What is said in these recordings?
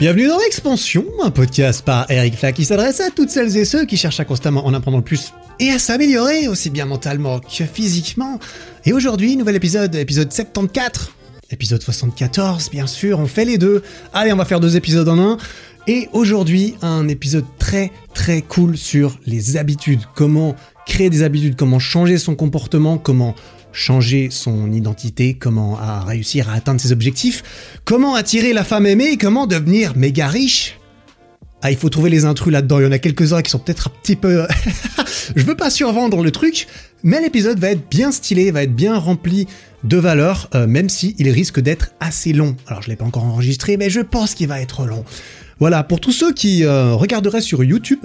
Bienvenue dans Expansion, un podcast par Eric Flack qui s'adresse à toutes celles et ceux qui cherchent à constamment en apprendre le plus et à s'améliorer aussi bien mentalement que physiquement. Et aujourd'hui, nouvel épisode, épisode 74. Épisode 74, bien sûr, on fait les deux. Allez, on va faire deux épisodes en un. Et aujourd'hui, un épisode très très cool sur les habitudes. Comment créer des habitudes, comment changer son comportement, comment changer son identité, comment réussir à atteindre ses objectifs, comment attirer la femme aimée comment devenir méga riche. Ah, il faut trouver les intrus là-dedans. Il y en a quelques-uns qui sont peut-être un petit peu. Je veux pas survendre le truc, mais l'épisode va être bien stylé, va être bien rempli de valeur, euh, même si il risque d'être assez long. Alors je l'ai pas encore enregistré, mais je pense qu'il va être long. Voilà, pour tous ceux qui euh, regarderaient sur YouTube,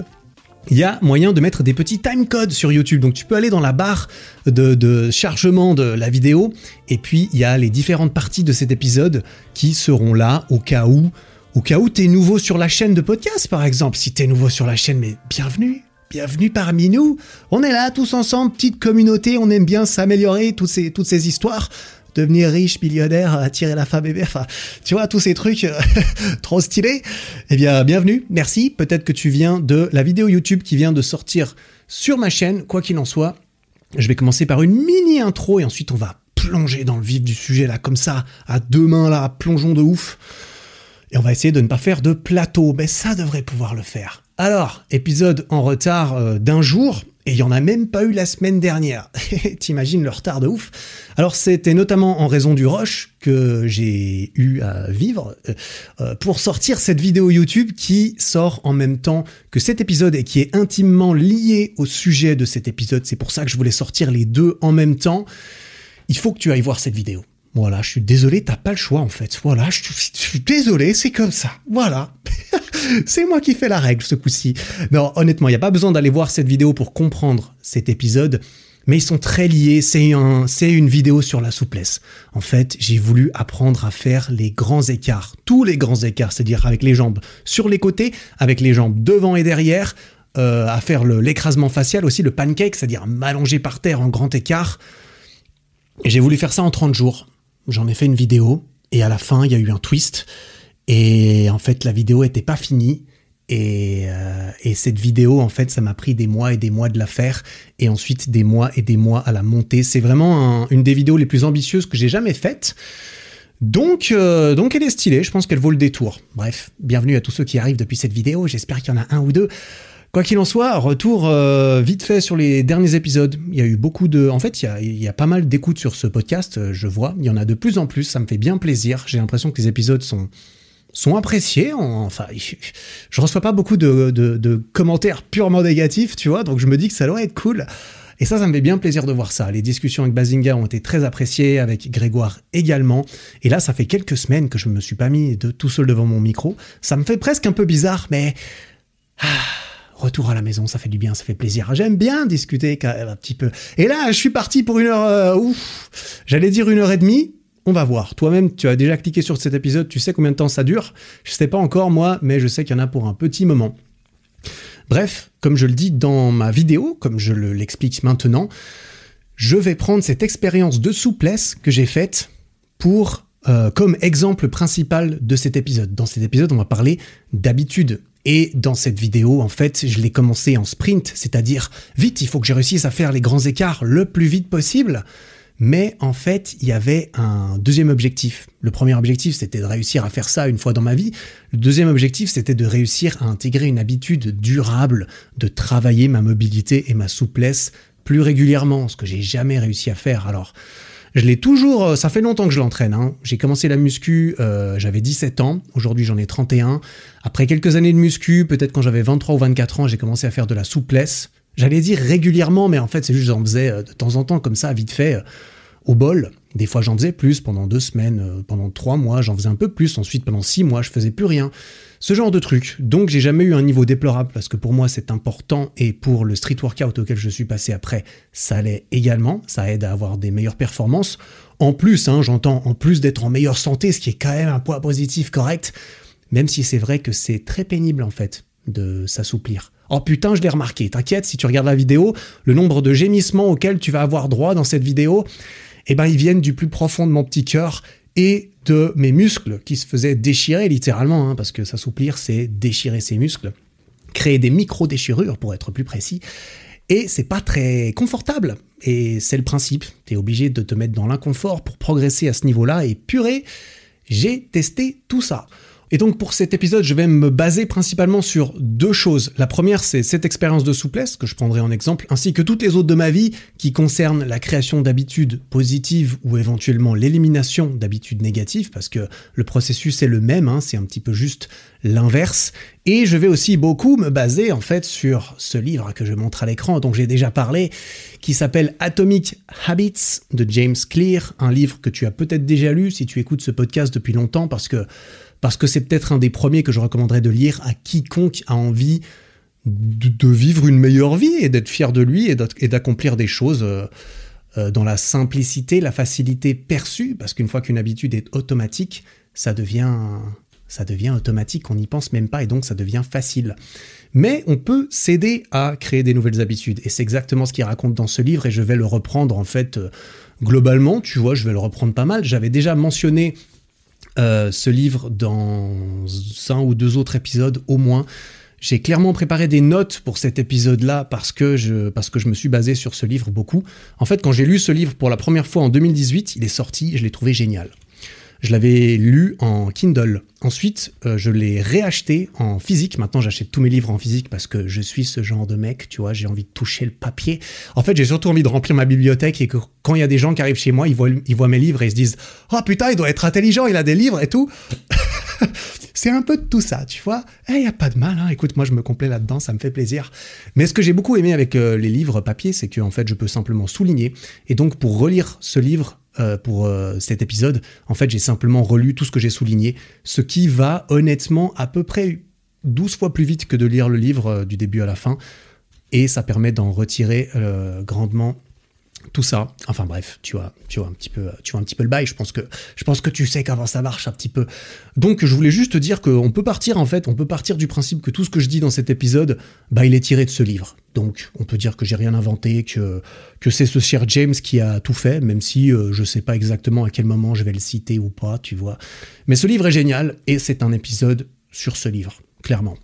il y a moyen de mettre des petits timecodes sur YouTube. Donc tu peux aller dans la barre de, chargement de la vidéo et puis il y a les différentes parties de cet épisode qui seront là au cas où au cas où t'es nouveau sur la chaîne de podcast par exemple. Si t'es nouveau sur la chaîne, mais bienvenue, bienvenue parmi nous. On est là tous ensemble, petite communauté, on aime bien s'améliorer, toutes ces, toutes ces histoires devenir riche, millionnaire, attirer la femme bébé, enfin, tu vois, tous ces trucs euh, trop stylés. Eh bien, bienvenue, merci. Peut-être que tu viens de la vidéo YouTube qui vient de sortir sur ma chaîne, quoi qu'il en soit. Je vais commencer par une mini intro et ensuite on va plonger dans le vif du sujet là, comme ça, à deux mains là, plongeons de ouf. Et on va essayer de ne pas faire de plateau, mais ça devrait pouvoir le faire. Alors, épisode en retard euh, d'un jour, et il en a même pas eu la semaine dernière. T'imagines le retard de ouf. Alors c'était notamment en raison du rush que j'ai eu à vivre euh, euh, pour sortir cette vidéo YouTube qui sort en même temps que cet épisode et qui est intimement lié au sujet de cet épisode. C'est pour ça que je voulais sortir les deux en même temps. Il faut que tu ailles voir cette vidéo. Voilà, je suis désolé, t'as pas le choix en fait. Voilà, je, suis désolé, c'est comme ça. Voilà. c'est moi qui fais la règle ce coup-ci. Non, honnêtement, il n'y a pas besoin d'aller voir cette vidéo pour comprendre cet épisode, mais ils sont très liés. C'est un, c'est une vidéo sur la souplesse. En fait, j'ai voulu apprendre à faire les grands écarts, tous les grands écarts, c'est-à-dire avec les jambes sur les côtés, avec les jambes devant et derrière, euh, à faire l'écrasement facial aussi, le pancake, c'est-à-dire m'allonger par terre en grand écart. J'ai voulu faire ça en 30 jours. J'en ai fait une vidéo et à la fin, il y a eu un twist. Et en fait, la vidéo n'était pas finie. Euh, et, cette vidéo, en fait, ça m'a pris des mois et des mois de la faire, et ensuite des mois et des mois à la monter. C'est vraiment une des vidéos les plus ambitieuses que j'ai jamais faites. Donc, euh, donc elle est stylée, je pense qu'elle vaut le détour. Bref, bienvenue à tous ceux qui arrivent depuis cette vidéo, j'espère qu'il y en a un ou deux. Quoi qu'il en soit, retour euh, vite fait sur les derniers épisodes. Il y a eu beaucoup de... En fait, il y a, pas mal d'écoutes sur ce podcast, je vois. Il y en a de plus en plus, ça me fait bien plaisir. J'ai l'impression que les épisodes sont sont appréciés. Enfin, je reçois pas beaucoup de, commentaires purement négatifs, tu vois, donc je me dis que ça doit être cool. Et ça, ça me fait bien plaisir de voir ça. Les discussions avec Bazinga ont été très appréciées, avec Grégoire également. Et là, ça fait quelques semaines que je me suis pas mis de tout seul devant mon micro. Ça me fait presque un peu bizarre, mais ah, retour à la maison, ça fait du bien, ça fait plaisir. J'aime bien discuter un petit peu. Et là, je suis parti pour une heure, euh, ouf, j'allais dire une heure et demie. On va voir. Toi-même, tu as déjà cliqué sur cet épisode, tu sais combien de temps ça dure. Je sais pas encore moi, mais je sais qu'il y en a pour un petit moment. Bref, comme je le dis dans ma vidéo, comme je l'explique maintenant, je vais prendre cette expérience de souplesse que j'ai faite pour euh, comme exemple principal de cet épisode. Dans cet épisode, on va parler d'habitude. Et dans cette vidéo, en fait, je l'ai commencé en sprint, c'est-à-dire vite, il faut que je réussisse à faire les grands écarts le plus vite possible. Mais en fait, il y avait un deuxième objectif. Le premier objectif, c'était de réussir à faire ça une fois dans ma vie. Le deuxième objectif, c'était de réussir à intégrer une habitude durable, de travailler ma mobilité et ma souplesse plus régulièrement, ce que j'ai jamais réussi à faire. Alors, je l'ai toujours, euh, ça fait longtemps que je l'entraîne. Hein. J'ai commencé la muscu, euh, j'avais 17 ans, aujourd'hui j'en ai 31. Après quelques années de muscu, peut-être quand j'avais 23 ou 24 ans, j'ai commencé à faire de la souplesse. J'allais dire régulièrement, mais en fait, c'est juste j'en faisais euh, de temps en temps comme ça, vite fait, euh, au bol. Des fois, j'en faisais plus pendant deux semaines, euh, pendant trois mois, j'en faisais un peu plus. Ensuite, pendant six mois, je faisais plus rien. Ce genre de truc. Donc, j'ai jamais eu un niveau déplorable parce que pour moi, c'est important et pour le street workout auquel je suis passé après, ça l'est également. Ça aide à avoir des meilleures performances. En plus, hein, j'entends, en plus d'être en meilleure santé, ce qui est quand même un poids positif correct, même si c'est vrai que c'est très pénible en fait de s'assouplir. Oh putain, je l'ai remarqué. T'inquiète, si tu regardes la vidéo, le nombre de gémissements auxquels tu vas avoir droit dans cette vidéo, eh ben, ils viennent du plus profond de mon petit cœur et de mes muscles qui se faisaient déchirer littéralement, hein, parce que s'assouplir, c'est déchirer ses muscles, créer des micro-déchirures pour être plus précis. Et c'est pas très confortable. Et c'est le principe. Tu es obligé de te mettre dans l'inconfort pour progresser à ce niveau-là. Et purée, j'ai testé tout ça. Et donc pour cet épisode, je vais me baser principalement sur deux choses. La première, c'est cette expérience de souplesse que je prendrai en exemple, ainsi que toutes les autres de ma vie qui concernent la création d'habitudes positives ou éventuellement l'élimination d'habitudes négatives, parce que le processus est le même, hein, c'est un petit peu juste l'inverse. Et je vais aussi beaucoup me baser en fait sur ce livre que je montre à l'écran, dont j'ai déjà parlé, qui s'appelle Atomic Habits de James Clear, un livre que tu as peut-être déjà lu si tu écoutes ce podcast depuis longtemps, parce que parce que c'est peut-être un des premiers que je recommanderais de lire à quiconque a envie de, vivre une meilleure vie et d'être fier de lui et d'accomplir des choses euh, euh, dans la simplicité, la facilité perçue, parce qu'une fois qu'une habitude est automatique, ça devient, ça devient automatique, on n'y pense même pas et donc ça devient facile. Mais on peut s'aider à créer des nouvelles habitudes et c'est exactement ce qu'il raconte dans ce livre et je vais le reprendre en fait euh, globalement, tu vois, je vais le reprendre pas mal. J'avais déjà mentionné euh, ce livre dans un ou deux autres épisodes au moins. J'ai clairement préparé des notes pour cet épisode-là parce que je parce que je me suis basé sur ce livre beaucoup. En fait, quand j'ai lu ce livre pour la première fois en 2018, il est sorti, je l'ai trouvé génial. Je l'avais lu en Kindle. Ensuite, euh, je l'ai réacheté en physique. Maintenant, j'achète tous mes livres en physique parce que je suis ce genre de mec, tu vois, j'ai envie de toucher le papier. En fait, j'ai surtout envie de remplir ma bibliothèque et que quand il y a des gens qui arrivent chez moi, ils voient, mes livres et ils se disent Oh putain, il doit être intelligent, il a des livres et tout. c'est un peu de tout ça, tu vois. Il eh, n'y a pas de mal, hein. écoute, moi je me complais là-dedans, ça me fait plaisir. Mais ce que j'ai beaucoup aimé avec euh, les livres papier, c'est qu'en fait, je peux simplement souligner. Et donc, pour relire ce livre, euh, pour euh, cet épisode. En fait, j'ai simplement relu tout ce que j'ai souligné, ce qui va honnêtement à peu près 12 fois plus vite que de lire le livre euh, du début à la fin. Et ça permet d'en retirer grandement tout ça. Enfin bref, tu vois, un petit peu, tu vois un petit peu le bail. Je pense que, tu sais comment ça marche un petit peu. Donc je voulais juste te dire qu'on peut partir en fait, on peut partir du principe que tout ce que je dis dans cet épisode, bah il est tiré de ce livre. Donc on peut dire que j'ai rien inventé, que que c'est ce cher James qui a tout fait, même si euh, je sais pas exactement à quel moment je vais le citer ou pas, tu vois. Mais ce livre est génial et c'est un épisode sur ce livre, clairement,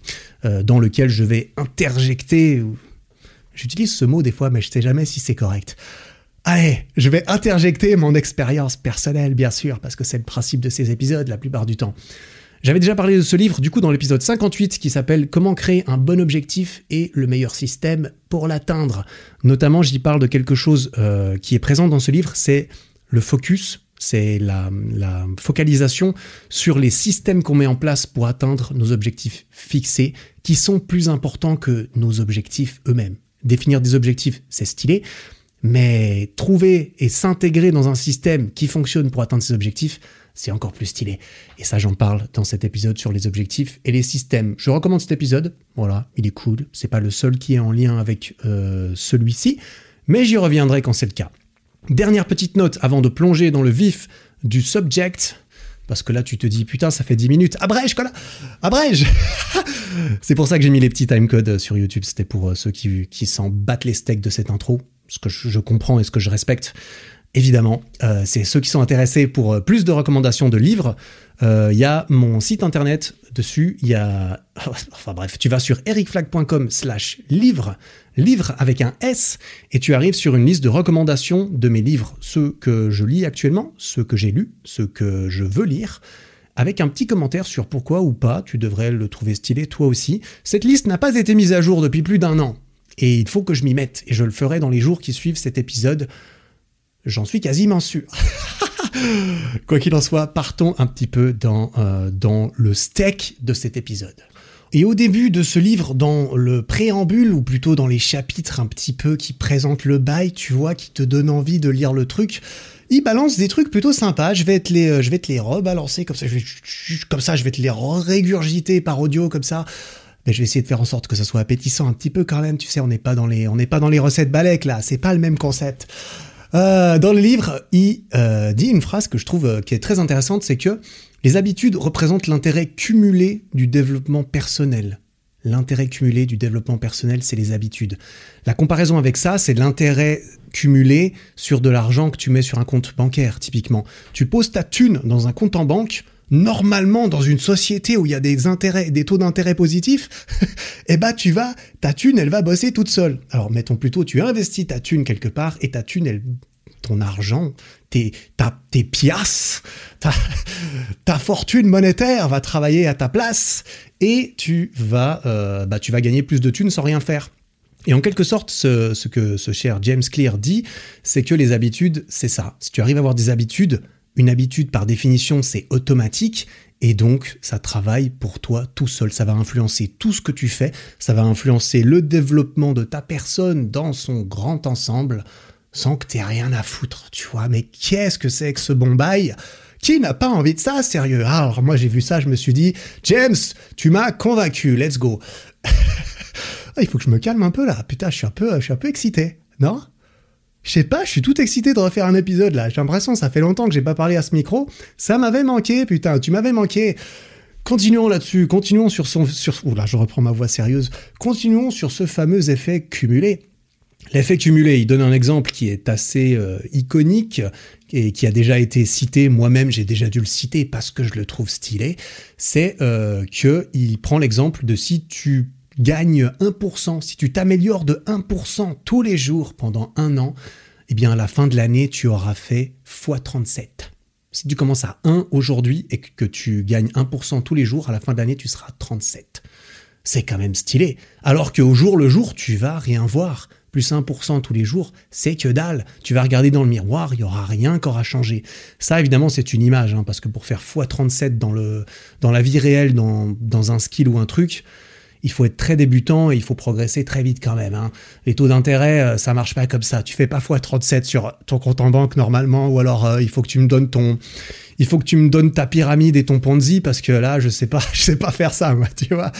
euh, dans lequel je vais interjecter. J'utilise ce mot des fois, mais je sais jamais si c'est correct Allez, je vais interjecter mon expérience personnelle, bien sûr, parce que c'est le principe de ces épisodes la plupart du temps. J'avais déjà parlé de ce livre, du coup, dans l'épisode 58, qui s'appelle Comment créer un bon objectif et le meilleur système pour l'atteindre. Notamment, j'y parle de quelque chose euh, qui est présent dans ce livre, c'est le focus, c'est la, la, focalisation sur les systèmes qu'on met en place pour atteindre nos objectifs fixés, qui sont plus importants que nos objectifs eux-mêmes. Définir des objectifs, c'est stylé, mais trouver et s'intégrer dans un système qui fonctionne pour atteindre ses objectifs, c'est encore plus stylé. Et ça, j'en parle dans cet épisode sur les objectifs et les systèmes. Je recommande cet épisode. Voilà, il est cool. C'est pas le seul qui est en lien avec euh, celui-ci, mais j'y reviendrai quand c'est le cas. Dernière petite note avant de plonger dans le vif du subject. Parce que là, tu te dis, putain, ça fait 10 minutes. Abrège, quoi Abrège C'est pour ça que j'ai mis les petits timecodes sur YouTube. C'était pour euh, ceux qui s'en battent les steaks de cette intro ce que je comprends et ce que je respecte, évidemment. Euh, c'est ceux qui sont intéressés pour euh, plus de recommandations de livres. Euh, il y a mon site internet dessus. Il y a, enfin bref, tu vas sur ericflag.com slash livre, livre avec un S, et tu arrives sur une liste de recommandations de mes livres, ceux que je lis actuellement, ceux que j'ai lus, ceux que je veux lire avec un petit commentaire sur pourquoi ou pas tu devrais le trouver stylé toi aussi. Cette liste n'a pas été mise à jour depuis plus d'un an. Et il faut que je m'y mette. Et je le ferai dans les jours qui suivent cet épisode. J'en suis quasiment sûr. Quoi qu'il en soit, partons un petit peu dans, euh, dans le steak de cet épisode. Et au début de ce livre, dans le préambule, ou plutôt dans les chapitres un petit peu qui présentent le bail, tu vois, qui te donnent envie de lire le truc, il balance des trucs plutôt sympas. Je vais te les, euh, je vais te les rebalancer comme ça. Je vais, comme ça, je vais te les régurgiter par audio comme ça je vais essayer de faire en sorte que ça soit appétissant un petit peu quand même. Tu sais, on n'est pas dans les, on n'est pas dans les recettes balèques là. C'est pas le même concept. Euh, dans le livre, il euh, dit une phrase que je trouve euh, qui est très intéressante, c'est que les habitudes représentent l'intérêt cumulé du développement personnel. L'intérêt cumulé du développement personnel, c'est les habitudes. La comparaison avec ça, c'est l'intérêt cumulé sur de l'argent que tu mets sur un compte bancaire, typiquement. Tu poses ta thune dans un compte en banque, normalement dans une société où il y a des intérêts, des taux d'intérêt positifs, eh ben tu vas, ta thune, elle va bosser toute seule. Alors mettons plutôt, tu investis ta thune quelque part et ta thune, ton argent, tes, ta, tes piastres, ta, ta, fortune monétaire va travailler à ta place et tu vas, euh, bah, tu vas gagner plus de thunes sans rien faire. Et en quelque sorte, ce que ce cher James Clear dit, c'est que les habitudes, c'est ça. Si tu arrives à avoir des habitudes, une habitude, par définition, c'est automatique et donc ça travaille pour toi tout seul. Ça va influencer tout ce que tu fais, ça va influencer le développement de ta personne dans son grand ensemble sans que tu aies rien à foutre, tu vois. Mais qu'est-ce que c'est que ce bon bail? Qui n'a pas envie de ça, sérieux? Alors moi j'ai vu ça, je me suis dit, James, tu m'as convaincu, let's go. Il faut que je me calme un peu là. Putain, je suis un peu, je suis un peu excité, non? Je sais pas, je suis tout excité de refaire un épisode là. J'ai l'impression, ça fait longtemps que j'ai pas parlé à ce micro. Ça m'avait manqué, putain, tu m'avais manqué. Continuons là-dessus, continuons sur son... Sur, là, je reprends ma voix sérieuse. Continuons sur ce fameux effet cumulé. L'effet cumulé, il donne un exemple qui est assez euh, iconique et qui a déjà été cité, moi-même j'ai déjà dû le citer parce que je le trouve stylé, c'est euh, qu'il prend l'exemple de si tu gagne 1%, si tu t'améliores de 1% tous les jours pendant un an, eh bien à la fin de l'année, tu auras fait x37. Si tu commences à 1 aujourd'hui et que tu gagnes 1% tous les jours, à la fin de l'année, tu seras 37. C'est quand même stylé. Alors qu'au jour le jour, tu vas rien voir. Plus 1% tous les jours, c'est que dalle. Tu vas regarder dans le miroir, il n'y aura rien encore à changer. Ça, évidemment, c'est une image, hein, parce que pour faire x37 dans, le, dans la vie réelle, dans, dans un skill ou un truc, il faut être très débutant et il faut progresser très vite quand même. Hein. Les taux d'intérêt, euh, ça marche pas comme ça. Tu fais pas fois 37 sur ton compte en banque normalement, ou alors euh, il faut que tu me donnes ton, il faut que tu me donnes ta pyramide et ton Ponzi parce que là, je sais pas, je sais pas faire ça, tu vois.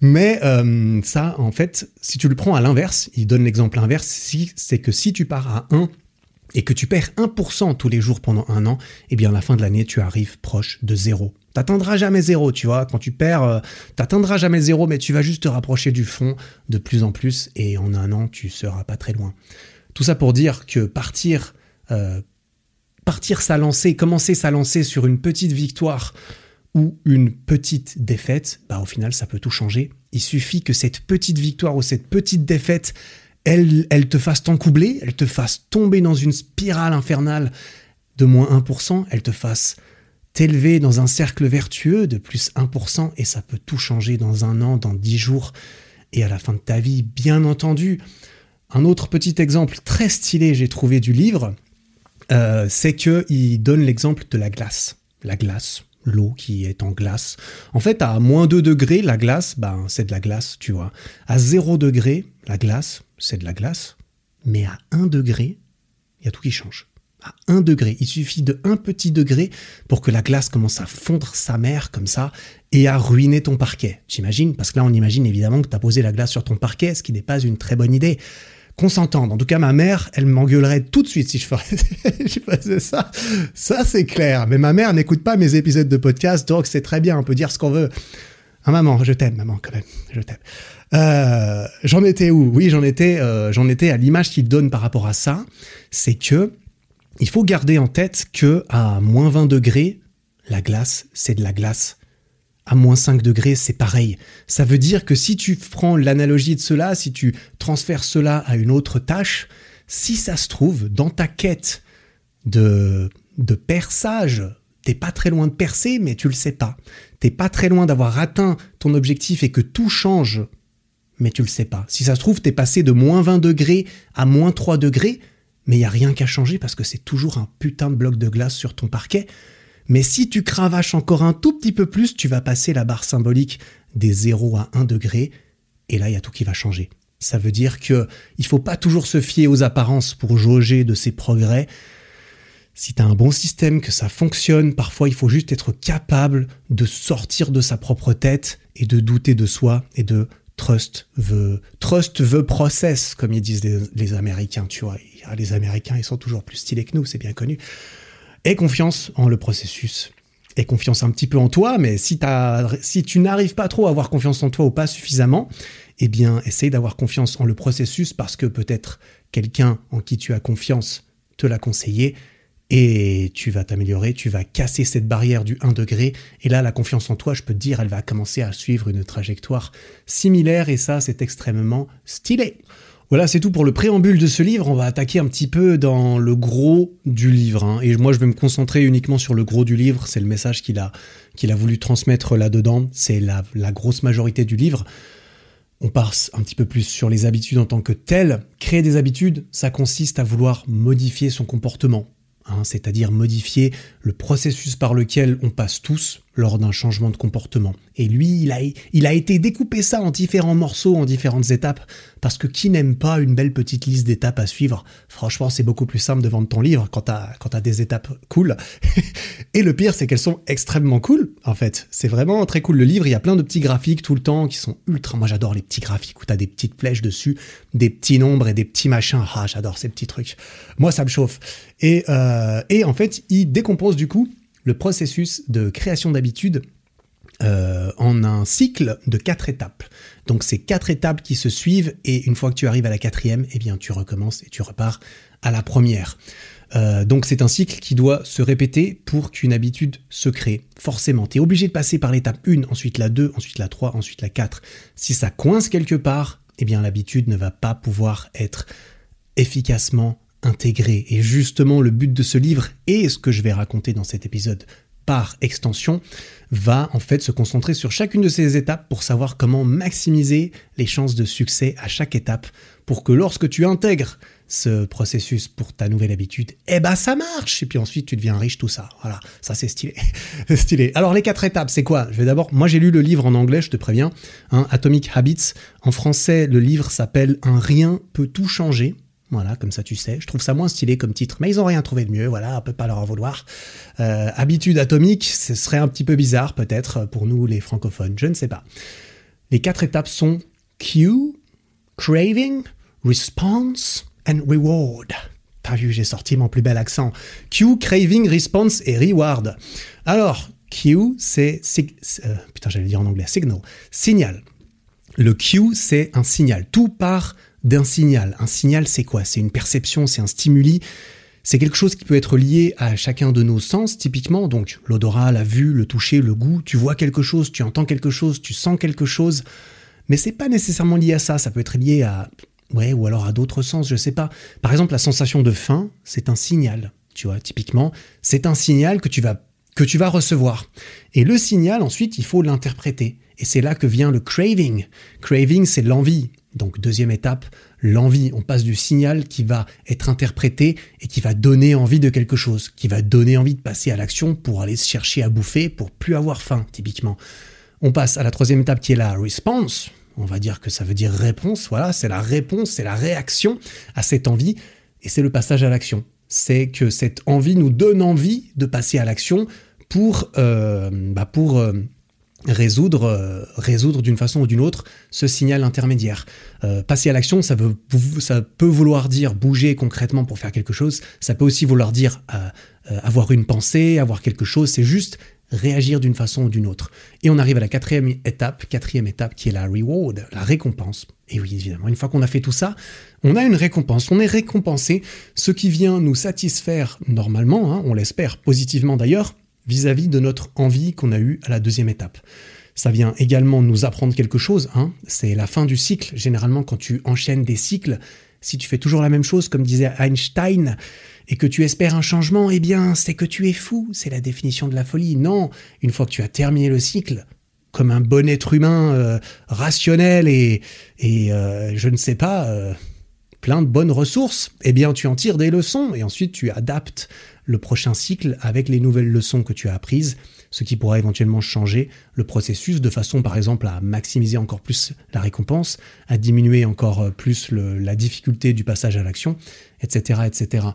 Mais euh, ça, en fait, si tu le prends à l'inverse, il donne l'exemple inverse, c'est que si tu pars à 1 et que tu perds 1% tous les jours pendant un an, eh bien à la fin de l'année, tu arrives proche de zéro. T'atteindras jamais zéro, tu vois. Quand tu perds, euh, t'atteindras jamais zéro, mais tu vas juste te rapprocher du fond de plus en plus, et en un an, tu seras pas très loin. Tout ça pour dire que partir, euh, partir sa lancée, commencer sa lancée sur une petite victoire ou une petite défaite, bah au final, ça peut tout changer. Il suffit que cette petite victoire ou cette petite défaite, elle, elle te fasse t'encoubler, elle te fasse tomber dans une spirale infernale de moins 1%, elle te fasse t'élever dans un cercle vertueux de plus 1% et ça peut tout changer dans un an, dans 10 jours et à la fin de ta vie, bien entendu. Un autre petit exemple très stylé, j'ai trouvé du livre, euh, c'est qu'il donne l'exemple de la glace. La glace, l'eau qui est en glace. En fait, à moins 2 degrés, la glace, ben, c'est de la glace, tu vois. À 0 degré, la glace, c'est de la glace. Mais à 1 degré, il y a tout qui change à 1 degré. Il suffit de un petit degré pour que la glace commence à fondre sa mère comme ça et à ruiner ton parquet. J'imagine Parce que là, on imagine évidemment que tu as posé la glace sur ton parquet, ce qui n'est pas une très bonne idée. Qu'on s'entende. En tout cas, ma mère, elle m'engueulerait tout de suite si je, faisais ça. Ça, c'est clair. Mais ma mère n'écoute pas mes épisodes de podcast, donc c'est très bien. On peut dire ce qu'on veut. Ah, maman, je t'aime, maman, quand même. Je t'aime. Euh, j'en étais où? Oui, j'en étais, euh, j'en étais à l'image qu'il donne par rapport à ça. C'est que il faut garder en tête que à moins 20 degrés, la glace, c'est de la glace. À moins 5 degrés, c'est pareil. Ça veut dire que si tu prends l'analogie de cela, si tu transfères cela à une autre tâche, si ça se trouve, dans ta quête de, de perçage, t'es pas très loin de percer, mais tu le sais pas. T'es pas très loin d'avoir atteint ton objectif et que tout change, mais tu le sais pas. Si ça se trouve, t'es passé de moins 20 degrés à moins 3 degrés, mais il n'y a rien qu'à changer parce que c'est toujours un putain de bloc de glace sur ton parquet. Mais si tu cravaches encore un tout petit peu plus, tu vas passer la barre symbolique des 0 à 1 degré, et là, il y a tout qui va changer. Ça veut dire que il faut pas toujours se fier aux apparences pour jauger de ses progrès. Si tu as un bon système, que ça fonctionne, parfois il faut juste être capable de sortir de sa propre tête et de douter de soi et de trust veut trust veut process comme ils disent les, Américains tu vois. Les Américains ils sont toujours plus stylés que nous c'est bien connu. Et confiance en le processus. Aie confiance un petit peu en toi, mais si, si tu n'arrives pas trop à avoir confiance en toi ou pas suffisamment, eh bien, essaye d'avoir confiance en le processus parce que peut-être quelqu'un en qui tu as confiance te l'a conseillé et tu vas t'améliorer, tu vas casser cette barrière du 1 degré. Et là, la confiance en toi, je peux te dire, elle va commencer à suivre une trajectoire similaire et ça, c'est extrêmement stylé. Voilà, c'est tout pour le préambule de ce livre. On va attaquer un petit peu dans le gros du livre. Hein. Et moi, je vais me concentrer uniquement sur le gros du livre. C'est le message qu'il a, qu'il a voulu transmettre là-dedans. C'est la, la grosse majorité du livre. On passe un petit peu plus sur les habitudes en tant que telles. Créer des habitudes, ça consiste à vouloir modifier son comportement, hein, c'est-à-dire modifier le processus par lequel on passe tous lors d'un changement de comportement. Et lui, il a, il a été découpé ça en différents morceaux, en différentes étapes, parce que qui n'aime pas une belle petite liste d'étapes à suivre? Franchement, c'est beaucoup plus simple de vendre ton livre quand t'as, des étapes cool. et le pire, c'est qu'elles sont extrêmement cool, en fait. C'est vraiment très cool. Le livre, il y a plein de petits graphiques tout le temps qui sont ultra... Moi, j'adore les petits graphiques où t'as des petites flèches dessus, des petits nombres et des petits machins. Ah, j'adore ces petits trucs. Moi, ça me chauffe. Et, euh, et en fait, il décompose du coup processus de création d'habitude euh, en un cycle de quatre étapes. Donc c'est quatre étapes qui se suivent et une fois que tu arrives à la quatrième, eh bien tu recommences et tu repars à la première. Euh, donc c'est un cycle qui doit se répéter pour qu'une habitude se crée. Forcément, tu es obligé de passer par l'étape 1, ensuite la 2, ensuite la 3, ensuite la 4. Si ça coince quelque part, eh bien l'habitude ne va pas pouvoir être efficacement intégré. Et justement, le but de ce livre et ce que je vais raconter dans cet épisode par extension va en fait se concentrer sur chacune de ces étapes pour savoir comment maximiser les chances de succès à chaque étape pour que lorsque tu intègres ce processus pour ta nouvelle habitude, eh ben ça marche et puis ensuite tu deviens riche tout ça. Voilà, ça c'est stylé. stylé. Alors les quatre étapes, c'est quoi? Je vais d'abord moi j'ai lu le livre en anglais, je te préviens, hein, Atomic Habits. En français, le livre s'appelle Un rien peut tout changer voilà, comme ça tu sais. Je trouve ça moins stylé comme titre, mais ils ont rien trouvé de mieux, voilà, on peut pas leur en vouloir. Euh, habitude atomique, ce serait un petit peu bizarre peut-être pour nous les francophones, je ne sais pas. Les quatre étapes sont cue, craving, response and reward. T'as vu, j'ai sorti mon plus bel accent. Cue, craving, response et reward. Alors, cue, c'est... Euh, putain, j'allais dire en anglais, signal. Signal. Le cue, c'est un signal. Tout part d'un signal. Un signal, c'est quoi? C'est une perception, c'est un stimuli. C'est quelque chose qui peut être lié à chacun de nos sens, typiquement, donc l'odorat, la vue, le toucher, le goût. Tu vois quelque chose, tu entends quelque chose, tu sens quelque chose. Mais c'est pas nécessairement lié à ça, ça peut être lié à. Ouais, ou alors à d'autres sens, je sais pas. Par exemple, la sensation de faim, c'est un signal. Tu vois, typiquement, c'est un signal que tu vas que tu vas recevoir. Et le signal, ensuite, il faut l'interpréter. Et c'est là que vient le craving. Craving, c'est l'envie. Donc deuxième étape, l'envie. On passe du signal qui va être interprété et qui va donner envie de quelque chose, qui va donner envie de passer à l'action pour aller se chercher à bouffer, pour plus avoir faim, typiquement. On passe à la troisième étape qui est la response. On va dire que ça veut dire réponse. Voilà, c'est la réponse, c'est la réaction à cette envie et c'est le passage à l'action. C'est que cette envie nous donne envie de passer à l'action pour, euh, bah pour euh, résoudre, euh, résoudre d'une façon ou d'une autre ce signal intermédiaire. Euh, passer à l'action, ça, ça peut vouloir dire bouger concrètement pour faire quelque chose, ça peut aussi vouloir dire euh, avoir une pensée, avoir quelque chose, c'est juste réagir d'une façon ou d'une autre. Et on arrive à la quatrième étape, quatrième étape qui est la reward, la récompense. Et oui, évidemment, une fois qu'on a fait tout ça, on a une récompense, on est récompensé, ce qui vient nous satisfaire normalement, hein, on l'espère positivement d'ailleurs, vis-à-vis de notre envie qu'on a eue à la deuxième étape. Ça vient également nous apprendre quelque chose, hein. c'est la fin du cycle. Généralement, quand tu enchaînes des cycles, si tu fais toujours la même chose, comme disait Einstein, et que tu espères un changement, eh bien, c'est que tu es fou, c'est la définition de la folie. Non, une fois que tu as terminé le cycle, comme un bon être humain euh, rationnel et, et euh, je ne sais pas, euh, plein de bonnes ressources, eh bien, tu en tires des leçons et ensuite tu adaptes le prochain cycle avec les nouvelles leçons que tu as apprises, ce qui pourra éventuellement changer le processus de façon par exemple à maximiser encore plus la récompense, à diminuer encore plus la difficulté du passage à l'action, etc., etc.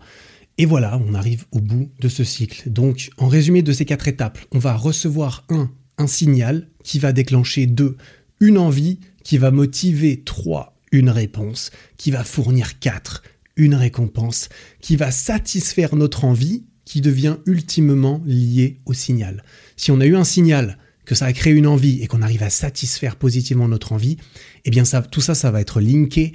Et voilà, on arrive au bout de ce cycle. Donc, en résumé de ces quatre étapes, on va recevoir un, un signal qui va déclencher deux, une envie qui va motiver trois, une réponse qui va fournir quatre, une récompense qui va satisfaire notre envie, qui devient ultimement lié au signal. Si on a eu un signal, que ça a créé une envie et qu'on arrive à satisfaire positivement notre envie, eh bien tout ça, ça va être linké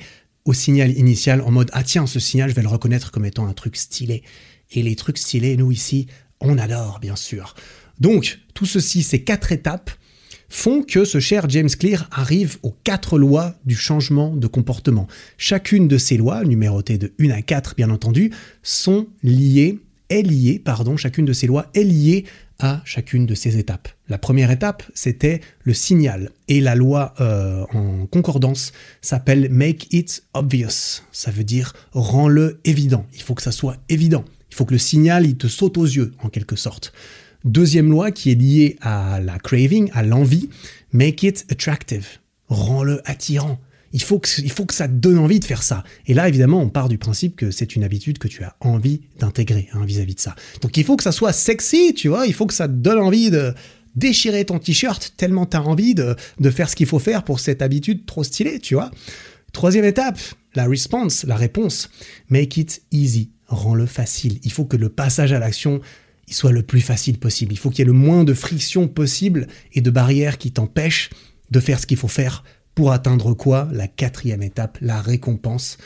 au signal initial en mode ah tiens ce signal je vais le reconnaître comme étant un truc stylé et les trucs stylés nous ici on adore bien sûr donc tout ceci ces quatre étapes font que ce cher James Clear arrive aux quatre lois du changement de comportement. Chacune de ces lois, numérotées de 1 à 4 bien entendu, sont liées, est liée, pardon, chacune de ces lois est liée à chacune de ces étapes. La première étape, c'était le signal. Et la loi euh, en concordance s'appelle Make it obvious. Ça veut dire rends-le évident. Il faut que ça soit évident. Il faut que le signal, il te saute aux yeux, en quelque sorte. Deuxième loi qui est liée à la craving, à l'envie, Make it attractive. Rends-le attirant. Il faut, que, il faut que ça te donne envie de faire ça. Et là, évidemment, on part du principe que c'est une habitude que tu as envie d'intégrer hein, vis-à-vis de ça. Donc il faut que ça soit sexy, tu vois, il faut que ça te donne envie de déchirer ton t-shirt tellement tu as envie de, de faire ce qu'il faut faire pour cette habitude trop stylée, tu vois. Troisième étape, la response, la réponse. Make it easy, rends-le facile. Il faut que le passage à l'action il soit le plus facile possible. Il faut qu'il y ait le moins de friction possible et de barrières qui t'empêchent de faire ce qu'il faut faire pour atteindre quoi? La quatrième étape, la récompense.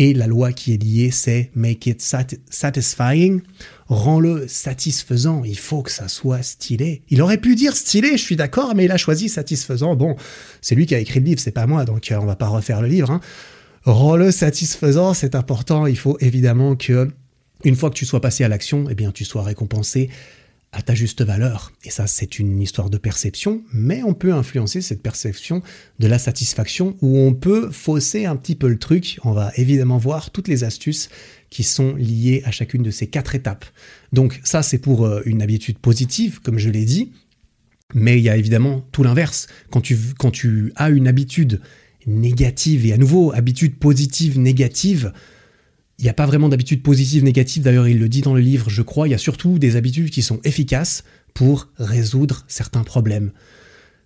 Et la loi qui est liée, c'est make it satisfying. Rends-le satisfaisant. Il faut que ça soit stylé. Il aurait pu dire stylé, je suis d'accord, mais il a choisi satisfaisant. Bon, c'est lui qui a écrit le livre, c'est pas moi, donc euh, on va pas refaire le livre. Hein. Rends-le satisfaisant, c'est important. Il faut évidemment que une fois que tu sois passé à l'action, eh bien, tu sois récompensé à ta juste valeur. Et ça, c'est une histoire de perception, mais on peut influencer cette perception de la satisfaction où on peut fausser un petit peu le truc. On va évidemment voir toutes les astuces qui sont liées à chacune de ces quatre étapes. Donc ça, c'est pour euh, une habitude positive, comme je l'ai dit. Mais il y a évidemment tout l'inverse. Quand tu, quand tu as une habitude négative, et à nouveau, habitude positive, négative, il n'y a pas vraiment d'habitudes positives, négatives. D'ailleurs, il le dit dans le livre, je crois. Il y a surtout des habitudes qui sont efficaces pour résoudre certains problèmes.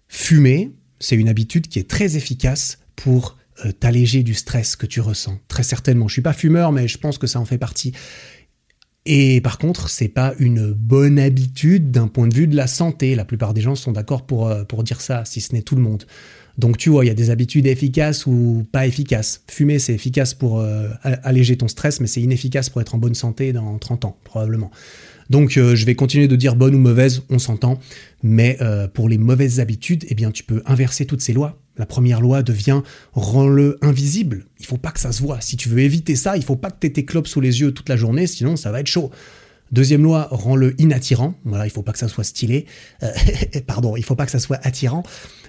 Fumer, c'est une habitude qui est très efficace pour euh, t'alléger du stress que tu ressens. Très certainement. Je suis pas fumeur, mais je pense que ça en fait partie. Et par contre, c'est pas une bonne habitude d'un point de vue de la santé. La plupart des gens sont d'accord pour, euh, pour dire ça, si ce n'est tout le monde. Donc tu vois, il y a des habitudes efficaces ou pas efficaces. Fumer, c'est efficace pour euh, alléger ton stress, mais c'est inefficace pour être en bonne santé dans 30 ans, probablement. Donc euh, je vais continuer de dire bonne ou mauvaise, on s'entend, mais euh, pour les mauvaises habitudes, eh bien tu peux inverser toutes ces lois. La première loi devient rends-le invisible. Il faut pas que ça se voit. Si tu veux éviter ça, il faut pas que tu aies tes clopes sous les yeux toute la journée, sinon ça va être chaud. Deuxième loi, rends-le inattirant. Voilà, il faut pas que ça soit stylé. pardon, il faut pas que ça soit attirant.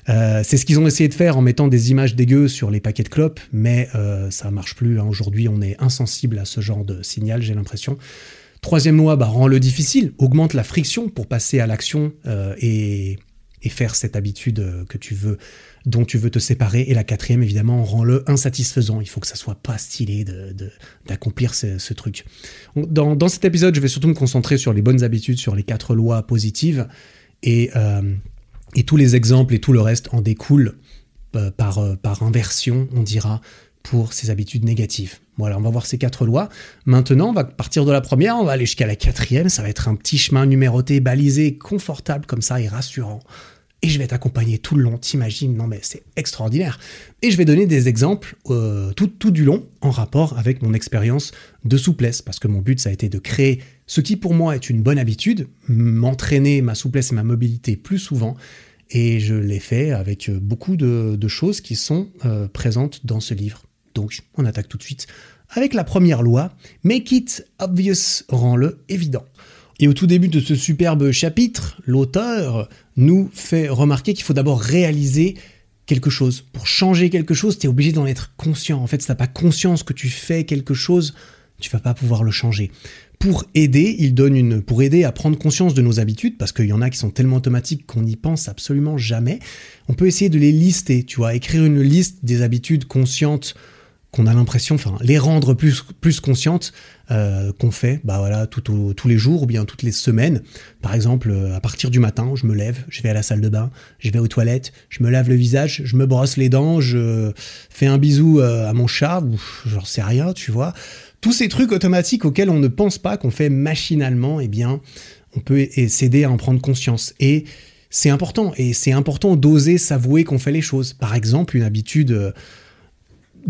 Euh, c'est ce qu'ils ont essayé de faire en mettant des images dégueu sur les paquets de clopes, mais euh, ça marche plus. Hein. Aujourd'hui, on est insensible à ce genre de signal, j'ai l'impression. Troisième loi, bah, rend-le difficile, augmente la friction pour passer à l'action euh, et, faire cette habitude que tu veux, dont tu veux te séparer. Et la quatrième, évidemment, rend-le insatisfaisant. Il faut que ça soit pas stylé d'accomplir ce, truc. Dans, dans, cet épisode, je vais surtout me concentrer sur les bonnes habitudes, sur les quatre lois positives et et tous les exemples et tout le reste en découlent euh, par, euh, par inversion, on dira, pour ces habitudes négatives. Voilà, on va voir ces quatre lois. Maintenant, on va partir de la première, on va aller jusqu'à la quatrième. Ça va être un petit chemin numéroté, balisé, confortable comme ça et rassurant. Et je vais t'accompagner tout le long, t'imagines? Non mais c'est extraordinaire. Et je vais donner des exemples euh, tout, tout du long en rapport avec mon expérience de souplesse, parce que mon but ça a été de créer ce qui pour moi est une bonne habitude, m'entraîner ma souplesse et ma mobilité plus souvent. Et je l'ai fait avec beaucoup de, choses qui sont euh, présentes dans ce livre. Donc on attaque tout de suite avec la première loi, Make it obvious, rend-le évident. Et au tout début de ce superbe chapitre, l'auteur nous fait remarquer qu'il faut d'abord réaliser quelque chose. Pour changer quelque chose, tu es obligé d'en être conscient. En fait, si tu pas conscience que tu fais quelque chose, tu vas pas pouvoir le changer pour aider, il donne une, pour aider à prendre conscience de nos habitudes, parce qu'il y en a qui sont tellement automatiques qu'on n'y pense absolument jamais. On peut essayer de les lister, tu vois, écrire une liste des habitudes conscientes qu'on a l'impression, enfin, les rendre plus, plus conscientes euh, qu'on fait, bah voilà, tous les jours ou bien toutes les semaines. Par exemple, euh, à partir du matin, je me lève, je vais à la salle de bain, je vais aux toilettes, je me lave le visage, je me brosse les dents, je fais un bisou euh, à mon chat, ou j'en sais rien, tu vois tous ces trucs automatiques auxquels on ne pense pas, qu'on fait machinalement, eh bien, on peut s'aider à en prendre conscience. Et c'est important, et c'est important d'oser s'avouer qu'on fait les choses. Par exemple, une habitude euh,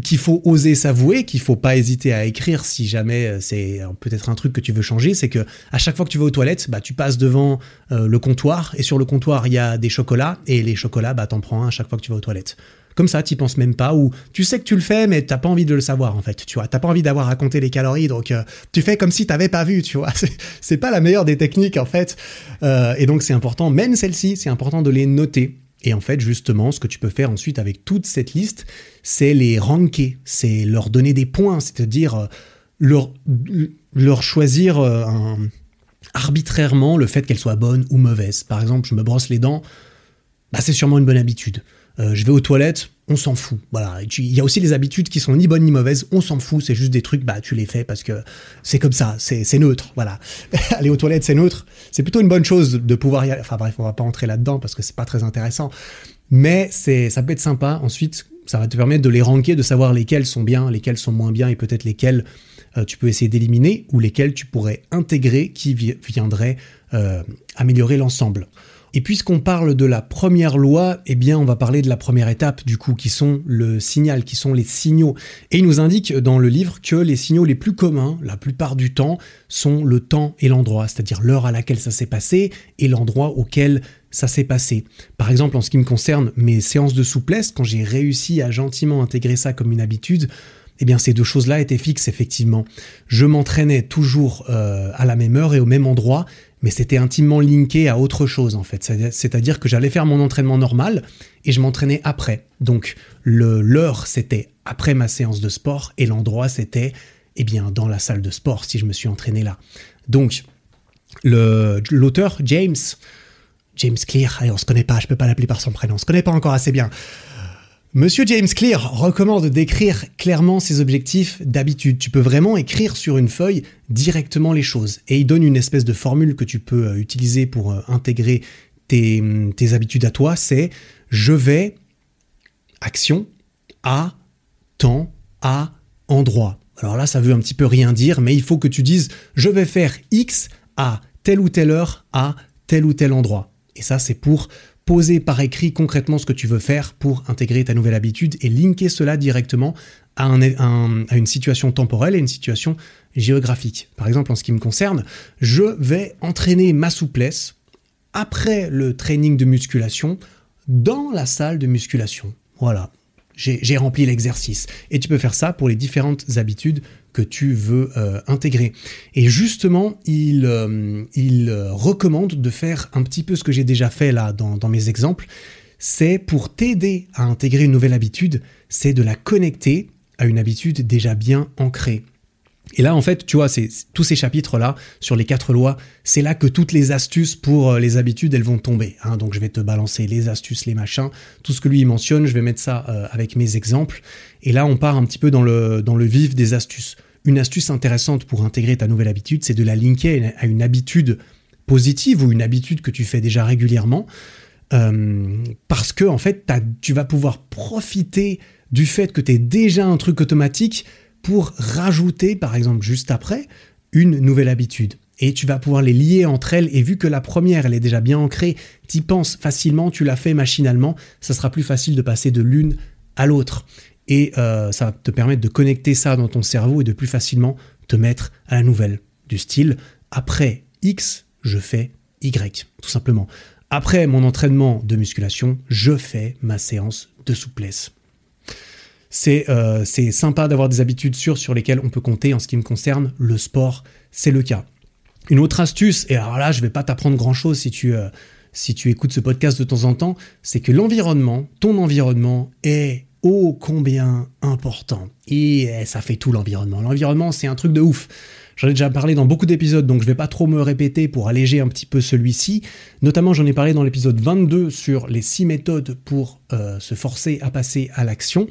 qu'il faut oser s'avouer, qu'il faut pas hésiter à écrire si jamais euh, c'est peut-être un truc que tu veux changer, c'est que à chaque fois que tu vas aux toilettes, bah tu passes devant euh, le comptoir et sur le comptoir il y a des chocolats et les chocolats bah t'en prends un à chaque fois que tu vas aux toilettes. Comme ça, tu penses même pas, ou tu sais que tu le fais, mais t'as pas envie de le savoir, en fait, tu vois. T'as pas envie d'avoir à compter les calories, donc euh, tu fais comme si t'avais pas vu, tu vois. C'est pas la meilleure des techniques, en fait. Et donc, c'est important, même celle-ci, c'est important de les noter. Et en fait, justement, ce que tu peux faire ensuite avec toute cette liste, c'est les ranker, c'est leur donner des points, c'est-à-dire euh, leur, choisir arbitrairement le fait qu'elle soit bonne ou mauvaise. Par exemple, je me brosse les dents, bah, c'est sûrement une bonne habitude. Euh, je vais aux toilettes, on s'en fout. Voilà. Il y a aussi les habitudes qui sont ni bonnes ni mauvaises, on s'en fout. C'est juste des trucs, bah tu les fais parce que c'est comme ça, c'est neutre. Voilà. Aller aux toilettes, c'est neutre. C'est plutôt une bonne chose de pouvoir y aller. Enfin bref, on va pas entrer là-dedans parce que c'est pas très intéressant. Mais c'est, ça peut être sympa. Ensuite, ça va te permettre de les ranker, de savoir lesquels sont bien, lesquels sont moins bien et peut-être lesquels euh, tu peux essayer d'éliminer ou lesquels tu pourrais intégrer qui viendraient euh, améliorer l'ensemble. Et puisqu'on parle de la première loi, eh bien on va parler de la première étape du coup, qui sont le signal, qui sont les signaux. Et il nous indique dans le livre que les signaux les plus communs, la plupart du temps, sont le temps et l'endroit, c'est-à-dire l'heure à laquelle ça s'est passé et l'endroit auquel ça s'est passé. Par exemple, en ce qui me concerne mes séances de souplesse, quand j'ai réussi à gentiment intégrer ça comme une habitude, eh bien ces deux choses-là étaient fixes effectivement. Je m'entraînais toujours euh, à la même heure et au même endroit, mais c'était intimement linké à autre chose en fait. C'est-à-dire que j'allais faire mon entraînement normal et je m'entraînais après. Donc l'heure c'était après ma séance de sport et l'endroit c'était eh bien dans la salle de sport si je me suis entraîné là. Donc l'auteur James James Clear, allez, on se connaît pas, je peux pas l'appeler par son prénom, on se connaît pas encore assez bien. Monsieur James Clear recommande d'écrire clairement ses objectifs d'habitude. Tu peux vraiment écrire sur une feuille directement les choses. Et il donne une espèce de formule que tu peux euh, utiliser pour euh, intégrer tes, habitudes à toi. C'est je vais, action, à, temps, à, endroit. Alors là, ça veut un petit peu rien dire, mais il faut que tu dises je vais faire X à telle ou telle heure, à tel ou tel endroit. Et ça, c'est pour poser par écrit concrètement ce que tu veux faire pour intégrer ta nouvelle habitude et linker cela directement à, une situation temporelle et une situation géographique. Par exemple, en ce qui me concerne, je vais entraîner ma souplesse après le training de musculation dans la salle de musculation. Voilà, j'ai rempli l'exercice. Et tu peux faire ça pour les différentes habitudes que tu veux euh, intégrer. Et justement, il, euh, euh, recommande de faire un petit peu ce que j'ai déjà fait là dans mes exemples. C'est pour t'aider à intégrer une nouvelle habitude, c'est de la connecter à une habitude déjà bien ancrée. Et là, en fait, tu vois, c'est tous ces chapitres-là sur les quatre lois, c'est là que toutes les astuces pour euh, les habitudes, elles vont tomber. Hein. Donc, je vais te balancer les astuces, les machins, tout ce que lui mentionne, je vais mettre ça euh, avec mes exemples. Et là, on part un petit peu dans le, dans le vif des astuces. Une astuce intéressante pour intégrer ta nouvelle habitude, c'est de la linker à une habitude positive ou une habitude que tu fais déjà régulièrement. Euh, parce que, en fait, tu vas pouvoir profiter du fait que tu es déjà un truc automatique pour rajouter, par exemple, juste après, une nouvelle habitude. Et tu vas pouvoir les lier entre elles, et vu que la première, elle est déjà bien ancrée, tu penses facilement, tu l'as fait machinalement, ça sera plus facile de passer de l'une à l'autre. Et euh, ça va te permettre de connecter ça dans ton cerveau et de plus facilement te mettre à la nouvelle. Du style, après X, je fais Y, tout simplement. Après mon entraînement de musculation, je fais ma séance de souplesse. Euh, c'est sympa d'avoir des habitudes sûres sur lesquelles on peut compter en ce qui me concerne. Le sport, c'est le cas. Une autre astuce, et alors là, je vais pas t'apprendre grand-chose si tu, euh, si tu écoutes ce podcast de temps en temps, c'est que l'environnement, ton environnement est ô combien important. Et eh, ça fait tout l'environnement. L'environnement, c'est un truc de ouf. J'en ai déjà parlé dans beaucoup d'épisodes, donc je vais pas trop me répéter pour alléger un petit peu celui-ci. Notamment, j'en ai parlé dans l'épisode 22 sur les 6 méthodes pour euh, se forcer à passer à l'action.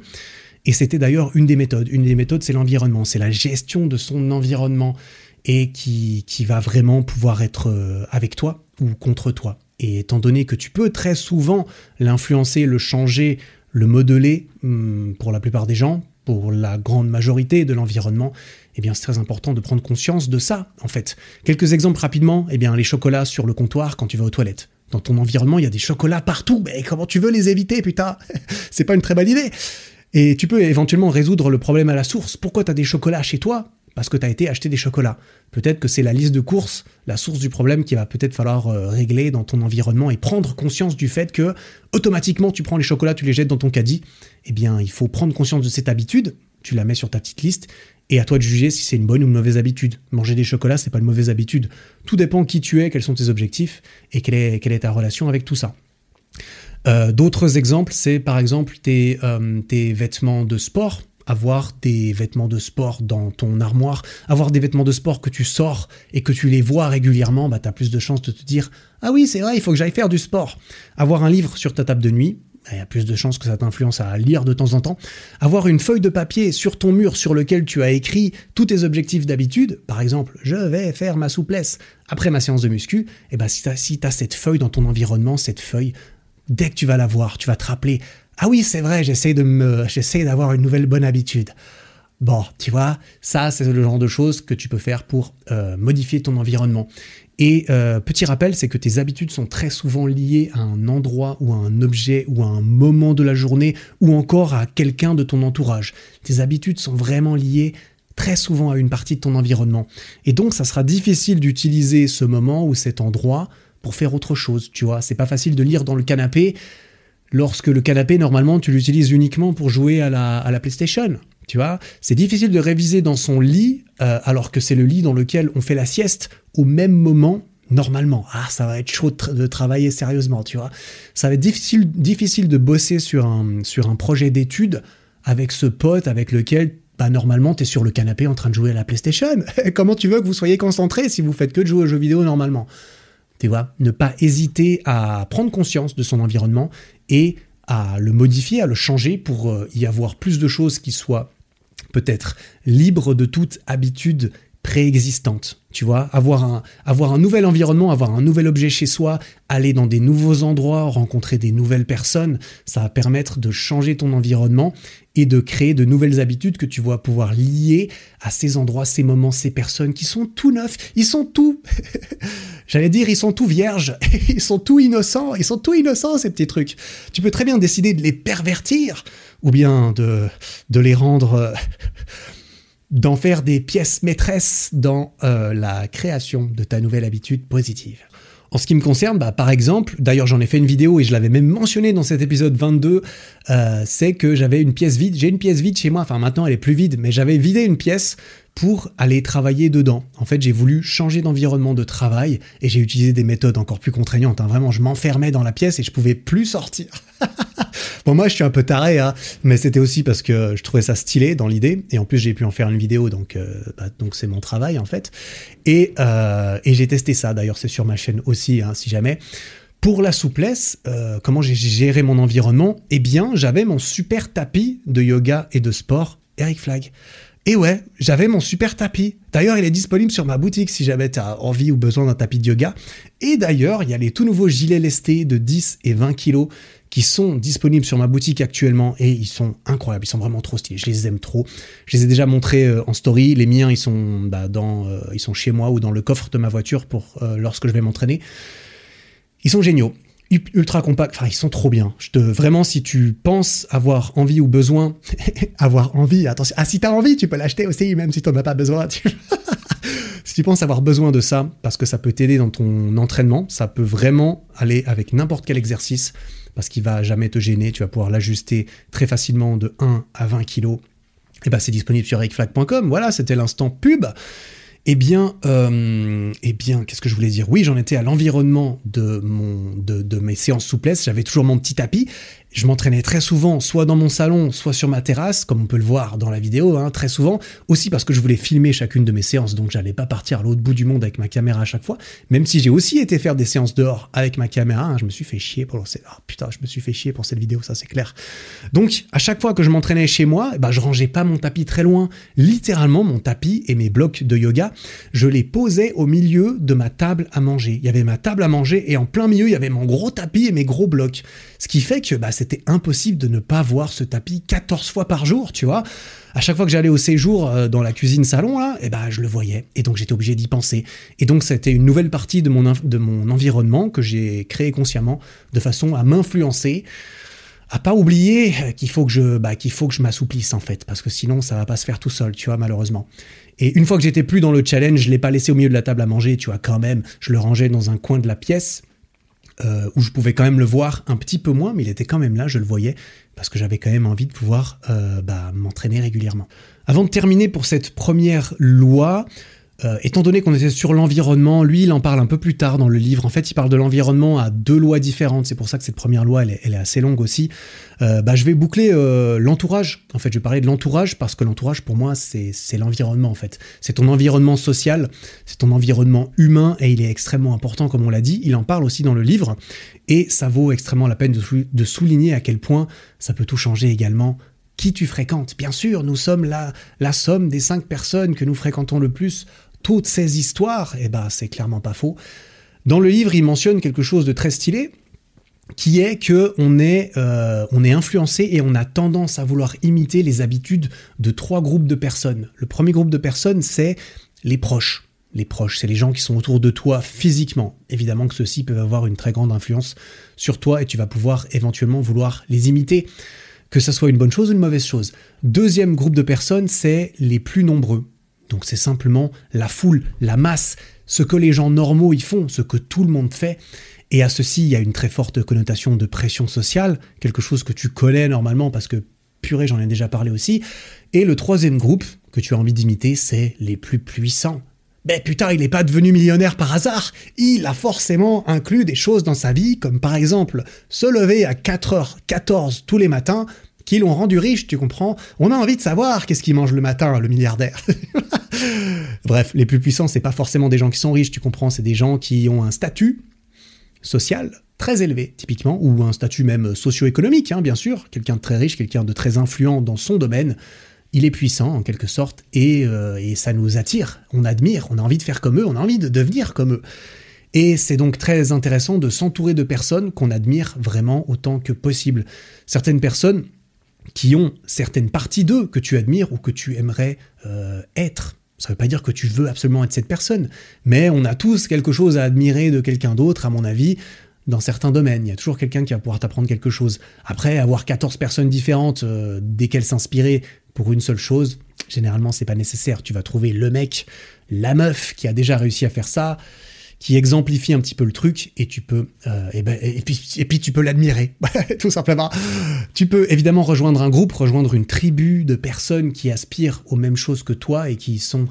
Et c'était d'ailleurs une des méthodes. Une des méthodes, c'est l'environnement, c'est la gestion de son environnement et qui, qui va vraiment pouvoir être euh, avec toi ou contre toi. Et étant donné que tu peux très souvent l'influencer, le changer, le modeler, hmm, pour la plupart des gens, pour la grande majorité de l'environnement, eh bien c'est très important de prendre conscience de ça, en fait. Quelques exemples rapidement, eh bien les chocolats sur le comptoir quand tu vas aux toilettes. Dans ton environnement, il y a des chocolats partout, mais comment tu veux les éviter, putain? C'est pas une très bonne idée. Et tu peux éventuellement résoudre le problème à la source. Pourquoi tu as des chocolats chez toi? Parce que tu as été acheter des chocolats. Peut-être que c'est la liste de courses, la source du problème qu'il va peut-être falloir euh, régler dans ton environnement et prendre conscience du fait que automatiquement tu prends les chocolats, tu les jettes dans ton caddie. Eh bien, il faut prendre conscience de cette habitude, tu la mets sur ta petite liste et à toi de juger si c'est une bonne ou une mauvaise habitude. Manger des chocolats, c'est pas une mauvaise habitude. Tout dépend qui tu es, quels sont tes objectifs et quelle est, quelle est ta relation avec tout ça. Euh, d'autres exemples, c'est par exemple tes, euh, tes, vêtements de sport. Avoir des vêtements de sport dans ton armoire, avoir des vêtements de sport que tu sors et que tu les vois régulièrement, bah, tu as plus de chances de te dire Ah oui, c'est vrai, il faut que j'aille faire du sport. Avoir un livre sur ta table de nuit, bah, il y a plus de chances que ça t'influence à lire de temps en temps. Avoir une feuille de papier sur ton mur sur lequel tu as écrit tous tes objectifs d'habitude, par exemple, je vais faire ma souplesse après ma séance de muscu, et ben si tu si as cette feuille dans ton environnement, cette feuille dès que tu vas la voir, tu vas te rappeler Ah oui, c'est vrai, j'essaie de me, j'essaie d'avoir une nouvelle bonne habitude. Bon, tu vois, ça, c'est le genre de choses que tu peux faire pour euh, modifier ton environnement. Et euh, petit rappel, c'est que tes habitudes sont très souvent liées à un endroit ou à un objet ou à un moment de la journée ou encore à quelqu'un de ton entourage. Tes habitudes sont vraiment liées très souvent à une partie de ton environnement. Et donc, ça sera difficile d'utiliser ce moment ou cet endroit pour faire autre chose, tu vois. C'est pas facile de lire dans le canapé lorsque le canapé, normalement, tu l'utilises uniquement pour jouer à la, à la PlayStation. Tu vois, c'est difficile de réviser dans son lit euh, alors que c'est le lit dans lequel on fait la sieste au même moment normalement. Ah, ça va être chaud de travailler sérieusement, tu vois. Ça va être difficile, difficile de bosser sur un, sur un projet d'étude avec ce pote avec lequel bah, normalement, tu es sur le canapé en train de jouer à la PlayStation. Comment tu veux que vous soyez concentré si vous faites que de jouer aux jeux vidéo normalement? Tu vois, ne pas hésiter à prendre conscience de son environnement et à le modifier, à le changer pour euh, y avoir plus de choses qui soient peut-être libres de toute habitude préexistante. Tu vois, avoir un, avoir un nouvel environnement, avoir un nouvel objet chez soi, aller dans des nouveaux endroits, rencontrer des nouvelles personnes, ça va permettre de changer ton environnement et de créer de nouvelles habitudes que tu vas pouvoir lier à ces endroits, ces moments, ces personnes qui sont tout neufs, ils sont tout, j'allais dire, ils sont tout vierges, ils sont tout innocents, ils sont tout innocents ces petits trucs. Tu peux très bien décider de les pervertir ou bien de, de les rendre d'en faire des pièces maîtresses dans euh, la création de ta nouvelle habitude positive. En ce qui me concerne, bah, par exemple, d'ailleurs j'en ai fait une vidéo et je l'avais même mentionné dans cet épisode 22, euh, c'est que j'avais une pièce vide. J'ai une pièce vide chez moi, enfin maintenant elle est plus vide, mais j'avais vidé une pièce pour aller travailler dedans. En fait, j'ai voulu changer d'environnement de travail et j'ai utilisé des méthodes encore plus contraignantes. Hein. Vraiment, je m'enfermais dans la pièce et je pouvais plus sortir. bon, moi, je suis un peu taré, hein, mais c'était aussi parce que je trouvais ça stylé dans l'idée et en plus, j'ai pu en faire une vidéo, donc euh, bah, donc c'est mon travail en fait. Et, euh, et j'ai testé ça. D'ailleurs, c'est sur ma chaîne aussi, hein, si jamais. Pour la souplesse, euh, comment j'ai géré mon environnement? Eh bien, j'avais mon super tapis de yoga et de sport Eric Flag. Et ouais, j'avais mon super tapis. D'ailleurs, il est disponible sur ma boutique si jamais tu as envie ou besoin d'un tapis de yoga. Et d'ailleurs, il y a les tout nouveaux gilets lestés de 10 et 20 kilos qui sont disponibles sur ma boutique actuellement et ils sont incroyables, ils sont vraiment trop stylés, je les aime trop. Je les ai déjà montrés euh, en story, les miens ils sont bah, dans, euh, ils sont chez moi ou dans le coffre de ma voiture pour euh, lorsque je vais m'entraîner. Ils sont géniaux ultra compact. Enfin, ils sont trop bien. Je te, vraiment, si tu penses avoir envie ou besoin, avoir envie, attention. Ah, si t'as envie, tu peux l'acheter aussi, même si t'en as pas besoin. si tu penses avoir besoin de ça, parce que ça peut t'aider dans ton entraînement, ça peut vraiment aller avec n'importe quel exercice, parce qu'il va jamais te gêner. Tu vas pouvoir l'ajuster très facilement de 1 à 20 kilos. Et ben, c'est disponible sur ericflag.com. Voilà, c'était l'instant pub. Eh bien, euh, eh bien, qu'est-ce que je voulais dire? Oui, j'en étais à l'environnement de, de mes séances souplesse. J'avais toujours mon petit tapis je m'entraînais très souvent, soit dans mon salon, soit sur ma terrasse, comme on peut le voir dans la vidéo, hein, très souvent, aussi parce que je voulais filmer chacune de mes séances, donc j'allais pas partir à l'autre bout du monde avec ma caméra à chaque fois, même si j'ai aussi été faire des séances dehors avec ma caméra, hein, je me suis fait chier pour... Oh, putain, je me suis fait chier pour cette vidéo, ça c'est clair. Donc, à chaque fois que je m'entraînais chez moi, bah, je rangeais pas mon tapis très loin, littéralement mon tapis et mes blocs de yoga, je les posais au milieu de ma table à manger. Il y avait ma table à manger et en plein milieu, il y avait mon gros tapis et mes gros blocs. Ce qui fait que bah, c'était impossible de ne pas voir ce tapis 14 fois par jour, tu vois. À chaque fois que j'allais au séjour euh, dans la cuisine salon, là, eh ben, je le voyais. Et donc, j'étais obligé d'y penser. Et donc, c'était une nouvelle partie de mon, de mon environnement que j'ai créé consciemment de façon à m'influencer à pas oublier qu'il faut que je bah, qu'il faut que je m'assouplisse en fait parce que sinon ça va pas se faire tout seul tu vois malheureusement et une fois que j'étais plus dans le challenge je l'ai pas laissé au milieu de la table à manger tu vois quand même je le rangeais dans un coin de la pièce euh, où je pouvais quand même le voir un petit peu moins, mais il était quand même là, je le voyais, parce que j'avais quand même envie de pouvoir euh, bah, m'entraîner régulièrement. Avant de terminer pour cette première loi, euh, étant donné qu'on était sur l'environnement, lui, il en parle un peu plus tard dans le livre. En fait, il parle de l'environnement à deux lois différentes. C'est pour ça que cette première loi, elle est, assez longue aussi. Euh, bah, je vais boucler euh, l'entourage. En fait, je vais parler de l'entourage parce que l'entourage, pour moi, c'est l'environnement, en fait. C'est ton environnement social, c'est ton environnement humain et il est extrêmement important, comme on l'a dit. Il en parle aussi dans le livre et ça vaut extrêmement la peine de, souligner à quel point ça peut tout changer également qui tu fréquentes? Bien sûr, nous sommes la, la somme des cinq personnes que nous fréquentons le plus toutes ces histoires, eh ben, c'est clairement pas faux. Dans le livre, il mentionne quelque chose de très stylé, qui est que on est, euh, on est influencé et on a tendance à vouloir imiter les habitudes de trois groupes de personnes. Le premier groupe de personnes, c'est les proches. Les proches, c'est les gens qui sont autour de toi physiquement. Évidemment que ceux-ci peuvent avoir une très grande influence sur toi et tu vas pouvoir éventuellement vouloir les imiter, que ce soit une bonne chose ou une mauvaise chose. Deuxième groupe de personnes, c'est les plus nombreux. Donc c'est simplement la foule, la masse, ce que les gens normaux y font, ce que tout le monde fait. Et à ceci, il y a une très forte connotation de pression sociale, quelque chose que tu connais normalement parce que purée, j'en ai déjà parlé aussi. Et le troisième groupe que tu as envie d'imiter, c'est les plus puissants. Ben putain, il n'est pas devenu millionnaire par hasard. Il a forcément inclus des choses dans sa vie, comme par exemple se lever à 4h14 tous les matins qui l'ont rendu riche, tu comprends? On a envie de savoir qu'est-ce qu'il mange le matin, le milliardaire. Bref, les plus puissants, c'est pas forcément des gens qui sont riches, tu comprends, c'est des gens qui ont un statut social très élevé, typiquement, ou un statut même socio-économique, hein, bien sûr. Quelqu'un de très riche, quelqu'un de très influent dans son domaine, il est puissant en quelque sorte, et, euh, et ça nous attire, on admire, on a envie de faire comme eux, on a envie de devenir comme eux. Et c'est donc très intéressant de s'entourer de personnes qu'on admire vraiment autant que possible. Certaines personnes qui ont certaines parties d'eux que tu admires ou que tu aimerais euh, être. Ça ne veut pas dire que tu veux absolument être cette personne, mais on a tous quelque chose à admirer de quelqu'un d'autre, à mon avis, dans certains domaines. Il y a toujours quelqu'un qui va pouvoir t'apprendre quelque chose. Après, avoir 14 personnes différentes euh, desquelles s'inspirer pour une seule chose, généralement, c'est pas nécessaire. Tu vas trouver le mec, la meuf qui a déjà réussi à faire ça, qui exemplifie un petit peu le truc et tu peux euh, et, ben, et, puis et puis tu peux l'admirer tout simplement. Tu peux évidemment rejoindre un groupe rejoindre une tribu de personnes qui aspirent aux mêmes choses que toi et qui sont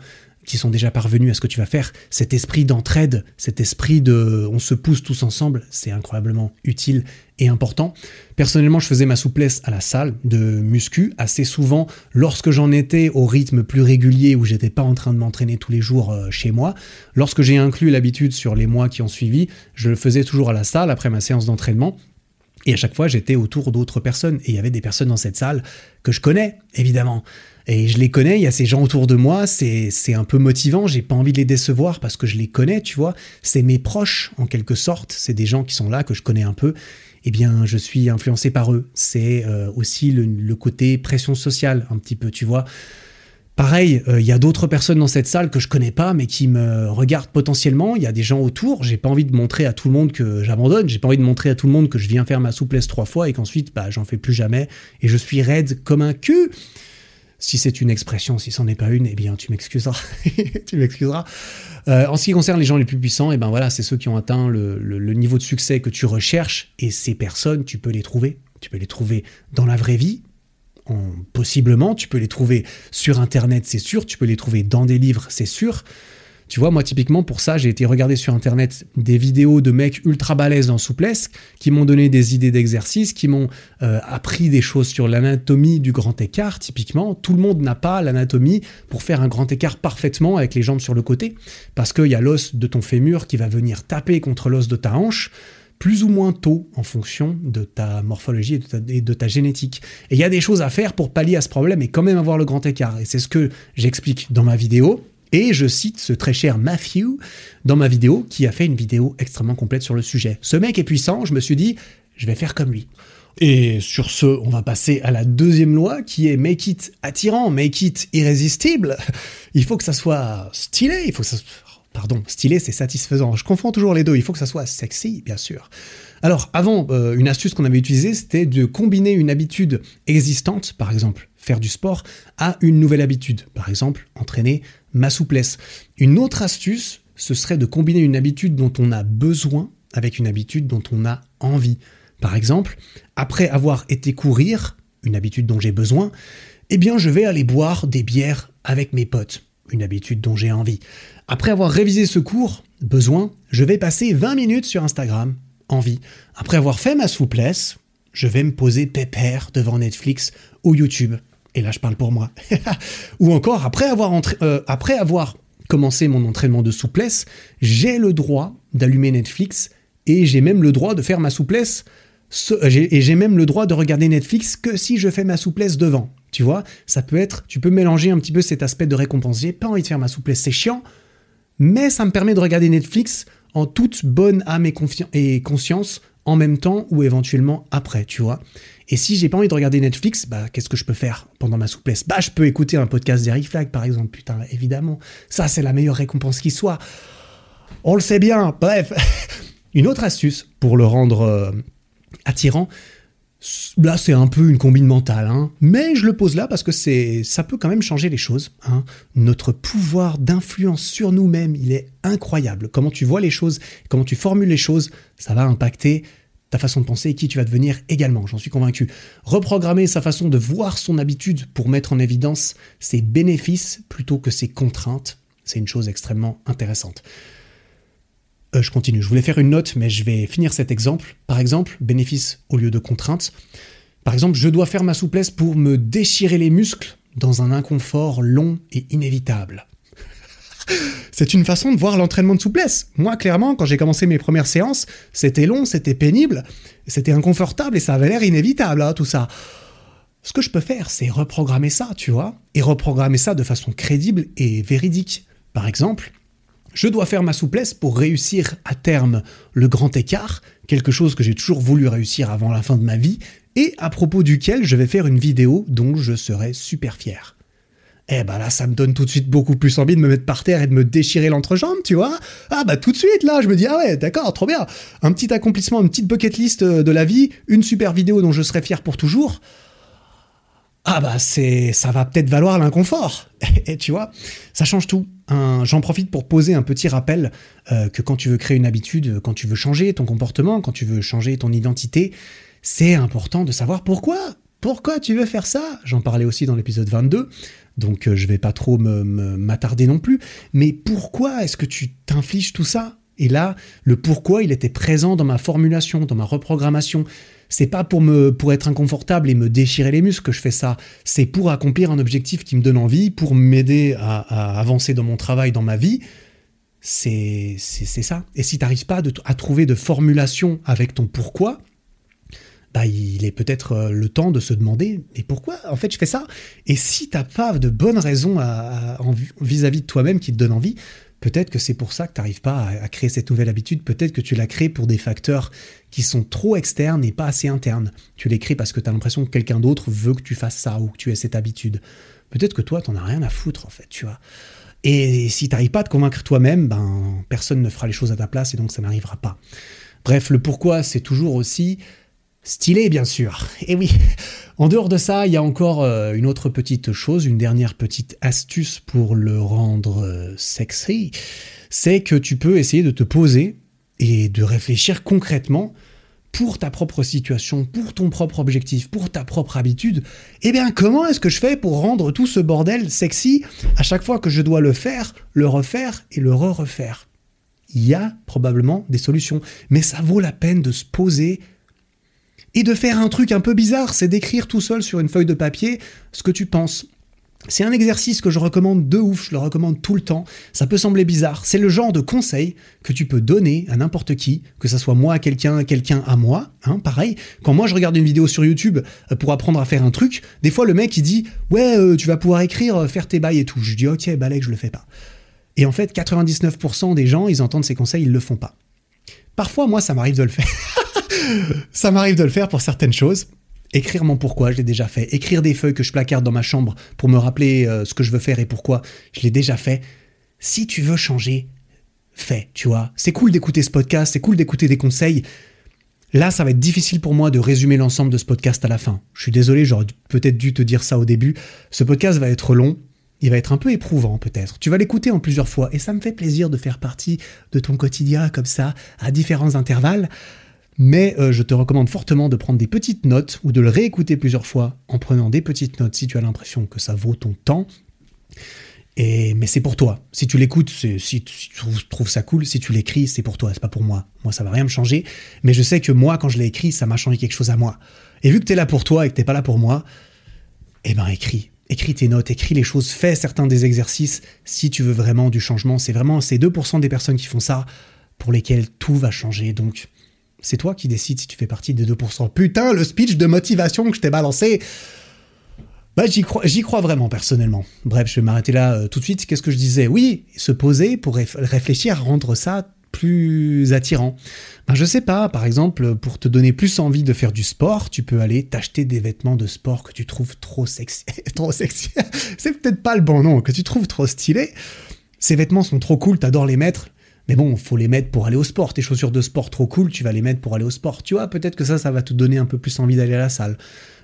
qui sont déjà parvenus à ce que tu vas faire, cet esprit d'entraide, cet esprit de on se pousse tous ensemble, c'est incroyablement utile et important. Personnellement, je faisais ma souplesse à la salle de muscu assez souvent lorsque j'en étais au rythme plus régulier où j'étais pas en train de m'entraîner tous les jours euh, chez moi. Lorsque j'ai inclus l'habitude sur les mois qui ont suivi, je le faisais toujours à la salle après ma séance d'entraînement. Et à chaque fois, j'étais autour d'autres personnes. Et il y avait des personnes dans cette salle que je connais, évidemment. Et je les connais, il y a ces gens autour de moi, c'est un peu motivant, j'ai pas envie de les décevoir parce que je les connais, tu vois. C'est mes proches, en quelque sorte, c'est des gens qui sont là, que je connais un peu. Eh bien, je suis influencé par eux. C'est euh, aussi le, côté pression sociale, un petit peu, tu vois. Pareil, euh, il y a d'autres personnes dans cette salle que je connais pas, mais qui me regardent potentiellement. Il y a des gens autour. J'ai pas envie de montrer à tout le monde que j'abandonne. J'ai pas envie de montrer à tout le monde que je viens faire ma souplesse trois fois et qu'ensuite, bah, j'en fais plus jamais. Et je suis raide comme un cul. Si c'est une expression, si c'en est pas une, eh bien tu m'excuseras. tu m'excuseras. Euh, en ce qui concerne les gens les plus puissants, eh ben voilà, c'est ceux qui ont atteint le, le, niveau de succès que tu recherches. Et ces personnes, tu peux les trouver. Tu peux les trouver dans la vraie vie. possiblement, tu peux les trouver sur Internet, c'est sûr. Tu peux les trouver dans des livres, c'est sûr. Tu vois, moi, typiquement, pour ça, j'ai été regarder sur Internet des vidéos de mecs ultra balèzes en souplesse, qui m'ont donné des idées d'exercice, qui m'ont euh, appris des choses sur l'anatomie du grand écart, typiquement. Tout le monde n'a pas l'anatomie pour faire un grand écart parfaitement avec les jambes sur le côté, parce qu'il y a l'os de ton fémur qui va venir taper contre l'os de ta hanche, plus ou moins tôt en fonction de ta morphologie et de ta, et de ta génétique. Et il y a des choses à faire pour pallier à ce problème et quand même avoir le grand écart. Et c'est ce que j'explique dans ma vidéo. Et je cite ce très cher Matthew dans ma vidéo qui a fait une vidéo extrêmement complète sur le sujet. Ce mec est puissant, je me suis dit, je vais faire comme lui. Et sur ce, on va passer à la deuxième loi qui est make it attirant, make it irrésistible. Il faut que ça soit stylé, il faut que ça Pardon, stylé, c'est satisfaisant. Je confonds toujours les deux. Il faut que ça soit sexy, bien sûr. Alors, avant, euh, une astuce qu'on avait utilisée, c'était de combiner une habitude existante, par exemple faire du sport, à une nouvelle habitude. Par exemple, entraîner ma souplesse. Une autre astuce, ce serait de combiner une habitude dont on a besoin avec une habitude dont on a envie. Par exemple, après avoir été courir, une habitude dont j'ai besoin, eh bien je vais aller boire des bières avec mes potes, une habitude dont j'ai envie. Après avoir révisé ce cours, besoin, je vais passer 20 minutes sur Instagram, envie. Après avoir fait ma souplesse, je vais me poser pépère devant Netflix ou YouTube. Et là, je parle pour moi. ou encore, après avoir, euh, après avoir commencé mon entraînement de souplesse, j'ai le droit d'allumer Netflix et j'ai même le droit de faire ma souplesse. Euh, et j'ai même le droit de regarder Netflix que si je fais ma souplesse devant. Tu vois, ça peut être, tu peux mélanger un petit peu cet aspect de récompense. J'ai pas envie de faire ma souplesse, c'est chiant, mais ça me permet de regarder Netflix en toute bonne âme et, et conscience en même temps ou éventuellement après, tu vois. Et si j'ai pas envie de regarder Netflix, bah qu'est-ce que je peux faire pendant ma souplesse? Bah je peux écouter un podcast d'Eric Flag par exemple, putain, évidemment. Ça c'est la meilleure récompense qui soit. On le sait bien. Bref, une autre astuce pour le rendre euh, attirant, Là, c'est un peu une combine mentale, hein. mais je le pose là parce que c'est, ça peut quand même changer les choses. Hein. Notre pouvoir d'influence sur nous-mêmes, il est incroyable. Comment tu vois les choses, comment tu formules les choses, ça va impacter ta façon de penser et qui tu vas devenir également, j'en suis convaincu. Reprogrammer sa façon de voir son habitude pour mettre en évidence ses bénéfices plutôt que ses contraintes, c'est une chose extrêmement intéressante. Euh, je continue. Je voulais faire une note, mais je vais finir cet exemple. Par exemple, bénéfice au lieu de contrainte. Par exemple, je dois faire ma souplesse pour me déchirer les muscles dans un inconfort long et inévitable. C'est une façon de voir l'entraînement de souplesse. Moi, clairement, quand j'ai commencé mes premières séances, c'était long, c'était pénible, c'était inconfortable et ça avait l'air inévitable, hein, tout ça. Ce que je peux faire, c'est reprogrammer ça, tu vois, et reprogrammer ça de façon crédible et véridique. Par exemple, je dois faire ma souplesse pour réussir à terme le grand écart, quelque chose que j'ai toujours voulu réussir avant la fin de ma vie, et à propos duquel je vais faire une vidéo dont je serai super fier. Eh ben là, ça me donne tout de suite beaucoup plus envie de me mettre par terre et de me déchirer l'entrejambe, tu vois. Ah bah tout de suite, là, je me dis, ah ouais, d'accord, trop bien. Un petit accomplissement, une petite bucket list de la vie, une super vidéo dont je serai fier pour toujours ah bah ça va peut-être valoir l'inconfort. Et tu vois, ça change tout. J'en profite pour poser un petit rappel euh, que quand tu veux créer une habitude, quand tu veux changer ton comportement, quand tu veux changer ton identité, c'est important de savoir pourquoi. Pourquoi tu veux faire ça? J'en parlais aussi dans l'épisode 22, donc euh, je vais pas trop m'attarder non plus. Mais pourquoi est-ce que tu t'infliges tout ça? Et là, le pourquoi, il était présent dans ma formulation, dans ma reprogrammation. C'est pas pour être inconfortable et me déchirer les muscles que je fais ça. C'est pour accomplir un objectif qui me donne envie, pour m'aider à, avancer dans mon travail, dans ma vie. C'est ça. Et si tu n'arrives pas à trouver de formulation avec ton pourquoi, bah, il est peut-être euh, le temps de se demander mais pourquoi en fait je fais ça? Et si t'as pas de bonnes raisons vis-à-vis -vis de toi-même qui te donnent envie, Peut-être que c'est pour ça que tu n'arrives pas à, créer cette nouvelle habitude. Peut-être que tu l'as créée pour des facteurs qui sont trop externes et pas assez internes. Tu l'as créé parce que tu l'impression que quelqu'un d'autre veut que tu fasses ça ou que tu aies cette habitude. Peut-être que toi, tu n'en as rien à foutre, en fait, tu vois. Et si tu n'arrives pas à te convaincre toi-même, ben, personne ne fera les choses à ta place et donc ça n'arrivera pas. Bref, le pourquoi, c'est toujours aussi Stylé, bien sûr. Et oui. En dehors de ça, il y a encore euh, une autre petite chose, une dernière petite astuce pour le rendre euh, sexy. C'est que tu peux essayer de te poser et de réfléchir concrètement pour ta propre situation, pour ton propre objectif, pour ta propre habitude, eh bien comment est-ce que je fais pour rendre tout ce bordel sexy à chaque fois que je dois le faire, le refaire et le re-refaire? Il y a probablement des solutions, mais ça vaut la peine de se poser et de faire un truc un peu bizarre, c'est d'écrire tout seul sur une feuille de papier ce que tu penses. C'est un exercice que je recommande de ouf, je le recommande tout le temps. Ça peut sembler bizarre. C'est le genre de conseil que tu peux donner à n'importe qui, que ça soit moi à quelqu'un, quelqu'un à moi. Hein, pareil, quand moi je regarde une vidéo sur YouTube euh, pour apprendre à faire un truc, des fois le mec il dit ouais euh, tu vas pouvoir écrire, euh, faire tes bails et tout. Je dis ok balèque, je le fais pas. Et en fait 99% des gens ils entendent ces conseils, ils le font pas. Parfois moi ça m'arrive de le faire. ça m'arrive de le faire pour certaines choses. Écrire mon pourquoi, je l'ai déjà fait. Écrire des feuilles que je placarde dans ma chambre pour me rappeler euh, ce que je veux faire et pourquoi, je l'ai déjà fait. Si tu veux changer, fais, tu vois. C'est cool d'écouter ce podcast, c'est cool d'écouter des conseils. Là, ça va être difficile pour moi de résumer l'ensemble de ce podcast à la fin. Je suis désolé, j'aurais peut-être dû te dire ça au début. Ce podcast va être long, il va être un peu éprouvant peut-être. Tu vas l'écouter en plusieurs fois et ça me fait plaisir de faire partie de ton quotidien comme ça, à différents intervalles mais euh, je te recommande fortement de prendre des petites notes ou de le réécouter plusieurs fois en prenant des petites notes si tu as l'impression que ça vaut ton temps. Et, mais c'est pour toi. Si tu l'écoutes, si, tu trouves ça cool, si tu l'écris, c'est pour toi, c'est pas pour moi. Moi, ça va rien me changer. Mais je sais que moi, quand je l'ai écrit, ça m'a changé quelque chose à moi. Et vu que tu es là pour toi et que t'es pas là pour moi, eh ben écris. Écris tes notes, écris les choses, fais certains des exercices si tu veux vraiment du changement. C'est vraiment ces 2% des personnes qui font ça pour lesquelles tout va changer. Donc, c'est toi qui décides si tu fais partie des 2%. Putain, le speech de motivation que je t'ai balancé. Bah, j'y crois, crois vraiment personnellement. Bref, je vais m'arrêter là euh, tout de suite. Qu'est-ce que je disais? Oui, se poser pour réfléchir à rendre ça plus attirant. Ben, je sais pas, par exemple, pour te donner plus envie de faire du sport, tu peux aller t'acheter des vêtements de sport que tu trouves trop sexy. trop sexy. C'est peut-être pas le bon nom, que tu trouves trop stylé. Ces vêtements sont trop cool, t'adores les mettre. Mais bon, faut les mettre pour aller au sport. Tes chaussures de sport trop cool, tu vas les mettre pour aller au sport. Tu vois, peut-être que ça, ça va te donner un peu plus envie d'aller à la salle.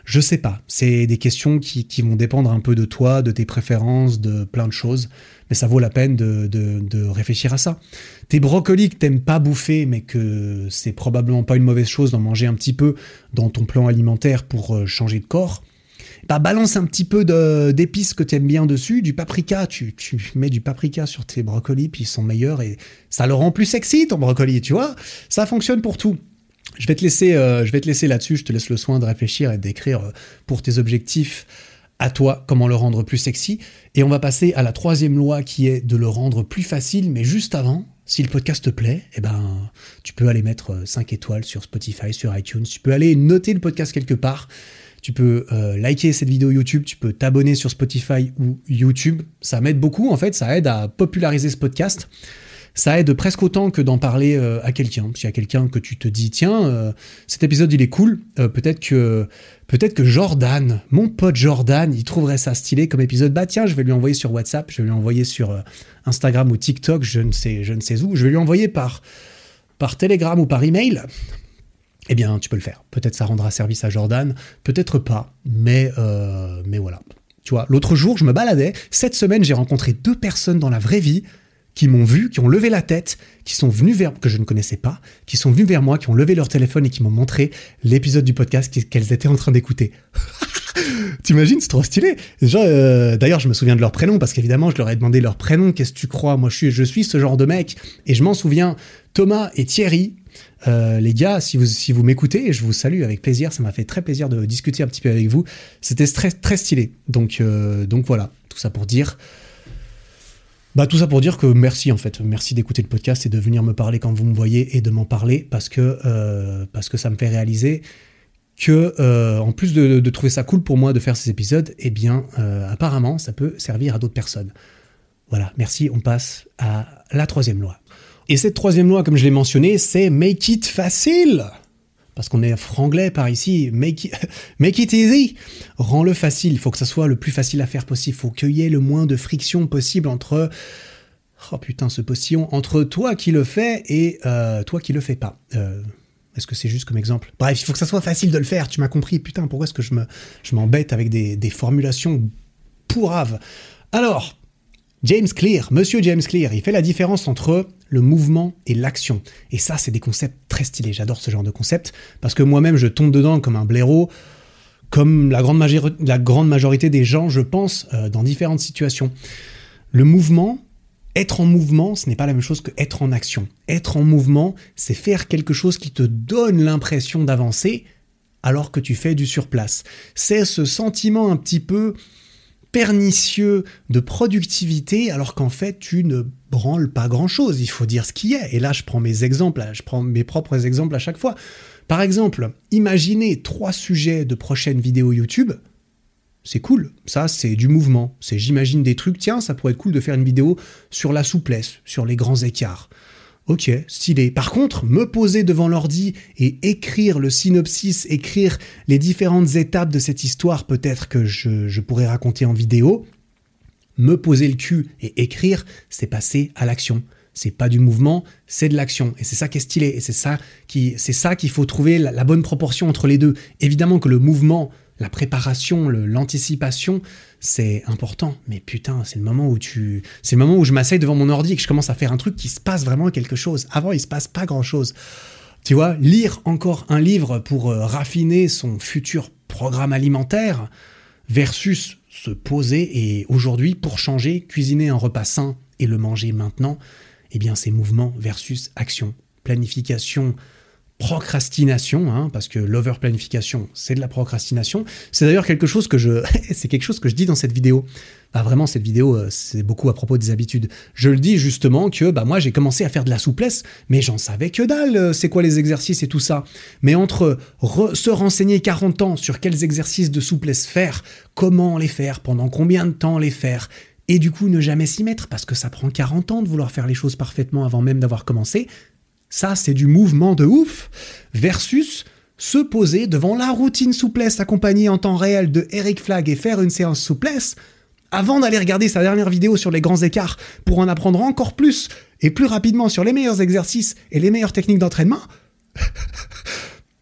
Je sais pas. C'est des questions qui, vont dépendre un peu de toi, de tes préférences, de plein de choses. Mais ça vaut la peine de, réfléchir à ça. Tes brocolis que t'aimes pas bouffer, mais que c'est probablement pas une mauvaise chose d'en manger un petit peu dans ton plan alimentaire pour euh, changer de corps bah, balance un petit peu d'épices que tu aimes bien dessus, du paprika, tu, mets du paprika sur tes brocolis, puis ils sont meilleurs et ça le rend plus sexy ton brocoli, tu vois. Ça fonctionne pour tout. Je vais te laisser, euh, laisser là-dessus, je te laisse le soin de réfléchir et d'écrire euh, pour tes objectifs à toi comment le rendre plus sexy. Et on va passer à la troisième loi qui est de le rendre plus facile, mais juste avant, si le podcast te plaît, eh ben, tu peux aller mettre 5 euh, étoiles sur Spotify, sur iTunes, tu peux aller noter le podcast quelque part. Tu peux euh, liker cette vidéo YouTube, tu peux t'abonner sur Spotify ou YouTube. Ça m'aide beaucoup, en fait, ça aide à populariser ce podcast. Ça aide presque autant que d'en parler euh, à quelqu'un. S'il y a quelqu'un que tu te dis, tiens, euh, cet épisode il est cool, peut-être que peut-être que Jordan, mon pote Jordan, il trouverait ça stylé comme épisode. Bah tiens, je vais lui envoyer sur WhatsApp, je vais lui envoyer sur Instagram ou TikTok, je ne sais, je ne sais où. Je vais lui envoyer par par Telegram ou par email eh bien, tu peux le faire. Peut-être ça rendra service à Jordan, peut-être pas, mais, euh, mais voilà. Tu vois, l'autre jour, je me baladais. Cette semaine, j'ai rencontré deux personnes dans la vraie vie qui m'ont vu, qui ont levé la tête, qui sont venus vers que je ne connaissais pas, qui sont venus vers moi, qui ont levé leur téléphone et qui m'ont montré l'épisode du podcast qu'elles étaient en train d'écouter. T'imagines, c'est trop stylé. Euh, d'ailleurs, je me souviens de leur prénom parce qu'évidemment, je leur ai demandé leur prénom. Qu'est-ce que tu crois? Moi, je suis ce genre de mec et je m'en souviens. Thomas et Thierry, euh, les gars, si vous, si vous m'écoutez, je vous salue avec plaisir. Ça m'a fait très plaisir de discuter un petit peu avec vous. C'était très, très stylé. Donc, euh, donc voilà, tout ça pour dire. Bah, tout ça pour dire que merci en fait, merci d'écouter le podcast et de venir me parler quand vous me voyez et de m'en parler parce que, euh, parce que ça me fait réaliser que en plus de, trouver ça cool pour moi de faire ces épisodes, eh bien apparemment ça peut servir à d'autres personnes. Voilà, merci, on passe à la troisième loi. Et cette troisième loi, comme je l'ai mentionné, c'est make it facile. Parce qu'on est franglais par ici, make it, make it easy. Rends-le facile, il faut que ça soit le plus facile à faire possible. Il faut qu'il y ait le moins de friction possible entre... Oh putain, ce postillon, entre toi qui le fais et euh, toi qui le fais pas. Euh, est-ce que c'est juste comme exemple? Bref, il faut que ça soit facile de le faire, tu m'as compris. Putain, pourquoi est-ce que je me, je m'embête avec des, des formulations pourraves? Alors, James Clear, monsieur James Clear, il fait la différence entre le mouvement et l'action. Et ça, c'est des concepts très stylés. J'adore ce genre de concept parce que moi-même, je tombe dedans comme un blaireau, comme la grande, majorité des gens, je pense, euh, dans différentes situations. Le mouvement, être en mouvement, ce n'est pas la même chose que être en action. Être en mouvement, c'est faire quelque chose qui te donne l'impression d'avancer alors que tu fais du surplace. C'est ce sentiment un petit peu pernicieux de productivité alors qu'en fait tu ne branles pas grand chose. Il faut dire ce qui est. Et là, je prends mes exemples, je prends mes propres exemples à chaque fois. Par exemple, imaginez trois sujets de prochaines vidéos YouTube. C'est cool. Ça, c'est du mouvement. C'est j'imagine des trucs. Tiens, ça pourrait être cool de faire une vidéo sur la souplesse, sur les grands écarts. Ok, stylé. Par contre, me poser devant l'ordi et écrire le synopsis, écrire les différentes étapes de cette histoire, peut-être que je, pourrais raconter en vidéo, me poser le cul et écrire, c'est passer à l'action. C'est pas du mouvement, c'est de l'action. Et c'est ça qui est stylé. Et c'est ça qui, c'est ça qu'il faut trouver la, bonne proportion entre les deux. Évidemment que le mouvement, la préparation, l'anticipation, c'est important. Mais putain, c'est le moment où tu, c'est le moment où je m'asseye devant mon ordi et que je commence à faire un truc qui se passe vraiment quelque chose. Avant, il se passe pas grand chose. Tu vois, lire encore un livre pour euh, raffiner son futur programme alimentaire versus se poser et aujourd'hui, pour changer, cuisiner un repas sain et le manger maintenant, eh bien c'est mouvement versus action. Planification, procrastination, hein, parce que l'over-planification, c'est de la procrastination. C'est d'ailleurs quelque chose que je, c'est quelque chose que je dis dans cette vidéo. Bah vraiment, cette vidéo, euh, c'est beaucoup à propos des habitudes. Je le dis justement que bah moi j'ai commencé à faire de la souplesse, mais j'en savais que dalle. Euh, c'est quoi les exercices et tout ça. Mais entre se renseigner 40 ans sur quels exercices de souplesse faire, comment les faire, pendant combien de temps les faire, et du coup ne jamais s'y mettre parce que ça prend 40 ans de vouloir faire les choses parfaitement avant même d'avoir commencé, ça c'est du mouvement de ouf, versus se poser devant la routine souplesse accompagnée en temps réel de Eric Flag et faire une séance souplesse, avant d'aller regarder sa dernière vidéo sur les grands écarts pour en apprendre encore plus et plus rapidement sur les meilleurs exercices et les meilleures techniques d'entraînement,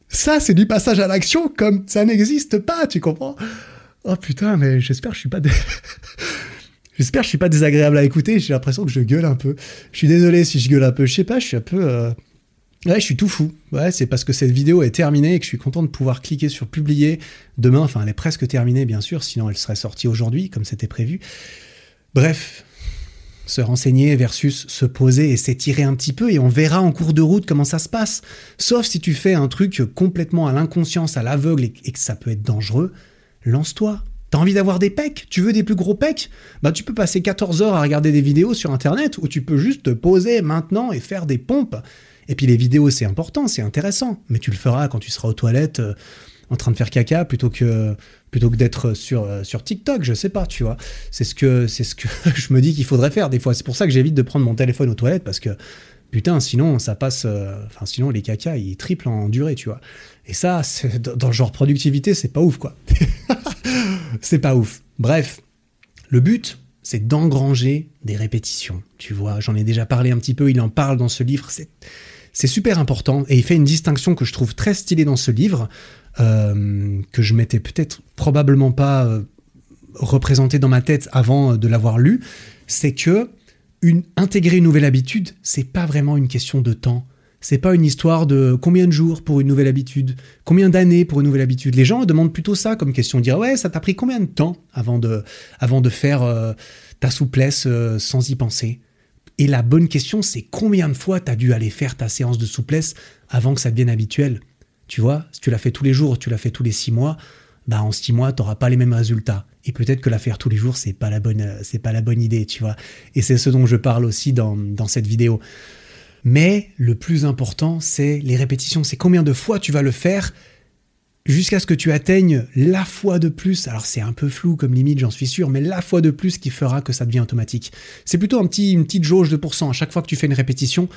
ça c'est du passage à l'action comme ça n'existe pas, tu comprends? Oh putain, mais j'espère que je suis pas... J'espère que je suis pas désagréable à écouter. J'ai l'impression que je gueule un peu. Je suis désolé si je gueule un peu. Je sais pas, je suis un peu. Euh, ouais, je suis tout fou. Ouais, c'est parce que cette vidéo est terminée et que je suis content de pouvoir cliquer sur publier demain. Enfin, elle est presque terminée, bien sûr, sinon elle serait sortie aujourd'hui, comme c'était prévu. Bref, se renseigner versus se poser et s'étirer un petit peu et on verra en cours de route comment ça se passe. Sauf si tu fais un truc complètement à l'inconscience, à l'aveugle et que ça peut être dangereux, lance-toi. T'as envie d'avoir des pecs? Tu veux des plus gros pecs? Bah tu peux passer 14 heures à regarder des vidéos sur internet ou tu peux juste te poser maintenant et faire des pompes. Et puis les vidéos c'est important, c'est intéressant, mais tu le feras quand tu seras aux toilettes euh, en train de faire caca plutôt que d'être sur euh, sur TikTok, je sais pas, tu vois. C'est ce que c'est ce que je me dis qu'il faudrait faire des fois. C'est pour ça que j'évite de prendre mon téléphone aux toilettes parce que putain, sinon ça passe euh, enfin sinon les caca ils triplent en durée, tu vois. Et ça dans le genre productivité, c'est pas ouf quoi. c'est pas ouf. Bref, le but, c'est d'engranger des répétitions. Tu vois, j'en ai déjà parlé un petit peu, il en parle dans ce livre. C'est super important et il fait une distinction que je trouve très stylée dans ce livre, euh, que je m'étais peut-être probablement pas euh, représenté dans ma tête avant euh, de l'avoir lu. C'est que une, intégrer une nouvelle habitude, c'est pas vraiment une question de temps c'est pas une histoire de combien de jours pour une nouvelle habitude, combien d'années pour une nouvelle habitude. Les gens demandent plutôt ça comme question, dire ouais, ça t'a pris combien de temps avant de, avant de faire euh, ta souplesse euh, sans y penser? Et la bonne question, c'est combien de fois t'as dû aller faire ta séance de souplesse avant que ça devienne habituel? Tu vois, si tu l'as fait tous les jours, tu l'as fait tous les six mois, bah en six mois, t'auras pas les mêmes résultats. Et peut-être que la faire tous les jours, c'est pas la bonne, c'est pas la bonne idée, tu vois. Et c'est ce dont je parle aussi dans, dans cette vidéo. Mais le plus important, c'est les répétitions. C'est combien de fois tu vas le faire jusqu'à ce que tu atteignes la fois de plus. Alors c'est un peu flou comme limite, j'en suis sûr, mais la fois de plus qui fera que ça devient automatique. C'est plutôt un petit, une petite jauge de pourcent. À chaque fois que tu fais une répétition,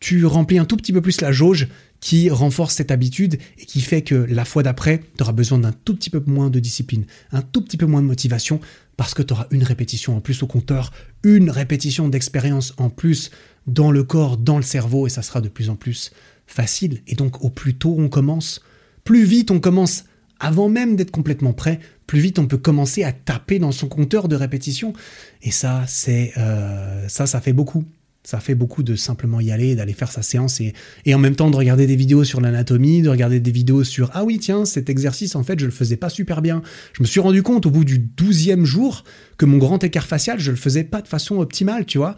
tu remplis un tout petit peu plus la jauge qui renforce cette habitude et qui fait que la fois d'après, tu auras besoin d'un tout petit peu moins de discipline, un tout petit peu moins de motivation, parce que tu auras une répétition en plus au compteur, une répétition d'expérience en plus dans le corps, dans le cerveau, et ça sera de plus en plus facile. Et donc au plus tôt on commence, plus vite on commence, avant même d'être complètement prêt, plus vite on peut commencer à taper dans son compteur de répétition. Et ça, c'est euh, ça, ça fait beaucoup. Ça fait beaucoup de simplement y aller, d'aller faire sa séance et, et, en même temps de regarder des vidéos sur l'anatomie, de regarder des vidéos sur ah oui tiens cet exercice en fait je le faisais pas super bien. Je me suis rendu compte au bout du douzième jour que mon grand écart facial je le faisais pas de façon optimale, tu vois.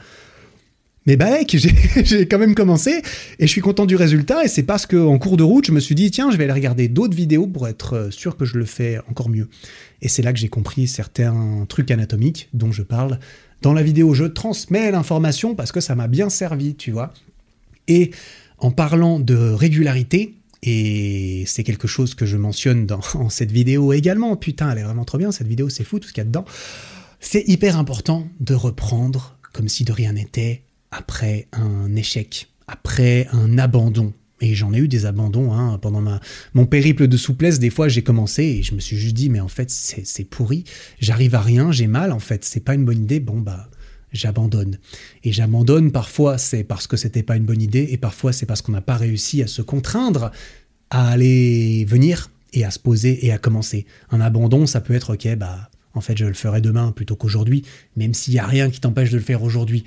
Mais bah mec, j'ai quand même commencé et je suis content du résultat et c'est parce qu'en cours de route, je me suis dit tiens, je vais aller regarder d'autres vidéos pour être euh, sûr que je le fais encore mieux. Et c'est là que j'ai compris certains trucs anatomiques dont je parle. Dans la vidéo, je transmets l'information parce que ça m'a bien servi, tu vois. Et en parlant de régularité, et c'est quelque chose que je mentionne dans cette vidéo également, putain, elle est vraiment trop bien, cette vidéo, c'est fou tout ce qu'il y a dedans. C'est hyper important de reprendre comme si de rien n'était après un échec, après un abandon. Et j'en ai eu des abandons hein, pendant mon périple de souplesse. Des fois, j'ai commencé et je me suis juste dit, mais en fait, c'est pourri. J'arrive à rien, j'ai mal. En fait, c'est pas une bonne idée. Bon, bah, j'abandonne. Et j'abandonne parfois, c'est parce que c'était pas une bonne idée, et parfois c'est parce qu'on n'a pas réussi à se contraindre à aller venir et à se poser et à commencer. Un abandon, ça peut être ok, bah en fait je le ferai demain plutôt qu'aujourd'hui, même s'il n'y a rien qui t'empêche de le faire aujourd'hui.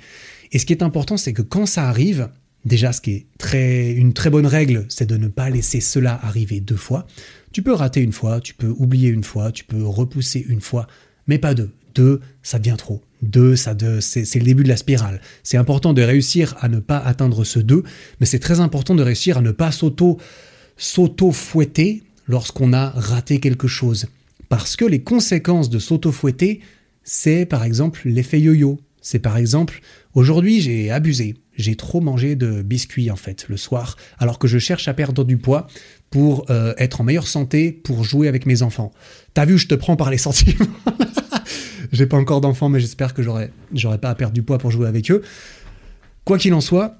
Et ce qui est important, c'est que quand ça arrive, déjà ce qui est très, une très bonne règle, c'est de ne pas laisser cela arriver deux fois. Tu peux rater une fois, tu peux oublier une fois, tu peux repousser une fois, mais pas deux. Deux, ça devient trop. Deux, ça c'est le début de la spirale. C'est important de réussir à ne pas atteindre ce deux, mais c'est très important de réussir à ne pas s'auto s'auto-fouetter lorsqu'on a raté quelque chose. Parce que les conséquences de s'auto-fouetter, c'est par exemple l'effet yo-yo. C'est par exemple, aujourd'hui j'ai abusé, j'ai trop mangé de biscuits en fait le soir, alors que je cherche à perdre du poids pour euh, être en meilleure santé, pour jouer avec mes enfants. T'as vu, je te prends par les sentiments. J'ai pas encore d'enfants, mais j'espère que j'aurai, j'aurai pas à perdre du poids pour jouer avec eux. Quoi qu'il en soit,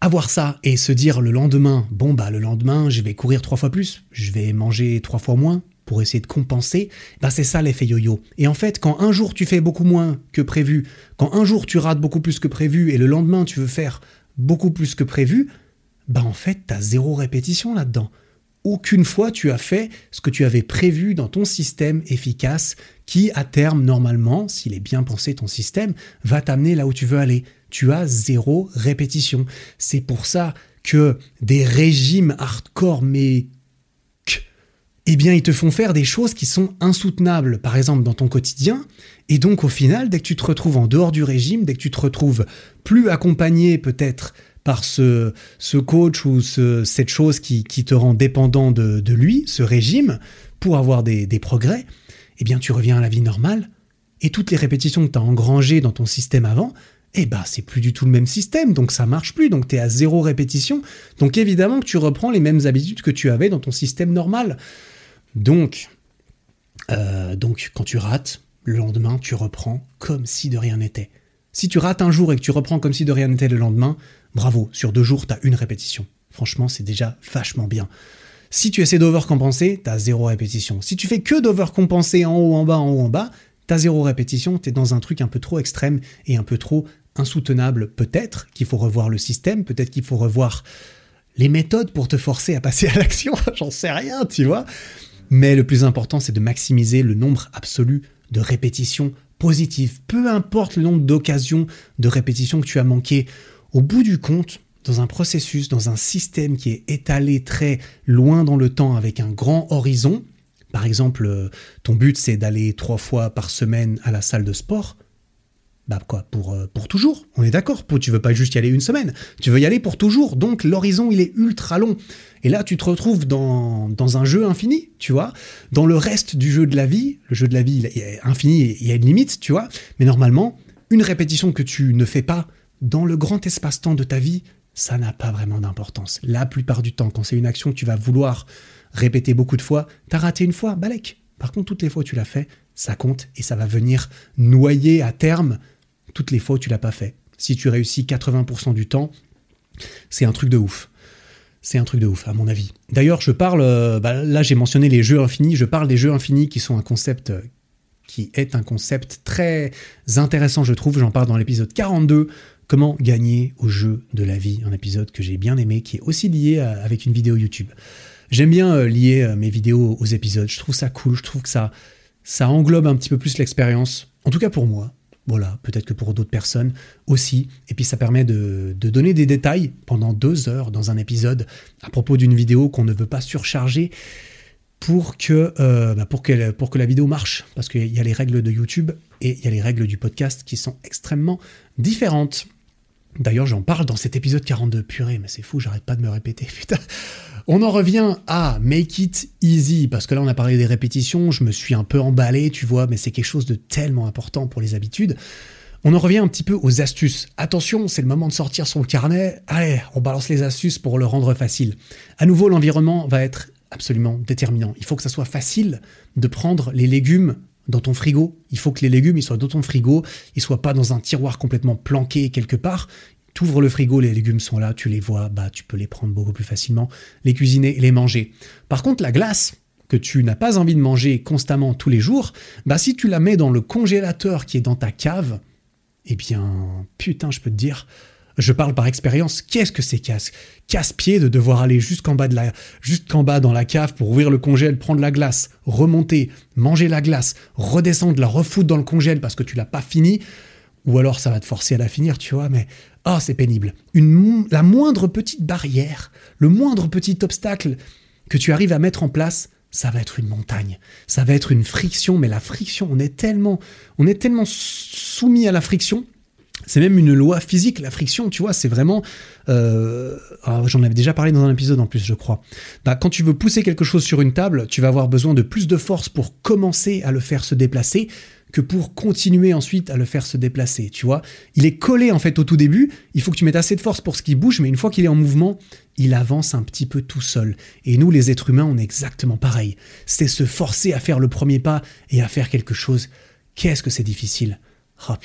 avoir ça et se dire le lendemain, bon bah le lendemain, je vais courir trois fois plus, je vais manger trois fois moins pour essayer de compenser, bah c'est ça l'effet yo-yo. Et en fait, quand un jour tu fais beaucoup moins que prévu, quand un jour tu rates beaucoup plus que prévu et le lendemain tu veux faire beaucoup plus que prévu, bah en fait, t'as zéro répétition là-dedans aucune fois tu as fait ce que tu avais prévu dans ton système efficace qui, à terme, normalement, s'il est bien pensé ton système, va t'amener là où tu veux aller. Tu as zéro répétition. C'est pour ça que des régimes hardcore, mais eh bien, ils te font faire des choses qui sont insoutenables, par exemple dans ton quotidien. Et donc, au final, dès que tu te retrouves en dehors du régime, dès que tu te retrouves plus accompagné peut-être par ce, ce coach ou cette chose qui, te rend dépendant de, lui, ce régime, pour avoir des, progrès, eh bien tu reviens à la vie normale et toutes les répétitions que tu as engrangées dans ton système avant, eh ben c'est plus du tout le même système, donc ça marche plus, donc tu es à zéro répétition, donc évidemment que tu reprends les mêmes habitudes que tu avais dans ton système normal. Donc, euh, donc quand tu rates, le lendemain tu reprends comme si de rien n'était. Si tu rates un jour et que tu reprends comme si de rien n'était le lendemain, bravo, sur deux jours, tu as une répétition. Franchement, c'est déjà vachement bien. Si tu essaies d'overcompenser, tu as zéro répétition. Si tu fais que d'overcompenser en haut, en bas, en haut, en bas, tu as zéro répétition, tu es dans un truc un peu trop extrême et un peu trop insoutenable. Peut-être qu'il faut revoir le système, peut-être qu'il faut revoir les méthodes pour te forcer à passer à l'action, j'en sais rien, tu vois. Mais le plus important, c'est de maximiser le nombre absolu de répétitions positif, peu importe le nombre d'occasions de répétition que tu as manqué, au bout du compte, dans un processus, dans un système qui est étalé très loin dans le temps avec un grand horizon, par exemple, euh, ton but c'est d'aller trois fois par semaine à la salle de sport, bah quoi, pour, euh, pour toujours, on est d'accord, tu veux pas juste y aller une semaine, tu veux y aller pour toujours, donc l'horizon il est ultra long. Et là tu te retrouves dans, dans un jeu infini, tu vois, dans le reste du jeu de la vie, le jeu de la vie il est infini, il y a une limite, tu vois, mais normalement, une répétition que tu ne fais pas dans le grand espace-temps de ta vie, ça n'a pas vraiment d'importance. La plupart du temps, quand c'est une action que tu vas vouloir répéter beaucoup de fois, t'as raté une fois, balèque. Par contre, toutes les fois où tu l'as fait, ça compte et ça va venir noyer à terme toutes les fois où tu l'as pas fait. Si tu réussis 80% du temps, c'est un truc de ouf. C'est un truc de ouf, à mon avis. D'ailleurs, je parle, euh, bah, là j'ai mentionné les jeux infinis, je parle des jeux infinis qui sont un concept euh, qui est un concept très intéressant, je trouve. J'en parle dans l'épisode 42, comment gagner au jeu de la vie, un épisode que j'ai bien aimé, qui est aussi lié avec une vidéo YouTube. J'aime bien euh, lier mes vidéos aux épisodes, je trouve ça cool, je trouve que ça, ça englobe un petit peu plus l'expérience, en tout cas pour moi. Voilà, peut-être que pour d'autres personnes aussi. Et puis ça permet de, donner des détails pendant deux heures dans un épisode à propos d'une vidéo qu'on ne veut pas surcharger pour que, euh, bah, pour que la vidéo marche. Parce qu'il y a les règles de YouTube et il y a les règles du podcast qui sont extrêmement différentes. D'ailleurs, j'en parle dans cet épisode 42. Purée, mais c'est fou, j'arrête pas de me répéter. Putain. On en revient à Make It Easy, parce que là on a parlé des répétitions, je me suis un peu emballé, tu vois, mais c'est quelque chose de tellement important pour les habitudes. On en revient un petit peu aux astuces. Attention, c'est le moment de sortir son carnet. Allez, on balance les astuces pour le rendre facile. À nouveau, l'environnement va être absolument déterminant. Il faut que ça soit facile de prendre les légumes dans ton frigo. Il faut que les légumes ils soient dans ton frigo, ils soient pas dans un tiroir complètement planqué quelque part Tu ouvres le frigo, les légumes sont là, tu les vois, bah tu peux les prendre beaucoup plus facilement, les cuisiner les manger. Par contre, la glace que tu n'as pas envie de manger constamment tous les jours, bah si tu la mets dans le congélateur qui est dans ta cave, eh bien, putain, je peux te dire, je parle par expérience, qu'est-ce que c'est casse? Casse-pied de devoir aller jusqu'en bas de la jusqu'en bas dans la cave pour ouvrir le congèle, prendre la glace, remonter, manger la glace, redescendre, la refoutre dans le congèle parce que tu l'as pas fini. Ou alors ça va te forcer à la finir, tu vois, mais ah, c'est pénible. Une, la moindre petite barrière, le moindre petit obstacle que tu arrives à mettre en place, ça va être une montagne, ça va être une friction, mais la friction, on est tellement, on est tellement soumis à la friction c'est même une loi physique, la friction, tu vois, c'est vraiment... Euh, j'en avais déjà parlé dans un épisode en plus, je crois. Bah, quand tu veux pousser quelque chose sur une table, tu vas avoir besoin de plus de force pour commencer à le faire se déplacer que pour continuer ensuite à le faire se déplacer, tu vois. Il est collé en fait au tout début, il faut que tu mettes assez de force pour ce qu'il bouge, mais une fois qu'il est en mouvement, il avance un petit peu tout seul. Et nous, les êtres humains, on est exactement pareil. C'est se forcer à faire le premier pas et à faire quelque chose. Qu'est-ce que c'est difficile Ah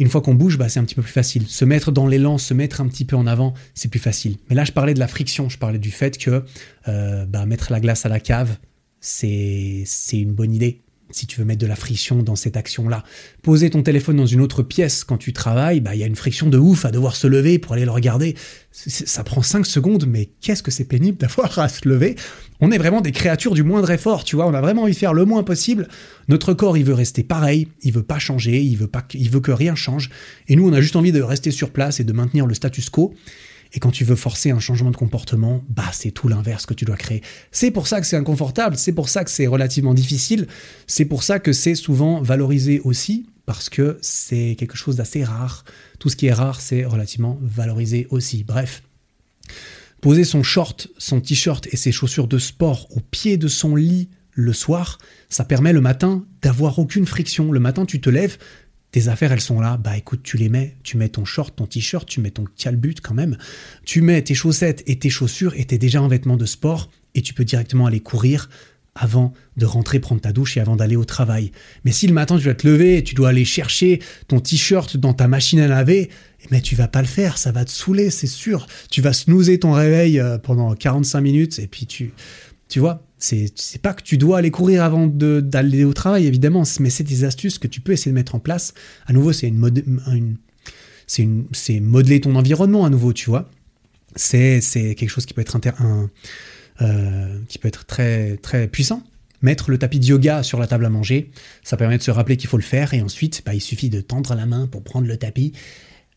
une fois qu'on bouge, bah, c'est un petit peu plus facile. Se mettre dans l'élan, se mettre un petit peu en avant, c'est plus facile. Mais là, je parlais de la friction, je parlais du fait que euh, bah, mettre la glace à la cave, c'est une bonne idée si tu veux mettre de la friction dans cette action-là. Poser ton téléphone dans une autre pièce quand tu travailles, bah il y a une friction de ouf à devoir se lever pour aller le regarder. Ça prend 5 secondes, mais qu'est-ce que c'est pénible d'avoir à se lever? On est vraiment des créatures du moindre effort, tu vois, on a vraiment envie de faire le moins possible. Notre corps, il veut rester pareil, il veut pas changer, il veut pas il veut que rien change et nous on a juste envie de rester sur place et de maintenir le status quo. Et quand tu veux forcer un changement de comportement, bah c'est tout l'inverse que tu dois créer. C'est pour ça que c'est inconfortable, c'est pour ça que c'est relativement difficile, c'est pour ça que c'est souvent valorisé aussi, parce que c'est quelque chose d'assez rare. Tout ce qui est rare, c'est relativement valorisé aussi. Bref. Poser son short, son t-shirt et ses chaussures de sport au pied de son lit le soir, ça permet le matin d'avoir aucune friction. Le matin, tu te lèves, tes affaires, elles sont là. Bah écoute, tu les mets. Tu mets ton short, ton t-shirt, tu mets ton calbut quand même. Tu mets tes chaussettes et tes chaussures et t'es déjà en vêtements de sport et tu peux directement aller courir avant de rentrer prendre ta douche et avant d'aller au travail. Mais si le matin tu dois te lever et tu dois aller chercher ton t-shirt dans ta machine à laver, mais eh ben, tu vas pas le faire, ça va te saouler, c'est sûr. Tu vas snoozer ton réveil euh, pendant 45 minutes et puis tu tu vois, c'est pas que tu dois aller courir avant d'aller au travail, évidemment, mais c'est des astuces que tu peux essayer de mettre en place. À nouveau, c'est une, c'est modeler ton environnement à nouveau, tu vois. C'est quelque chose qui peut être un, euh, qui peut être très très puissant. Mettre le tapis de yoga sur la table à manger, ça permet de se rappeler qu'il faut le faire et ensuite, bah, il suffit de tendre la main pour prendre le tapis,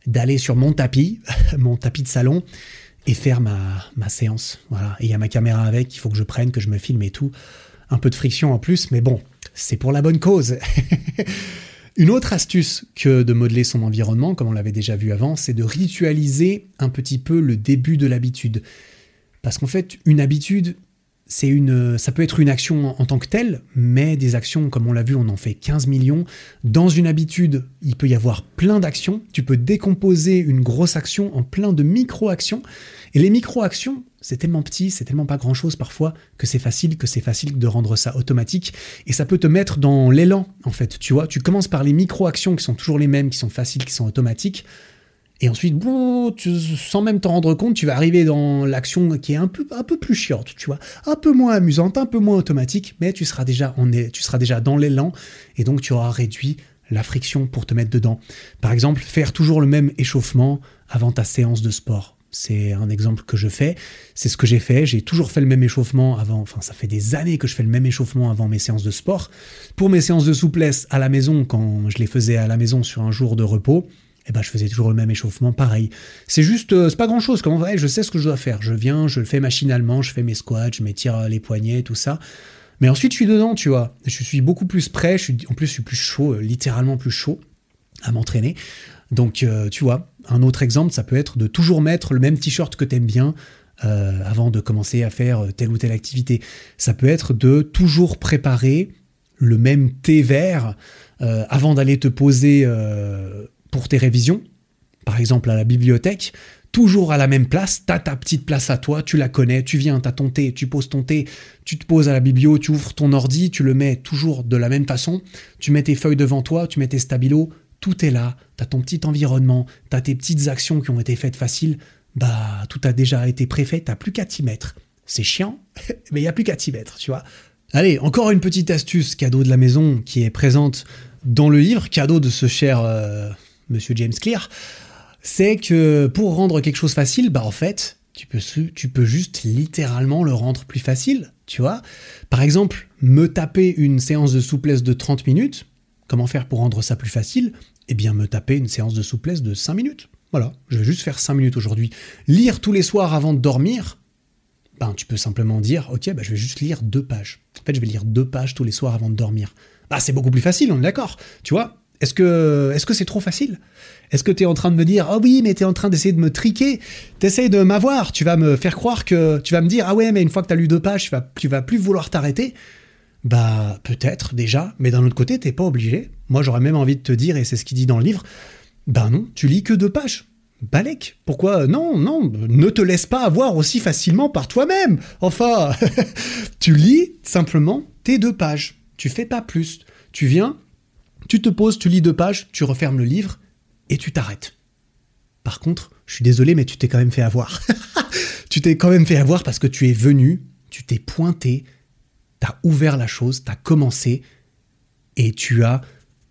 d'aller sur mon tapis, mon tapis de salon et faire ma, ma séance. Voilà. Et il y a ma caméra avec, il faut que je prenne, que je me filme et tout. Un peu de friction en plus, mais bon, c'est pour la bonne cause. Une autre astuce que de modeler son environnement, comme on l'avait déjà vu avant, c'est de ritualiser un petit peu le début de l'habitude. Parce qu'en fait, une habitude, c'est une, ça peut être une action en tant que telle, mais des actions, comme on l'a vu, on en fait 15 millions. Dans une habitude, il peut y avoir plein d'actions. Tu peux décomposer une grosse action en plein de micro-actions. Et les micro-actions, c'est tellement petit, c'est tellement pas grand-chose parfois que c'est facile, que c'est facile de rendre ça automatique. Et ça peut te mettre dans l'élan, en fait. Tu vois, tu commences par les micro-actions qui sont toujours les mêmes, qui sont faciles, qui sont automatiques. Et ensuite, sans même t'en rendre compte, tu vas arriver dans l'action qui est un peu, un peu plus chiante, tu vois, un peu moins amusante, un peu moins automatique, mais tu seras déjà, tu seras déjà dans l'élan et donc tu auras réduit la friction pour te mettre dedans. Par exemple, faire toujours le même échauffement avant ta séance de sport. C'est un exemple que je fais. C'est ce que j'ai fait. J'ai toujours fait le même échauffement avant. Enfin, ça fait des années que je fais le même échauffement avant mes séances de sport. Pour mes séances de souplesse à la maison, quand je les faisais à la maison sur un jour de repos, eh ben, je faisais toujours le même échauffement, pareil. C'est juste, euh, c'est pas grand chose. Comme vrai, je sais ce que je dois faire. Je viens, je le fais machinalement, je fais mes squats, je m'étire euh, les poignets, tout ça. Mais ensuite, je suis dedans, tu vois. Je suis beaucoup plus prêt. Je suis, en plus, je suis plus chaud, euh, littéralement plus chaud à m'entraîner. Donc, tu vois, un autre exemple, ça peut être de toujours mettre le même t-shirt que t'aimes bien avant de commencer à faire telle ou telle activité. Ça peut être de toujours préparer le même thé vert avant d'aller te poser pour tes révisions, par exemple à la bibliothèque, toujours à la même place, t'as ta petite place à toi, tu la connais, tu viens, t'as ton thé, tu poses ton thé, tu te poses à la biblio, tu ouvres ton ordi, tu le mets toujours de la même façon, tu mets tes feuilles devant toi, tu mets tes stabilos, tout est là, t'as ton petit environnement, t'as tes petites actions qui ont été faites faciles, bah tout a déjà été préfait, t'as plus qu'à t'y mettre. C'est chiant, mais il y a plus qu'à t'y mettre, tu vois. Allez, encore une petite astuce cadeau de la maison qui est présente dans le livre, cadeau de ce cher euh, monsieur James Clear, c'est que pour rendre quelque chose facile, bah en fait, tu peux, tu peux juste littéralement le rendre plus facile, tu vois. Par exemple, me taper une séance de souplesse de 30 minutes, comment faire pour rendre ça plus facile? Eh bien, me taper une séance de souplesse de 5 minutes. Voilà, je vais juste faire 5 minutes aujourd'hui. Lire tous les soirs avant de dormir, ben, tu peux simplement dire, ok, ben, je vais juste lire deux pages. En fait, je vais lire deux pages tous les soirs avant de dormir. Bah, c'est beaucoup plus facile, on est d'accord. Tu vois Est-ce que est-ce c'est trop facile? Est-ce que tu es en train de me dire, oh oui, mais tu es en train d'essayer de me triquer? T'essayes de m'avoir, tu vas me faire croire que... Tu vas me dire, ah ouais, mais une fois que tu as lu deux pages, tu vas, tu vas plus vouloir t'arrêter. Bah, peut-être déjà, mais d'un autre côté, t'es pas obligé. Moi, j'aurais même envie de te dire, et c'est ce qu'il dit dans le livre, ben non, tu lis que deux pages. Balek, pourquoi? Non, non, ne te laisse pas avoir aussi facilement par toi-même. Enfin, tu lis simplement tes deux pages. Tu fais pas plus. Tu viens, tu te poses, tu lis deux pages, tu refermes le livre et tu t'arrêtes. Par contre, je suis désolé, mais tu t'es quand même fait avoir. tu t'es quand même fait avoir parce que tu es venu, tu t'es pointé, t'as ouvert la chose, t'as commencé et tu as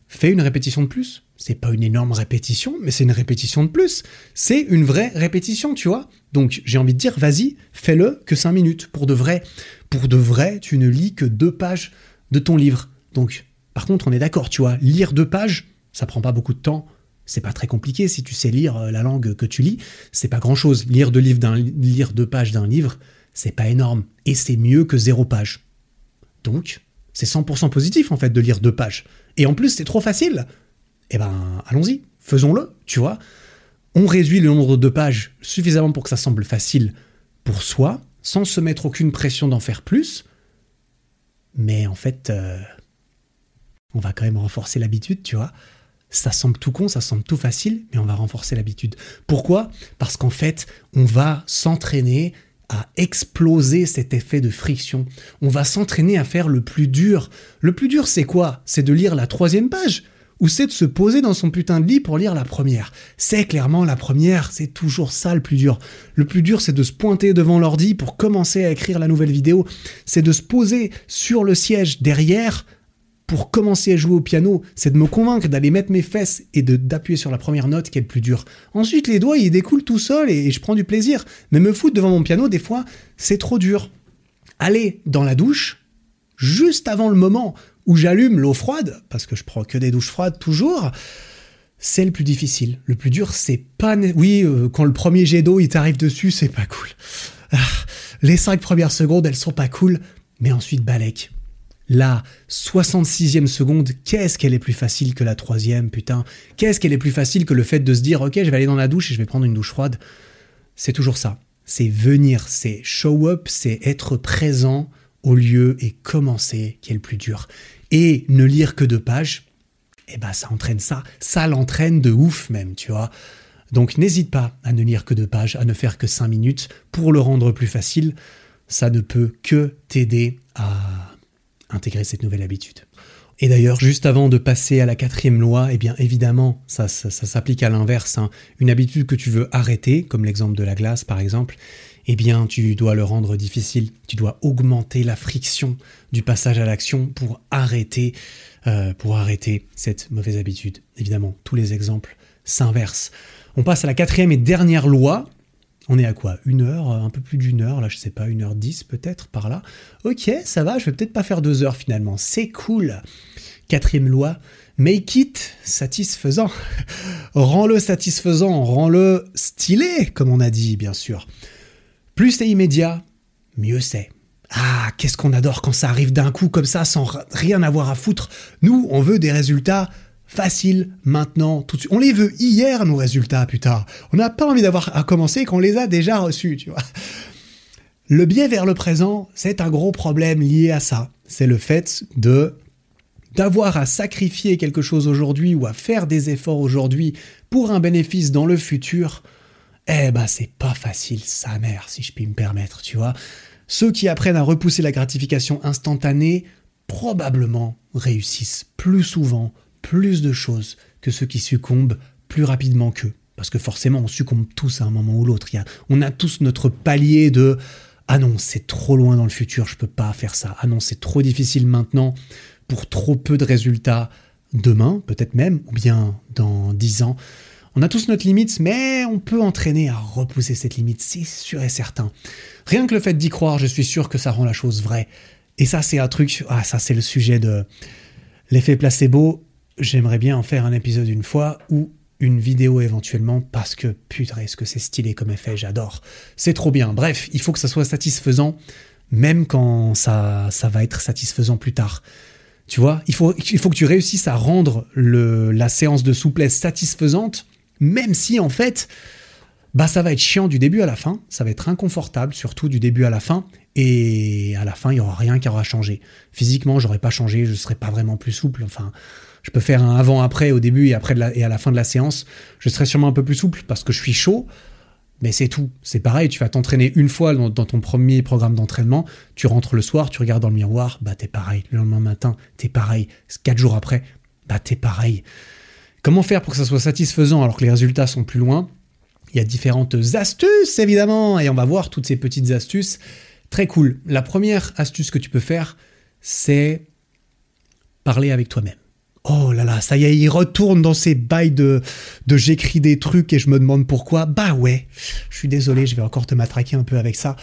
fait une répétition de plus. C'est pas une énorme répétition, mais c'est une répétition de plus. C'est une vraie répétition, tu vois. Donc j'ai envie de dire, vas-y, fais-le que 5 minutes. Pour de vrai, pour de vrai, tu ne lis que deux pages de ton livre. Donc, par contre, on est d'accord, tu vois, lire deux pages, ça prend pas beaucoup de temps. C'est pas très compliqué si tu sais lire euh, la langue que tu lis. C'est pas grand chose. Lire deux, pages d'un livre, c'est pas énorme. Et c'est mieux que zéro page. Donc, c'est 100% positif en fait de lire deux pages. Et en plus, c'est trop facile. Eh ben, allons-y, faisons-le, tu vois. On réduit le nombre de pages suffisamment pour que ça semble facile pour soi, sans se mettre aucune pression d'en faire plus. Mais en fait, euh, on va quand même renforcer l'habitude, tu vois. Ça semble tout con, ça semble tout facile, mais on va renforcer l'habitude. Pourquoi? Parce qu'en fait, on va s'entraîner à exploser cet effet de friction. On va s'entraîner à faire le plus dur. Le plus dur, c'est quoi? C'est de lire la troisième page ou c'est de se poser dans son putain de lit pour lire la première? C'est clairement la première, c'est toujours ça le plus dur. Le plus dur, c'est de se pointer devant l'ordi pour commencer à écrire la nouvelle vidéo. C'est de se poser sur le siège derrière pour commencer à jouer au piano, c'est de me convaincre d'aller mettre mes fesses et d'appuyer sur la première note qui est le plus dur. Ensuite, les doigts, ils découlent tout seuls et je prends du plaisir. Mais me foutre devant mon piano, des fois, c'est trop dur. Aller dans la douche, juste avant le moment où j'allume l'eau froide, parce que je prends que des douches froides toujours, c'est le plus difficile. Le plus dur, c'est pas... Oui, euh, quand le premier jet d'eau, il t'arrive dessus, c'est pas cool. Ah, les cinq premières secondes, elles sont pas cool, mais ensuite, balèque. La 66e seconde, qu'est-ce qu'elle est plus facile que la troisième, putain? Qu'est-ce qu'elle est plus facile que le fait de se dire, ok, je vais aller dans la douche et je vais prendre une douche froide? C'est toujours ça. C'est venir, c'est show up, c'est être présent au lieu et commencer qui est le plus dur. Et ne lire que deux pages, eh ben ça entraîne ça, ça l'entraîne de ouf même, tu vois. Donc n'hésite pas à ne lire que deux pages, à ne faire que cinq minutes pour le rendre plus facile. Ça ne peut que t'aider à intégrer cette nouvelle habitude. Et d'ailleurs, juste avant de passer à la quatrième loi, eh bien évidemment, ça, s'applique à l'inverse. Hein. Une habitude que tu veux arrêter, comme l'exemple de la glace par exemple, eh bien tu dois le rendre difficile. Tu dois augmenter la friction du passage à l'action pour arrêter, euh, pour arrêter cette mauvaise habitude. Évidemment, tous les exemples s'inversent. On passe à la quatrième et dernière loi. On est à quoi? Une heure Un peu plus d'une heure, là je sais pas, une heure dix peut-être par là. Ok, ça va, je vais peut-être pas faire deux heures finalement. C'est cool. Quatrième loi, make it satisfaisant. rends-le satisfaisant, rends-le stylé, comme on a dit, bien sûr. Plus c'est immédiat, mieux c'est. Ah, qu'est-ce qu'on adore quand ça arrive d'un coup comme ça, sans rien avoir à foutre. Nous, on veut des résultats faciles, maintenant, tout de suite. On les veut hier, nos résultats, putain. On n'a pas envie d'avoir à commencer qu'on les a déjà reçus, tu vois. Le biais vers le présent, c'est un gros problème lié à ça. C'est le fait de d'avoir à sacrifier quelque chose aujourd'hui ou à faire des efforts aujourd'hui pour un bénéfice dans le futur eh ben c'est pas facile, sa mère, si je puis me permettre, tu vois. Ceux qui apprennent à repousser la gratification instantanée, probablement réussissent plus souvent, plus de choses, que ceux qui succombent plus rapidement qu'eux. Parce que forcément, on succombe tous à un moment ou l'autre. On a tous notre palier de ah non, c'est trop loin dans le futur, je peux pas faire ça. Ah non, c'est trop difficile maintenant pour trop peu de résultats demain, peut-être même, ou bien dans dix ans. On a tous notre limite, mais on peut entraîner à repousser cette limite, c'est sûr et certain. Rien que le fait d'y croire, je suis sûr que ça rend la chose vraie. Et ça, c'est un truc, ah, ça, c'est le sujet de l'effet placebo. J'aimerais bien en faire un épisode une fois ou une vidéo éventuellement parce que putain, est-ce que c'est stylé comme effet, j'adore. C'est trop bien. Bref, il faut que ça soit satisfaisant, même quand ça, ça va être satisfaisant plus tard. Tu vois, il faut, il faut que tu réussisses à rendre le, la séance de souplesse satisfaisante, même si en fait, bah ça va être chiant du début à la fin, ça va être inconfortable, surtout du début à la fin, et à la fin, il n'y aura rien qui aura changé. Physiquement, j'aurais pas changé, je serais pas vraiment plus souple, enfin, je peux faire un avant-après au début et après et à la fin de la séance. Je serai sûrement un peu plus souple parce que je suis chaud. Mais c'est tout. C'est pareil, tu vas t'entraîner une fois dans, ton premier programme d'entraînement, tu rentres le soir, tu regardes dans le miroir, bah t'es pareil. Le lendemain matin, t'es pareil. Quatre jours après, bah t'es pareil. Comment faire pour que ça soit satisfaisant alors que les résultats sont plus loin? Il y a différentes astuces, évidemment, et on va voir toutes ces petites astuces. Très cool. La première astuce que tu peux faire, c'est parler avec toi-même. Oh là là, ça y est, il retourne dans ses bails de, de j'écris des trucs et je me demande pourquoi. Bah ouais, je suis désolé, je vais encore te matraquer un peu avec ça.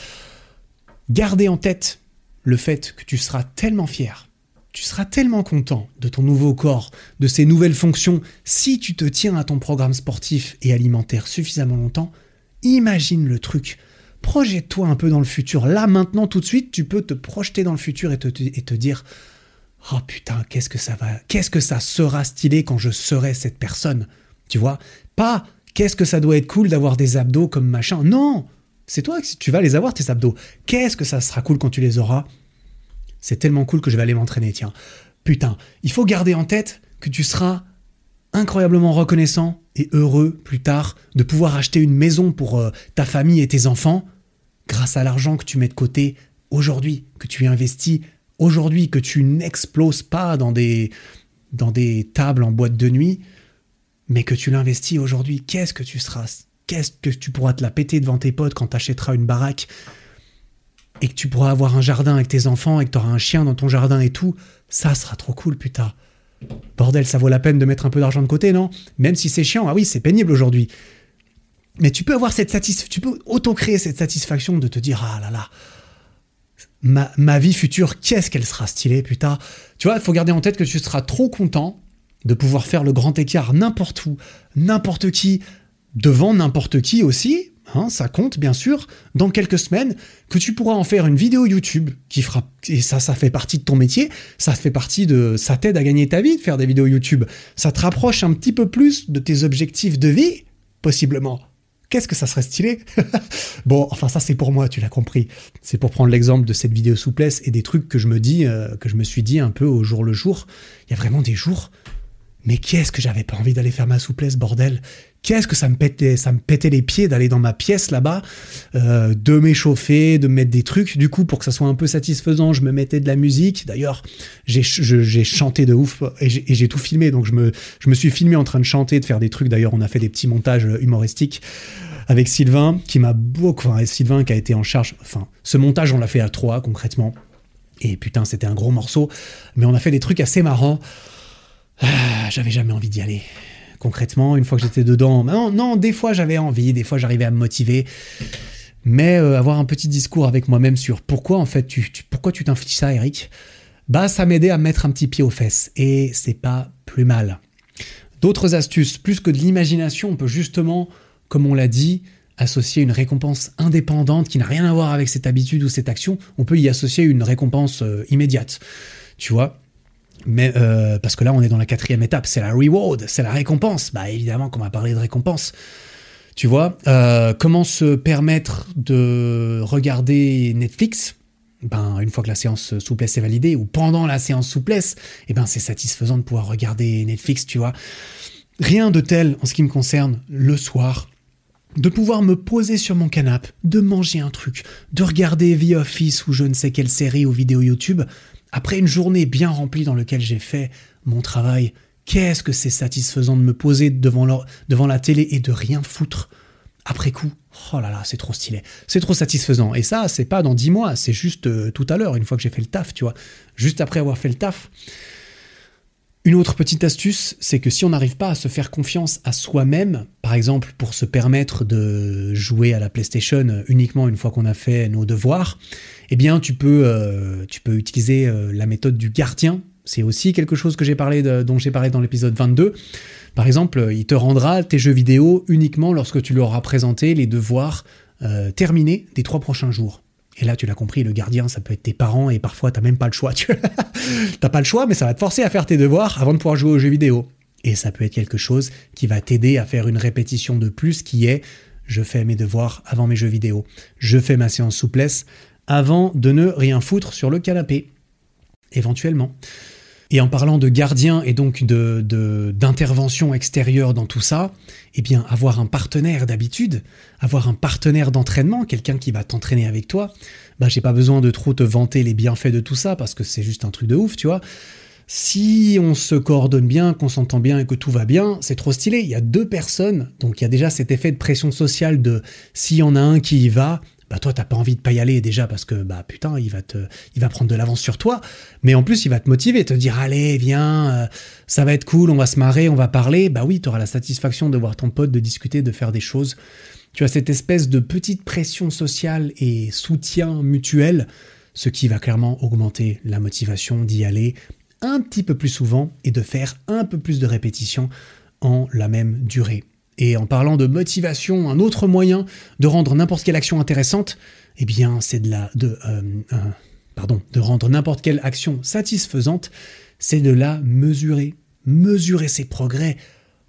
Gardez en tête le fait que tu seras tellement fier, tu seras tellement content de ton nouveau corps, de ses nouvelles fonctions, si tu te tiens à ton programme sportif et alimentaire suffisamment longtemps. Imagine le truc. Projette-toi un peu dans le futur. Là, maintenant, tout de suite, tu peux te projeter dans le futur et te, et te dire Oh putain, qu'est-ce que ça va, qu'est-ce que ça sera stylé quand je serai cette personne, tu vois? Pas qu'est-ce que ça doit être cool d'avoir des abdos comme machin. Non, c'est toi que tu vas les avoir tes abdos. Qu'est-ce que ça sera cool quand tu les auras? C'est tellement cool que je vais aller m'entraîner, tiens. Putain, il faut garder en tête que tu seras incroyablement reconnaissant et heureux plus tard de pouvoir acheter une maison pour euh, ta famille et tes enfants grâce à l'argent que tu mets de côté aujourd'hui, que tu investis aujourd'hui que tu n'exploses pas dans des, dans des tables en boîte de nuit, mais que tu l'investis aujourd'hui, qu'est-ce que tu seras Qu'est-ce que tu pourras te la péter devant tes potes quand tu achèteras une baraque et que tu pourras avoir un jardin avec tes enfants et que tu auras un chien dans ton jardin et tout Ça sera trop cool, putain. Bordel, ça vaut la peine de mettre un peu d'argent de côté, non? Même si c'est chiant, ah oui, c'est pénible aujourd'hui. Mais tu peux avoir cette satisfaction, tu peux auto-créer cette satisfaction de te dire ah là là, ma, vie future, qu'est-ce qu'elle sera stylée, putain. Tu vois, il faut garder en tête que tu seras trop content de pouvoir faire le grand écart n'importe où, n'importe qui, devant n'importe qui aussi, hein, ça compte bien sûr, dans quelques semaines, que tu pourras en faire une vidéo YouTube qui fera, et ça, ça fait partie de ton métier, ça fait partie de, ça t'aide à gagner ta vie de faire des vidéos YouTube, ça te rapproche un petit peu plus de tes objectifs de vie, possiblement. Qu'est-ce que ça serait stylé Bon, enfin ça c'est pour moi, tu l'as compris. C'est pour prendre l'exemple de cette vidéo souplesse et des trucs que je me dis, euh, que je me suis dit un peu au jour le jour. Il y a vraiment des jours. Mais qu'est-ce que j'avais pas envie d'aller faire ma souplesse, bordel? Qu'est-ce que ça me pétait, ça me pétait les pieds d'aller dans ma pièce là-bas, euh, de m'échauffer, de mettre des trucs. Du coup, pour que ça soit un peu satisfaisant, je me mettais de la musique. D'ailleurs, j'ai, chanté de ouf et j'ai, tout filmé. Donc je me, je me suis filmé en train de chanter, de faire des trucs. D'ailleurs, on a fait des petits montages humoristiques avec Sylvain, qui m'a beaucoup, enfin, Sylvain qui a été en charge. Enfin, ce montage, on l'a fait à trois concrètement. Et putain, c'était un gros morceau. Mais on a fait des trucs assez marrants. Ah, j'avais jamais envie d'y aller concrètement, une fois que j'étais dedans. Non, non, des fois j'avais envie, des fois j'arrivais à me motiver. Mais euh, avoir un petit discours avec moi-même sur pourquoi en fait tu, pourquoi tu t'infliges ça, Eric, bah ça m'aidait à mettre un petit pied aux fesses et c'est pas plus mal. D'autres astuces, plus que de l'imagination, on peut justement, comme on l'a dit, associer une récompense indépendante qui n'a rien à voir avec cette habitude ou cette action. On peut y associer une récompense euh, immédiate. Tu vois, mais euh, parce que là, on est dans la quatrième étape, c'est la reward, c'est la récompense. Bah évidemment qu'on va parler de récompense. Tu vois, euh, comment se permettre de regarder Netflix? Ben, une fois que la séance souplesse est validée, ou pendant la séance souplesse, eh ben, c'est satisfaisant de pouvoir regarder Netflix, tu vois. Rien de tel en ce qui me concerne le soir, de pouvoir me poser sur mon canapé, de manger un truc, de regarder The Office ou je ne sais quelle série ou vidéo YouTube, après une journée bien remplie dans laquelle j'ai fait mon travail, Qu'est-ce que c'est satisfaisant de me poser devant, la télé et de rien foutre? Après coup. Oh là là, c'est trop stylé. C'est trop satisfaisant. Et ça, c'est pas dans dix mois, c'est juste euh, tout à l'heure, une fois que j'ai fait le taf, tu vois. Juste après avoir fait le taf. Une autre petite astuce, c'est que si on n'arrive pas à se faire confiance à soi-même, par exemple pour se permettre de jouer à la PlayStation uniquement une fois qu'on a fait nos devoirs, eh bien tu peux, euh, tu peux utiliser euh, la méthode du gardien. C'est aussi quelque chose dont j'ai parlé dans l'épisode 22. Par exemple, il te rendra tes jeux vidéo uniquement lorsque tu lui auras présenté les devoirs euh, terminés des trois prochains jours. Et là, tu l'as compris, le gardien, ça peut être tes parents et parfois, t'as même pas le choix. Tu n'as pas le choix, mais ça va te forcer à faire tes devoirs avant de pouvoir jouer aux jeux vidéo. Et ça peut être quelque chose qui va t'aider à faire une répétition de plus qui est je fais mes devoirs avant mes jeux vidéo. Je fais ma séance souplesse avant de ne rien foutre sur le canapé. Éventuellement. Et en parlant de gardien et donc de, d'intervention extérieure dans tout ça, eh bien, avoir un partenaire d'habitude, avoir un partenaire d'entraînement, quelqu'un qui va t'entraîner avec toi, bah, j'ai pas besoin de trop te vanter les bienfaits de tout ça parce que c'est juste un truc de ouf, tu vois. Si on se coordonne bien, qu'on s'entend bien et que tout va bien, c'est trop stylé. Il y a deux personnes, donc il y a déjà cet effet de pression sociale de s'il y en a un qui y va, bah toi t'as pas envie de pas y aller déjà parce que bah putain il va te prendre de l'avance sur toi. Mais en plus il va te motiver te dire allez viens euh, ça va être cool on va se marrer on va parler. Bah oui tu auras la satisfaction de voir ton pote de discuter de faire des choses. Tu as cette espèce de petite pression sociale et soutien mutuel ce qui va clairement augmenter la motivation d'y aller un petit peu plus souvent et de faire un peu plus de répétitions en la même durée et en parlant de motivation, un autre moyen de rendre n'importe quelle action intéressante, eh bien, c'est de la, de, euh, pardon, de rendre n'importe quelle action satisfaisante, c'est de la mesurer, mesurer ses progrès.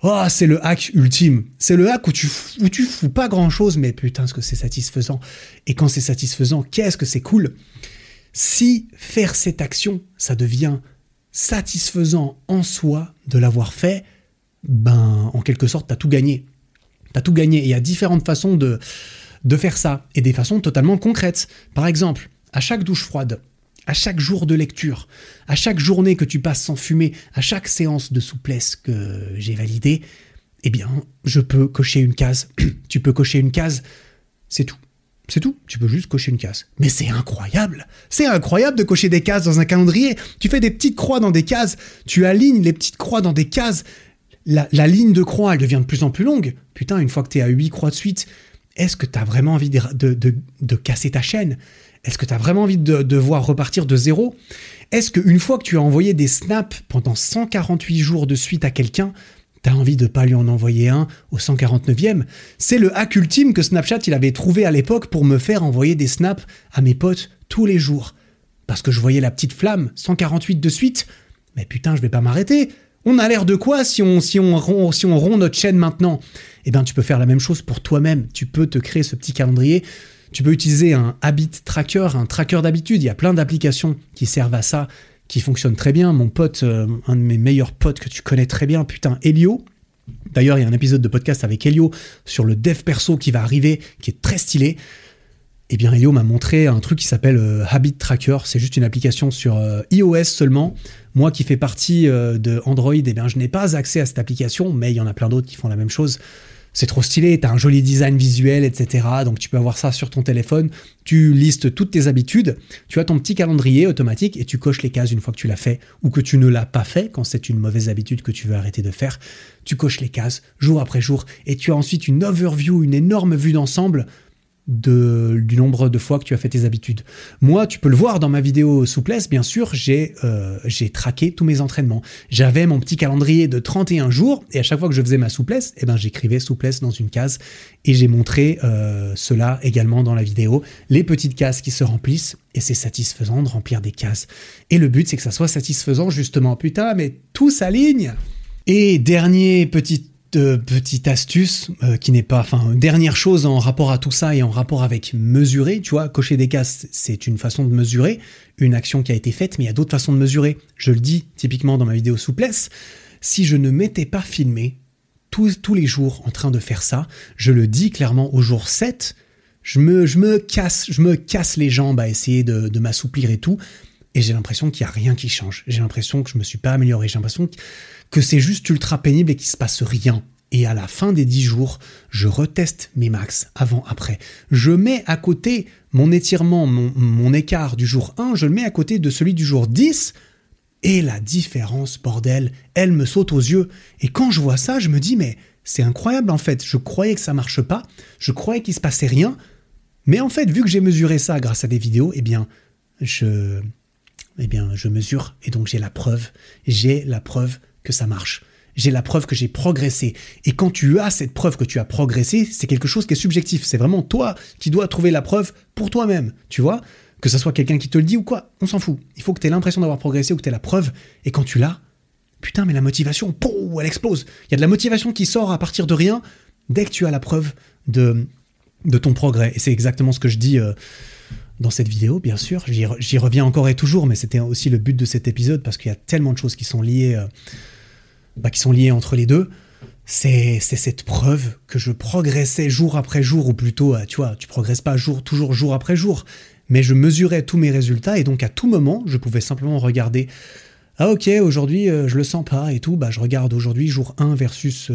Oh, c'est le hack ultime. C'est le hack où tu, où tu fous pas grand chose, mais putain, ce que c'est satisfaisant? Et quand c'est satisfaisant, qu'est-ce que c'est cool? Si faire cette action, ça devient satisfaisant en soi de l'avoir fait, ben, en quelque sorte, tu as tout gagné. Tu as tout gagné. Il y a différentes façons de, de faire ça, et des façons totalement concrètes. Par exemple, à chaque douche froide, à chaque jour de lecture, à chaque journée que tu passes sans fumer, à chaque séance de souplesse que j'ai validée, eh bien, je peux cocher une case. tu peux cocher une case, c'est tout. C'est tout, tu peux juste cocher une case. Mais c'est incroyable C'est incroyable de cocher des cases dans un calendrier. Tu fais des petites croix dans des cases, tu alignes les petites croix dans des cases, la, ligne de croix, elle devient de plus en plus longue. Putain, une fois que tu es à 8 croix de suite, est-ce que tu as vraiment envie de, casser ta chaîne? Est-ce que tu as vraiment envie de devoir repartir de zéro? Est-ce qu'une fois que tu as envoyé des snaps pendant 148 jours de suite à quelqu'un, T'as envie de pas lui en envoyer un au 149e C'est le hack ultime que Snapchat avait trouvé à l'époque pour me faire envoyer des snaps à mes potes tous les jours. Parce que je voyais la petite flamme, 148 de suite. Mais putain, je vais pas m'arrêter. On a l'air de quoi si on, si on, rompt, si on rompt notre chaîne maintenant? Eh bien, tu peux faire la même chose pour toi-même. Tu peux te créer ce petit calendrier. Tu peux utiliser un habit tracker, un tracker d'habitude. Il y a plein d'applications qui servent à ça, qui fonctionnent très bien. Mon pote, euh, un de mes meilleurs potes que tu connais très bien, putain, Elio. D'ailleurs, il y a un épisode de podcast avec Elio sur le dev perso qui va arriver, qui est très stylé. Eh bien, Elio m'a montré un truc qui s'appelle euh, Habit Tracker. C'est juste une application sur euh, iOS seulement. Moi qui fais partie euh, de Android, eh bien, je n'ai pas accès à cette application, mais il y en a plein d'autres qui font la même chose. C'est trop stylé, tu as un joli design visuel, etc. Donc tu peux avoir ça sur ton téléphone. Tu listes toutes tes habitudes. Tu as ton petit calendrier automatique et tu coches les cases une fois que tu l'as fait ou que tu ne l'as pas fait quand c'est une mauvaise habitude que tu veux arrêter de faire. Tu coches les cases jour après jour et tu as ensuite une overview, une énorme vue d'ensemble du nombre de fois que tu as fait tes habitudes. Moi, tu peux le voir dans ma vidéo souplesse, bien sûr, j'ai euh, traqué tous mes entraînements. J'avais mon petit calendrier de 31 jours et à chaque fois que je faisais ma souplesse, eh ben, j'écrivais souplesse dans une case et j'ai montré euh, cela également dans la vidéo. Les petites cases qui se remplissent et c'est satisfaisant de remplir des cases. Et le but, c'est que ça soit satisfaisant justement. Putain, mais tout s'aligne et dernier petit petite astuce euh, qui n'est pas, enfin, dernière chose en rapport à tout ça et en rapport avec mesurer, tu vois, cocher des cases, c'est une façon de mesurer une action qui a été faite, mais il y a d'autres façons de mesurer. Je le dis typiquement dans ma vidéo souplesse, si je ne m'étais pas filmé tous, tous les jours en train de faire ça, je le dis clairement au jour 7, je me, je me casse, je me casse les jambes à essayer de, de m'assouplir et tout, et j'ai l'impression qu'il n'y a rien qui change. J'ai l'impression que je me suis pas amélioré. J'ai l'impression que c'est juste ultra pénible et qu'il se passe rien. Et à la fin des 10 jours, je reteste mes max avant, après. Je mets à côté mon étirement, mon, mon écart du jour 1, je le mets à côté de celui du jour 10. Et la différence, bordel, elle me saute aux yeux. Et quand je vois ça, je me dis, mais c'est incroyable en fait. Je croyais que ça marche pas. Je croyais qu'il se passait rien. Mais en fait, vu que j'ai mesuré ça grâce à des vidéos, eh bien, je, eh bien, je mesure et donc j'ai la preuve. J'ai la preuve que ça marche. J'ai la preuve que j'ai progressé. Et quand tu as cette preuve que tu as progressé, c'est quelque chose qui est subjectif. C'est vraiment toi qui dois trouver la preuve pour toi-même. Tu vois Que ce soit quelqu'un qui te le dit ou quoi, on s'en fout. Il faut que tu aies l'impression d'avoir progressé ou que tu aies la preuve. Et quand tu l'as, putain, mais la motivation, pouf, elle explose. Il y a de la motivation qui sort à partir de rien dès que tu as la preuve de, de ton progrès. Et c'est exactement ce que je dis. Euh, dans cette vidéo, bien sûr. J'y reviens encore et toujours, mais c'était aussi le but de cet épisode parce qu'il y a tellement de choses qui sont liées, euh, bah, qui sont liées entre les deux. C'est cette preuve que je progressais jour après jour, ou plutôt, euh, tu vois, tu progresses pas jour, toujours jour après jour, mais je mesurais tous mes résultats et donc à tout moment, je pouvais simplement regarder. Ah ok, aujourd'hui euh, je le sens pas et tout, bah je regarde aujourd'hui jour 1 versus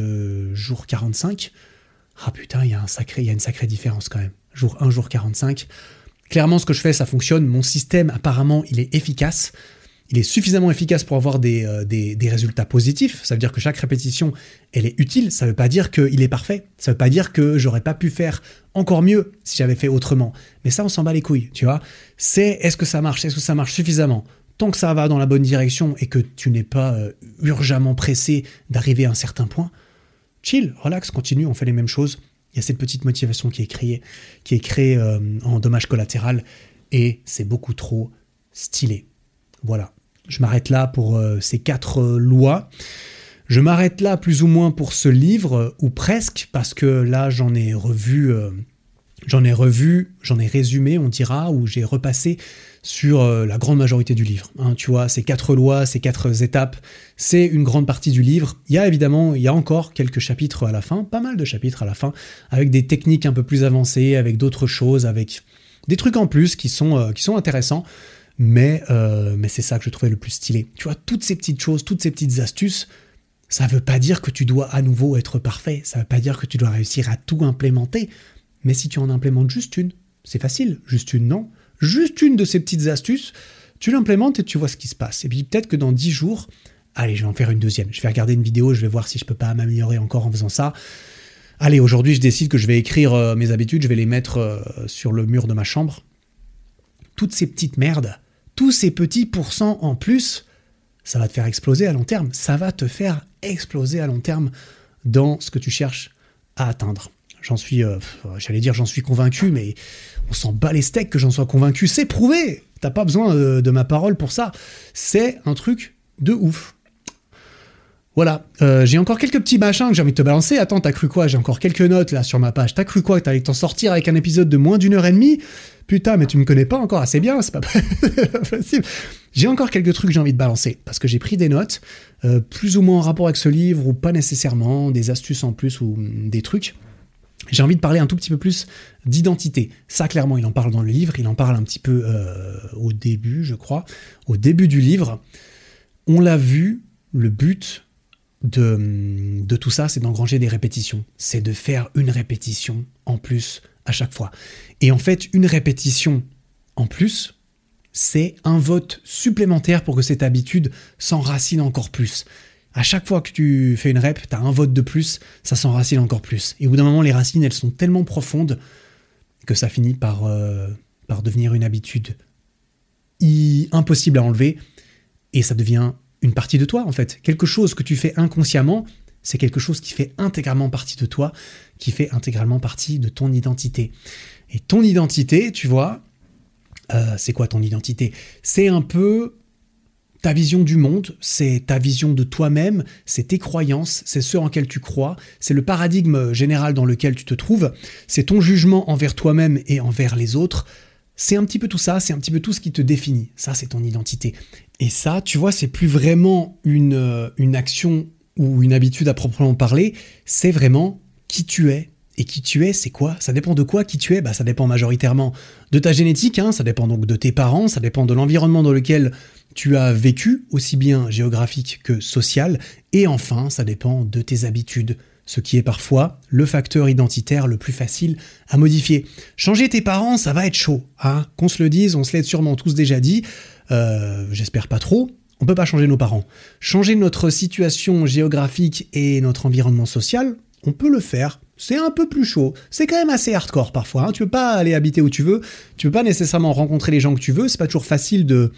jour 45. Ah putain, il y a un sacré, il y a une sacrée différence quand même. Jour 1, jour 45. Clairement, ce que je fais, ça fonctionne. Mon système, apparemment, il est efficace. Il est suffisamment efficace pour avoir euh, des, des, résultats positifs. Ça veut dire que chaque répétition, elle est utile. Ça ne veut pas dire qu'il est parfait. Ça ne veut pas dire que j'aurais pas pu faire encore mieux si j'avais fait autrement. Mais ça, on s'en bat les couilles, tu vois. C'est est-ce que ça marche? Est-ce que ça marche suffisamment? Tant que ça va dans la bonne direction et que tu n'es pas euh, urgemment pressé d'arriver à un certain point, chill, relax, continue, on fait les mêmes choses il y a cette petite motivation qui est créée, qui est créée euh, en dommage collatéral, et c'est beaucoup trop stylé. Voilà. Je m'arrête là pour euh, ces quatre euh, lois. Je m'arrête là plus ou moins pour ce livre, ou presque, parce que là j'en ai revu, j'en ai revu, j'en ai résumé, on dira, ou j'ai repassé sur euh, la grande majorité du livre. Hein, tu vois, ces quatre lois, ces quatre étapes, c'est une grande partie du livre. Il y a évidemment, il y a encore quelques chapitres à la fin, pas mal de chapitres à la fin, avec des techniques un peu plus avancées, avec d'autres choses, avec des trucs en plus qui sont, euh, qui sont intéressants. Mais, euh, mais c'est ça que je trouvais le plus stylé. Tu vois, toutes ces petites choses, toutes ces petites astuces, ça ne veut pas dire que tu dois à nouveau être parfait, ça ne veut pas dire que tu dois réussir à tout implémenter. Mais si tu en implémentes juste une, c'est facile, juste une non, juste une de ces petites astuces, tu l'implémentes et tu vois ce qui se passe. Et puis peut-être que dans 10 jours, allez, je vais en faire une deuxième. Je vais regarder une vidéo, je vais voir si je peux pas m'améliorer encore en faisant ça. Allez, aujourd'hui, je décide que je vais écrire euh, mes habitudes, je vais les mettre euh, sur le mur de ma chambre. Toutes ces petites merdes, tous ces petits pourcents en plus, ça va te faire exploser à long terme. Ça va te faire exploser à long terme dans ce que tu cherches à atteindre. J'en suis, euh, j'allais dire j'en suis convaincu, mais on s'en bat les steaks que j'en sois convaincu. C'est prouvé T'as pas besoin euh, de, ma parole pour ça. C'est un truc de ouf. Voilà, euh, j'ai encore quelques petits machins que j'ai envie de te balancer. Attends, t'as cru quoi? J'ai encore quelques notes là sur ma page. T'as cru quoi? Que t'allais t'en sortir avec un épisode de moins d'une heure et demie? Putain, mais tu me connais pas encore assez bien, c'est pas possible. J'ai encore quelques trucs que j'ai envie de balancer parce que j'ai pris des notes, plus ou moins en rapport avec ce livre ou pas nécessairement, des astuces en plus ou mm, des trucs. J'ai envie de parler un tout petit peu plus d'identité. Ça, clairement, il en parle dans le livre, il en parle un petit peu euh, au début, je crois, au début du livre. On l'a vu, le but de, tout ça, c'est d'engranger des répétitions. C'est de faire une répétition en plus à chaque fois. Et en fait, une répétition en plus, c'est un vote supplémentaire pour que cette habitude s'enracine encore plus à chaque fois que tu fais une rep, tu as un vote de plus, ça s'enracine encore plus. Et au bout d'un moment, les racines, elles sont tellement profondes que ça finit par, euh, par devenir une habitude impossible à enlever. Et ça devient une partie de toi, en fait. Quelque chose que tu fais inconsciemment, c'est quelque chose qui fait intégralement partie de toi, qui fait intégralement partie de ton identité. Et ton identité, tu vois, euh, c'est quoi ton identité? C'est un peu ta vision du monde, c'est ta vision de toi-même, c'est tes croyances, c'est ce en quel tu crois, c'est le paradigme général dans lequel tu te trouves, c'est ton jugement envers toi-même et envers les autres. C'est un petit peu tout ça, c'est un petit peu tout ce qui te définit. Ça, c'est ton identité. Et ça, tu vois, c'est plus vraiment une, euh, une action ou une habitude à proprement parler, c'est vraiment qui tu es. Et qui tu es, c'est quoi? Ça dépend de quoi qui tu es? Bah, Ça dépend majoritairement de ta génétique, hein, ça dépend donc de tes parents, ça dépend de l'environnement dans lequel tu as vécu, aussi bien géographique que social, et enfin, ça dépend de tes habitudes, ce qui est parfois le facteur identitaire le plus facile à modifier. Changer tes parents, ça va être chaud, hein qu'on se le dise, on se l'est sûrement tous déjà dit, euh, j'espère pas trop, on peut pas changer nos parents. Changer notre situation géographique et notre environnement social, on peut le faire. C'est un peu plus chaud. C'est quand même assez hardcore parfois. Hein. Tu peux pas aller habiter où tu veux. Tu peux pas nécessairement rencontrer les gens que tu veux. C'est pas toujours facile de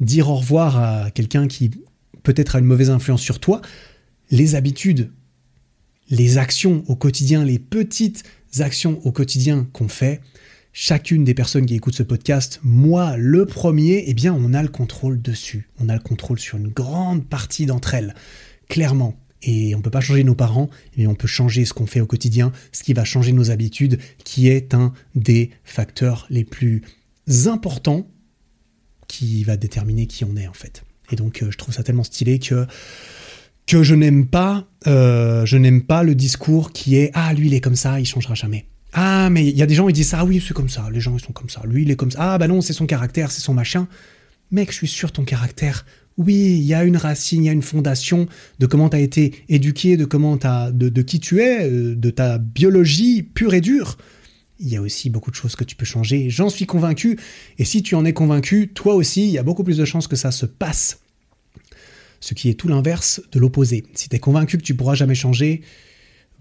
dire au revoir à quelqu'un qui peut-être a une mauvaise influence sur toi. Les habitudes, les actions au quotidien, les petites actions au quotidien qu'on fait, chacune des personnes qui écoutent ce podcast, moi le premier, eh bien on a le contrôle dessus. On a le contrôle sur une grande partie d'entre elles, clairement. Et on ne peut pas changer nos parents, mais on peut changer ce qu'on fait au quotidien, ce qui va changer nos habitudes, qui est un des facteurs les plus importants qui va déterminer qui on est en fait. Et donc euh, je trouve ça tellement stylé que que je n'aime pas, euh, je n'aime pas le discours qui est ah lui il est comme ça, il changera jamais. Ah, mais il y a des gens, ils disent ah oui, c'est comme ça, les gens, ils sont comme ça, lui, il est comme ça. Ah, bah non, c'est son caractère, c'est son machin. Mec, je suis sûr, ton caractère, oui, il y a une racine, il y a une fondation de comment tu as été éduqué, de comment as, de, de qui tu es, euh, de ta biologie pure et dure. Il y a aussi beaucoup de choses que tu peux changer. J'en suis convaincu. Et si tu en es convaincu, toi aussi, il y a beaucoup plus de chances que ça se passe. Ce qui est tout l'inverse de l'opposé. Si tu es convaincu que tu pourras jamais changer,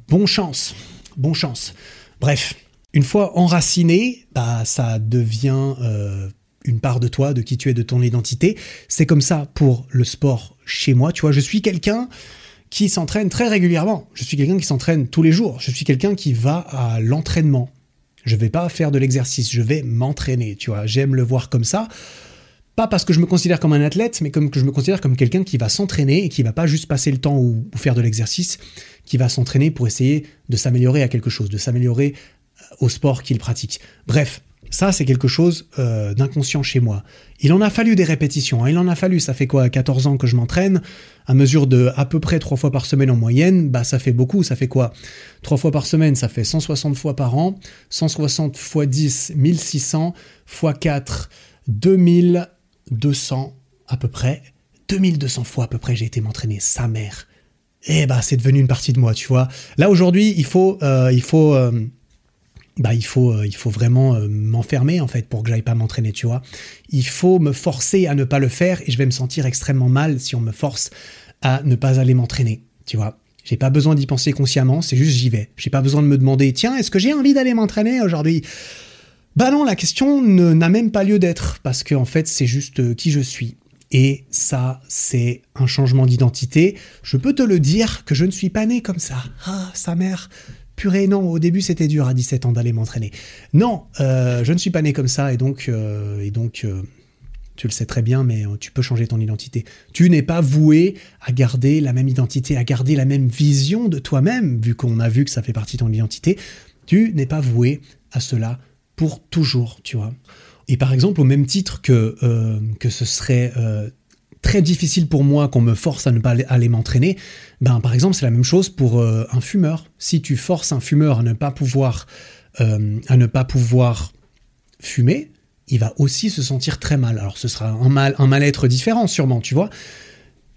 bon chance. Bon chance. Bref, une fois enraciné, bah, ça devient euh, une part de toi, de qui tu es, de ton identité. C'est comme ça pour le sport chez moi. Tu vois, je suis quelqu'un qui s'entraîne très régulièrement. Je suis quelqu'un qui s'entraîne tous les jours. Je suis quelqu'un qui va à l'entraînement. Je vais pas faire de l'exercice, je vais m'entraîner. Tu vois, j'aime le voir comme ça. Pas parce que je me considère comme un athlète, mais comme que je me considère comme quelqu'un qui va s'entraîner et qui va pas juste passer le temps ou faire de l'exercice, qui va s'entraîner pour essayer de s'améliorer à quelque chose, de s'améliorer euh, au sport qu'il pratique. Bref, ça c'est quelque chose euh, d'inconscient chez moi. Il en a fallu des répétitions, hein. il en a fallu, ça fait quoi, 14 ans que je m'entraîne, à mesure de à peu près 3 fois par semaine en moyenne, bah ça fait beaucoup, ça fait quoi? 3 fois par semaine, ça fait 160 fois par an, 160 fois 10, 1600, fois 4, 2200 à peu près, 2200 fois à peu près j'ai été m'entraîner, sa mère eh bah c'est devenu une partie de moi, tu vois. Là aujourd'hui, il faut, euh, il faut, euh, bah il faut, euh, il faut vraiment m'enfermer en fait pour que j'aille pas m'entraîner, tu vois. Il faut me forcer à ne pas le faire et je vais me sentir extrêmement mal si on me force à ne pas aller m'entraîner, tu vois. J'ai pas besoin d'y penser consciemment, c'est juste j'y vais. J'ai pas besoin de me demander tiens est-ce que j'ai envie d'aller m'entraîner aujourd'hui? Bah non, la question n'a même pas lieu d'être parce que en fait c'est juste qui je suis. Et ça, c'est un changement d'identité. Je peux te le dire que je ne suis pas né comme ça. Ah, sa mère. Purée, non, au début c'était dur à 17 ans d'aller m'entraîner. Non, euh, je ne suis pas né comme ça et donc, euh, et donc euh, tu le sais très bien, mais tu peux changer ton identité. Tu n'es pas voué à garder la même identité, à garder la même vision de toi-même, vu qu'on a vu que ça fait partie de ton identité. Tu n'es pas voué à cela pour toujours, tu vois. Et par exemple, au même titre que, euh, que ce serait euh, très difficile pour moi qu'on me force à ne pas aller, m'entraîner, ben, par exemple, c'est la même chose pour euh, un fumeur. Si tu forces un fumeur à ne pas pouvoir, à ne pas pouvoir fumer, il va aussi se sentir très mal. Alors ce sera un mal, un mal-être différent sûrement, tu vois.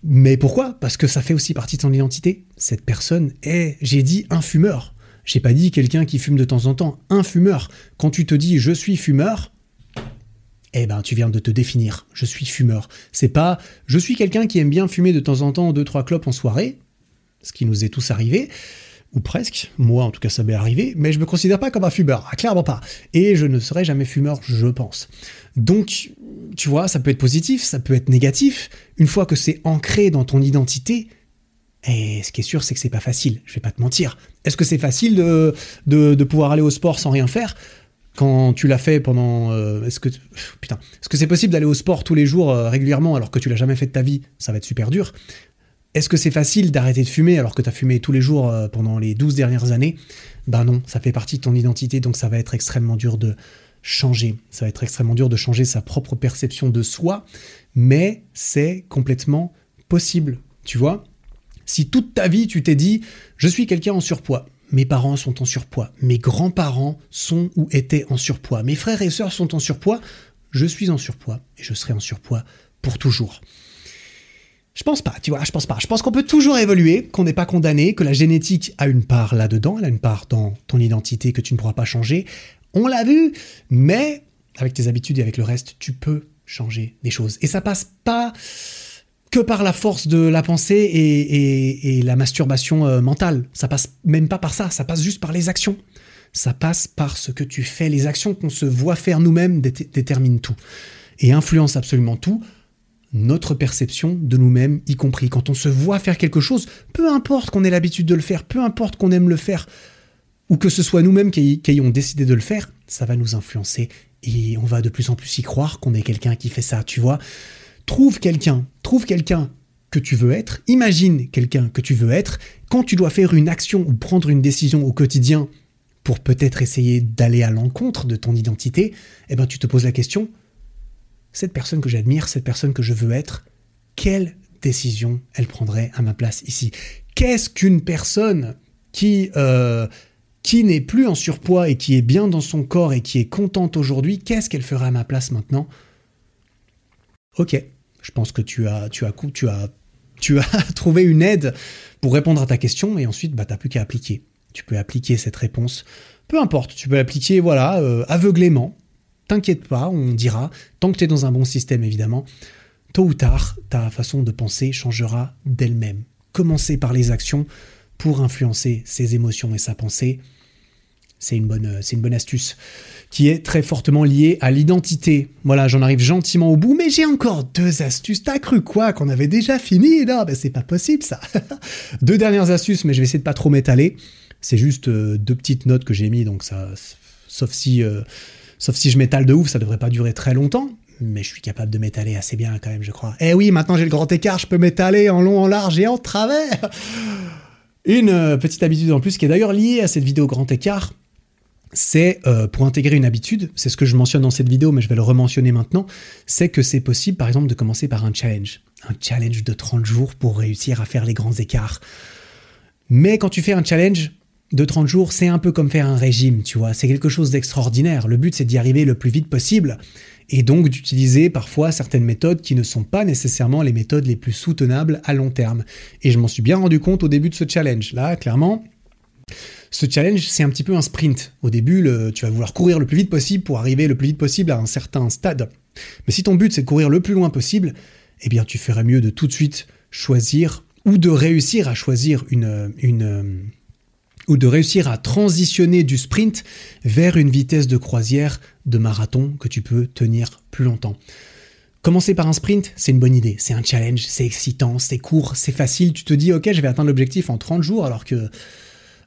Mais pourquoi? Parce que ça fait aussi partie de ton identité. Cette personne est, j'ai dit, un fumeur. J'ai pas dit quelqu'un qui fume de temps en temps, un fumeur. Quand tu te dis je suis fumeur, eh ben, tu viens de te définir. Je suis fumeur. C'est pas, je suis quelqu'un qui aime bien fumer de temps en temps deux, trois clopes en soirée, ce qui nous est tous arrivé, ou presque. Moi, en tout cas, ça m'est arrivé, mais je me considère pas comme un fumeur. Ah, clairement pas. Et je ne serai jamais fumeur, je pense. Donc, tu vois, ça peut être positif, ça peut être négatif. Une fois que c'est ancré dans ton identité, et ce qui est sûr, c'est que c'est pas facile. Je vais pas te mentir. Est-ce que c'est facile de, de pouvoir aller au sport sans rien faire? Quand tu l'as fait pendant. Euh, est-ce que. Putain. Est-ce que c'est possible d'aller au sport tous les jours euh, régulièrement alors que tu l'as jamais fait de ta vie? Ça va être super dur. Est-ce que c'est facile d'arrêter de fumer alors que tu as fumé tous les jours euh, pendant les 12 dernières années? Ben non, ça fait partie de ton identité, donc ça va être extrêmement dur de changer. Ça va être extrêmement dur de changer sa propre perception de soi, mais c'est complètement possible. Tu vois? Si toute ta vie tu t'es dit je suis quelqu'un en surpoids, mes parents sont en surpoids, mes grands-parents sont ou étaient en surpoids, mes frères et sœurs sont en surpoids, je suis en surpoids et je serai en surpoids pour toujours. Je pense pas, tu vois, je pense pas. Je pense qu'on peut toujours évoluer, qu'on n'est pas condamné, que la génétique a une part là-dedans, elle a une part dans ton identité que tu ne pourras pas changer. On l'a vu, mais avec tes habitudes et avec le reste, tu peux changer des choses. Et ça passe pas que par la force de la pensée et, la masturbation euh, mentale. Ça passe même pas par ça, ça passe juste par les actions. Ça passe par ce que tu fais. Les actions qu'on se voit faire nous-mêmes déterminent tout. Et influencent absolument tout, notre perception de nous-mêmes y compris. Quand on se voit faire quelque chose, peu importe qu'on ait l'habitude de le faire, peu importe qu'on aime le faire, ou que ce soit nous-mêmes qui, qui ayons décidé de le faire, ça va nous influencer et on va de plus en plus y croire qu'on est quelqu'un qui fait ça, tu vois. Trouve quelqu'un, trouve quelqu'un que tu veux être, imagine quelqu'un que tu veux être, quand tu dois faire une action ou prendre une décision au quotidien pour peut-être essayer d'aller à l'encontre de ton identité, eh ben tu te poses la question, cette personne que j'admire, cette personne que je veux être, quelle décision elle prendrait à ma place ici? Qu'est-ce qu'une personne qui euh, qui n'est plus en surpoids et qui est bien dans son corps et qui est contente aujourd'hui, qu'est-ce qu'elle fera à ma place maintenant? Ok, je pense que tu as, trouvé une aide pour répondre à ta question et ensuite, bah, tu n'as plus qu'à appliquer. Tu peux appliquer cette réponse. Peu importe, tu peux l'appliquer voilà, euh, aveuglément. T'inquiète pas, on dira, tant que tu es dans un bon système évidemment, tôt ou tard, ta façon de penser changera d'elle-même. Commencer par les actions, pour influencer ses émotions et sa pensée. C'est une, bonne, euh, c'est une bonne astuce qui est très fortement liée à l'identité. Voilà, j'en arrive gentiment au bout, mais j'ai encore deux astuces. T'as cru quoi Qu'on avait déjà fini? Non, ben c'est pas possible ça. deux dernières astuces, mais je vais essayer de pas trop m'étaler. C'est juste euh, deux petites notes que j'ai mis, donc ça, sauf si, euh, sauf si je m'étale de ouf, ça devrait pas durer très longtemps. Mais je suis capable de m'étaler assez bien quand même, je crois. Eh oui, maintenant j'ai le grand écart, je peux m'étaler en long, en large et en travers. Une petite habitude en plus qui est d'ailleurs liée à cette vidéo grand écart, c'est euh, pour intégrer une habitude, c'est ce que je mentionne dans cette vidéo, mais je vais le rementionner maintenant, c'est que c'est possible par exemple de commencer par un challenge. Un challenge de 30 jours pour réussir à faire les grands écarts. Mais quand tu fais un challenge de 30 jours, c'est un peu comme faire un régime, tu vois, c'est quelque chose d'extraordinaire. Le but c'est d'y arriver le plus vite possible et donc d'utiliser parfois certaines méthodes qui ne sont pas nécessairement les méthodes les plus soutenables à long terme. Et je m'en suis bien rendu compte au début de ce challenge. Là, clairement, ce challenge, c'est un petit peu un sprint. Au début, tu vas vouloir courir le plus vite possible pour arriver le plus vite possible à un certain stade. Mais si ton but, c'est de courir le plus loin possible, eh bien, tu ferais mieux de tout de suite choisir ou de réussir à choisir une, une, ou de réussir à transitionner du sprint vers une vitesse de croisière de marathon que tu peux tenir plus longtemps. Commencer par un sprint, c'est une bonne idée, c'est un challenge, c'est excitant, c'est court, c'est facile, tu te dis ok je vais atteindre l'objectif en 30 jours alors que,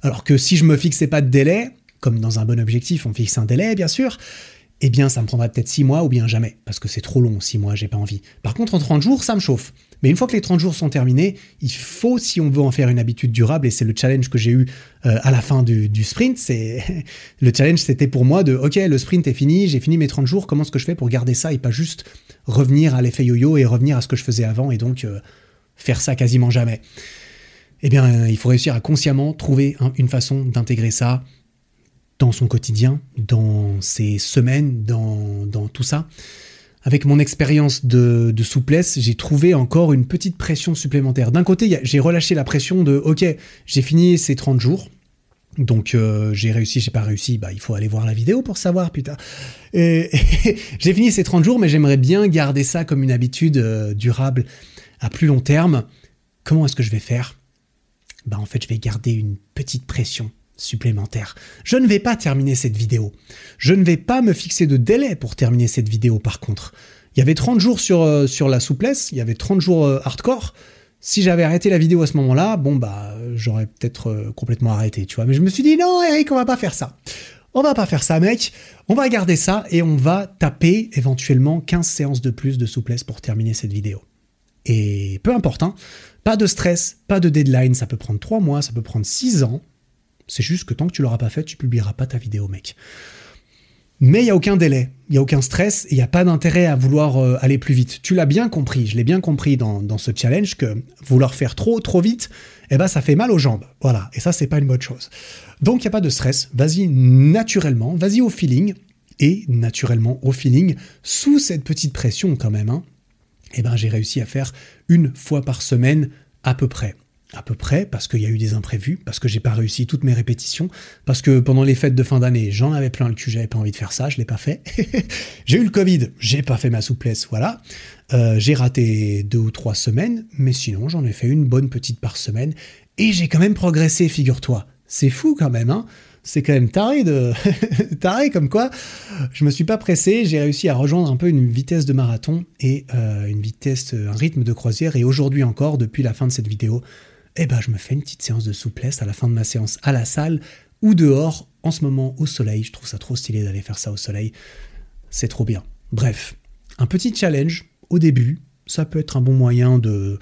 alors que si je me fixais pas de délai, comme dans un bon objectif on fixe un délai bien sûr, eh bien ça me prendrait peut-être 6 mois ou bien jamais, parce que c'est trop long, 6 mois, j'ai pas envie. Par contre, en 30 jours, ça me chauffe. Mais une fois que les 30 jours sont terminés, il faut, si on veut en faire une habitude durable, et c'est le challenge que j'ai eu euh, à la fin du, sprint, c'est le challenge c'était pour moi de, ok, le sprint est fini, j'ai fini mes 30 jours, comment est-ce que je fais pour garder ça et pas juste revenir à l'effet yo-yo et revenir à ce que je faisais avant et donc euh, faire ça quasiment jamais? Eh bien, il faut réussir à consciemment trouver une façon d'intégrer ça dans son quotidien, dans ses semaines, dans, tout ça. Avec mon expérience de, de, souplesse, j'ai trouvé encore une petite pression supplémentaire. D'un côté, j'ai relâché la pression de OK, j'ai fini ces 30 jours. Donc euh, j'ai réussi, j'ai pas réussi, bah il faut aller voir la vidéo pour savoir, putain. j'ai fini ces 30 jours, mais j'aimerais bien garder ça comme une habitude euh, durable à plus long terme. Comment est-ce que je vais faire? Bah en fait, je vais garder une petite pression supplémentaire. Je ne vais pas terminer cette vidéo. Je ne vais pas me fixer de délai pour terminer cette vidéo par contre. Il y avait 30 jours sur, euh, sur la souplesse, il y avait 30 jours euh, hardcore. Si j'avais arrêté la vidéo à ce moment-là, bon bah j'aurais peut-être euh, complètement arrêté, tu vois. Mais je me suis dit non Eric, on va pas faire ça. On va pas faire ça mec, on va garder ça et on va taper éventuellement 15 séances de plus de souplesse pour terminer cette vidéo. Et peu importe, hein, pas de stress, pas de deadline, ça peut prendre 3 mois, ça peut prendre 6 ans, c'est juste que tant que tu l'auras pas fait, tu publieras pas ta vidéo, mec. Mais il n'y a aucun délai, il n'y a aucun stress, il n'y a pas d'intérêt à vouloir euh, aller plus vite. Tu l'as bien compris, je l'ai bien compris dans, dans, ce challenge que vouloir faire trop, trop vite, eh ben ça fait mal aux jambes. Voilà, et ça c'est pas une bonne chose. Donc il n'y a pas de stress, vas-y naturellement, vas-y au feeling, et naturellement au feeling, sous cette petite pression quand même, hein, eh ben j'ai réussi à faire une fois par semaine à peu près à peu près, parce qu'il y a eu des imprévus, parce que j'ai pas réussi toutes mes répétitions, parce que pendant les fêtes de fin d'année, j'en avais plein le cul, j'avais pas envie de faire ça, je l'ai pas fait. j'ai eu le Covid, j'ai pas fait ma souplesse, voilà. Euh, j'ai raté deux ou trois semaines, mais sinon j'en ai fait une bonne petite par semaine, et j'ai quand même progressé, figure-toi. C'est fou quand même, hein c'est quand même taré de taré comme quoi je me suis pas pressé j'ai réussi à rejoindre un peu une vitesse de marathon et euh, une vitesse un rythme de croisière et aujourd'hui encore depuis la fin de cette vidéo eh ben, je me fais une petite séance de souplesse à la fin de ma séance à la salle ou dehors, en ce moment au soleil. Je trouve ça trop stylé d'aller faire ça au soleil. C'est trop bien. Bref, un petit challenge au début, ça peut être un bon moyen de,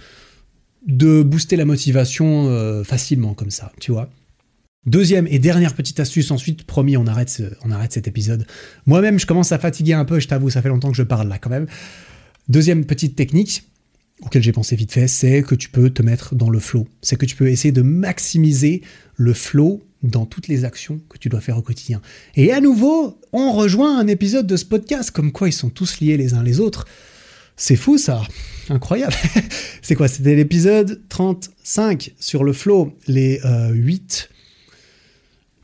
de booster la motivation euh, facilement comme ça, tu vois. Deuxième et dernière petite astuce, ensuite, promis, on arrête, cet épisode. Moi-même, je commence à fatiguer un peu, je t'avoue, ça fait longtemps que je parle là quand même. Deuxième petite technique, auquel j'ai pensé vite fait, c'est que tu peux te mettre dans le flow. C'est que tu peux essayer de maximiser le flow dans toutes les actions que tu dois faire au quotidien. Et à nouveau, on rejoint un épisode de ce podcast, comme quoi ils sont tous liés les uns les autres. C'est fou ça, incroyable. c'est quoi? C'était l'épisode 35 sur le flow, les 8...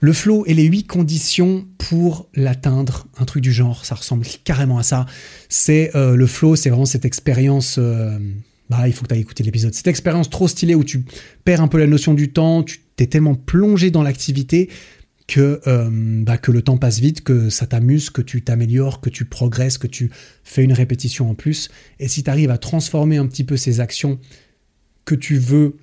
Le flow et les 8 conditions pour l'atteindre, un truc du genre, ça ressemble carrément à ça. C'est euh, le flow, c'est vraiment cette expérience... Euh, bah, il faut que tu ailles écouter l'épisode. Cette expérience trop stylée où tu perds un peu la notion du temps, tu t'es tellement plongé dans l'activité que, euh, bah, que le temps passe vite, que ça t'amuse, que tu t'améliores, que tu progresses, que tu fais une répétition en plus. Et si tu arrives à transformer un petit peu ces actions que tu veux,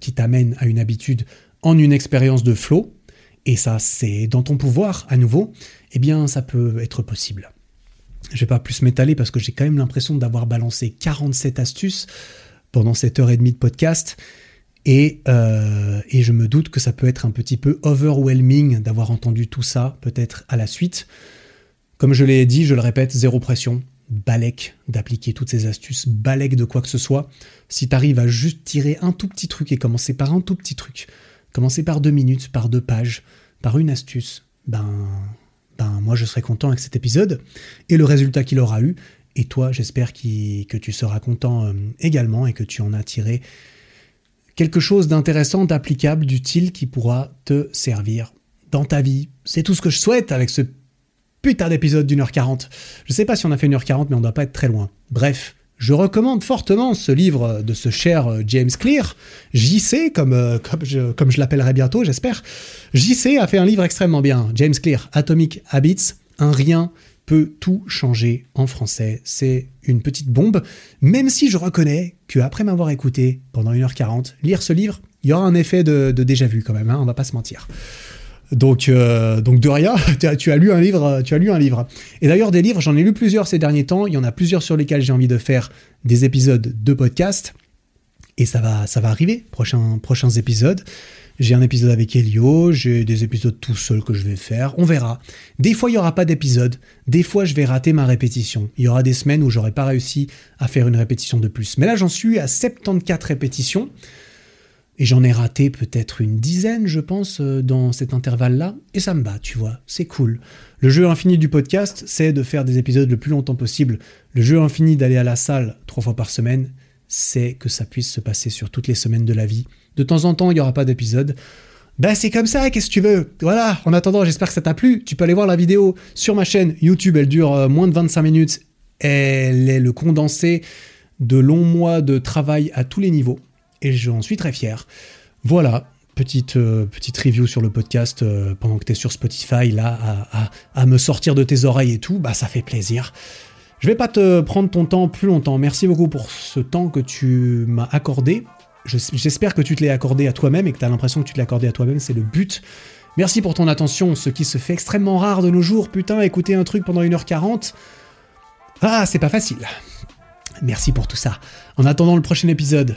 qui t'amènent à une habitude, en une expérience de flow, et ça c'est dans ton pouvoir à nouveau, eh bien ça peut être possible. Je vais pas plus m'étaler parce que j'ai quand même l'impression d'avoir balancé 47 astuces pendant cette heure et demie de podcast. Et, euh, et, je me doute que ça peut être un petit peu overwhelming d'avoir entendu tout ça, peut-être à la suite. Comme je l'ai dit, je le répète, zéro pression, balèque d'appliquer toutes ces astuces, balèque de quoi que ce soit. Si tu arrives à juste tirer un tout petit truc et commencer par un tout petit truc, commencer par deux minutes, par deux pages, par une astuce, ben ben moi je serai content avec cet épisode et le résultat qu'il aura eu. Et toi, j'espère que tu seras content euh, également et que tu en as tiré quelque chose d'intéressant, d'applicable, d'utile qui pourra te servir dans ta vie. C'est tout ce que je souhaite avec ce putain d'épisode d'une heure quarante. Je sais pas si on a fait une heure quarante, mais on doit pas être très loin. Bref, je recommande fortement ce livre de ce cher euh, James Clear, JC, comme, euh, comme je, comme je l'appellerai bientôt, j'espère. JC a fait un livre extrêmement bien, James Clear, Atomic Habits, un rien peut tout changer en français. C'est une petite bombe, même si je reconnais que après m'avoir écouté pendant 1h40, lire ce livre, il y aura un effet de, déjà vu quand même, hein, on va pas se mentir. Donc, euh, donc de rien, tu as, lu un livre, tu as lu un livre. Et d'ailleurs des livres, j'en ai lu plusieurs ces derniers temps. Il y en a plusieurs sur lesquels j'ai envie de faire des épisodes de podcast. Et ça va, ça va arriver, prochains, prochains épisodes. J'ai un épisode avec Elio, j'ai des épisodes tout seul que je vais faire, on verra. Des fois, il n'y aura pas d'épisode, des fois, je vais rater ma répétition. Il y aura des semaines où j'aurai pas réussi à faire une répétition de plus. Mais là, j'en suis à 74 répétitions. Et j'en ai raté peut-être une dizaine, je pense, euh, dans cet intervalle-là. Et ça me bat, tu vois. C'est cool. Le jeu infini du podcast, c'est de faire des épisodes le plus longtemps possible. Le jeu infini d'aller à la salle trois fois par semaine, c'est que ça puisse se passer sur toutes les semaines de la vie. De temps en temps, il n'y aura pas d'épisode. Ben c'est comme ça, qu'est-ce que tu veux? Voilà, en attendant, j'espère que ça t'a plu. Tu peux aller voir la vidéo sur ma chaîne YouTube, elle dure euh, moins de 25 minutes. Elle est le condensé de longs mois de travail à tous les niveaux et j'en suis très fier. Voilà, petite, euh, petite review sur le podcast euh, pendant que tu es sur Spotify, là, à, me sortir de tes oreilles et tout, bah ça fait plaisir. Je vais pas te prendre ton temps plus longtemps. Merci beaucoup pour ce temps que tu m'as accordé. J'espère que tu te l'es accordé à toi-même et que tu as l'impression que tu te l'as accordé à toi-même, c'est le but. Merci pour ton attention, ce qui se fait extrêmement rare de nos jours. Putain, écouter un truc pendant 1h40. Ah, c'est pas facile. Merci pour tout ça. En attendant le prochain épisode,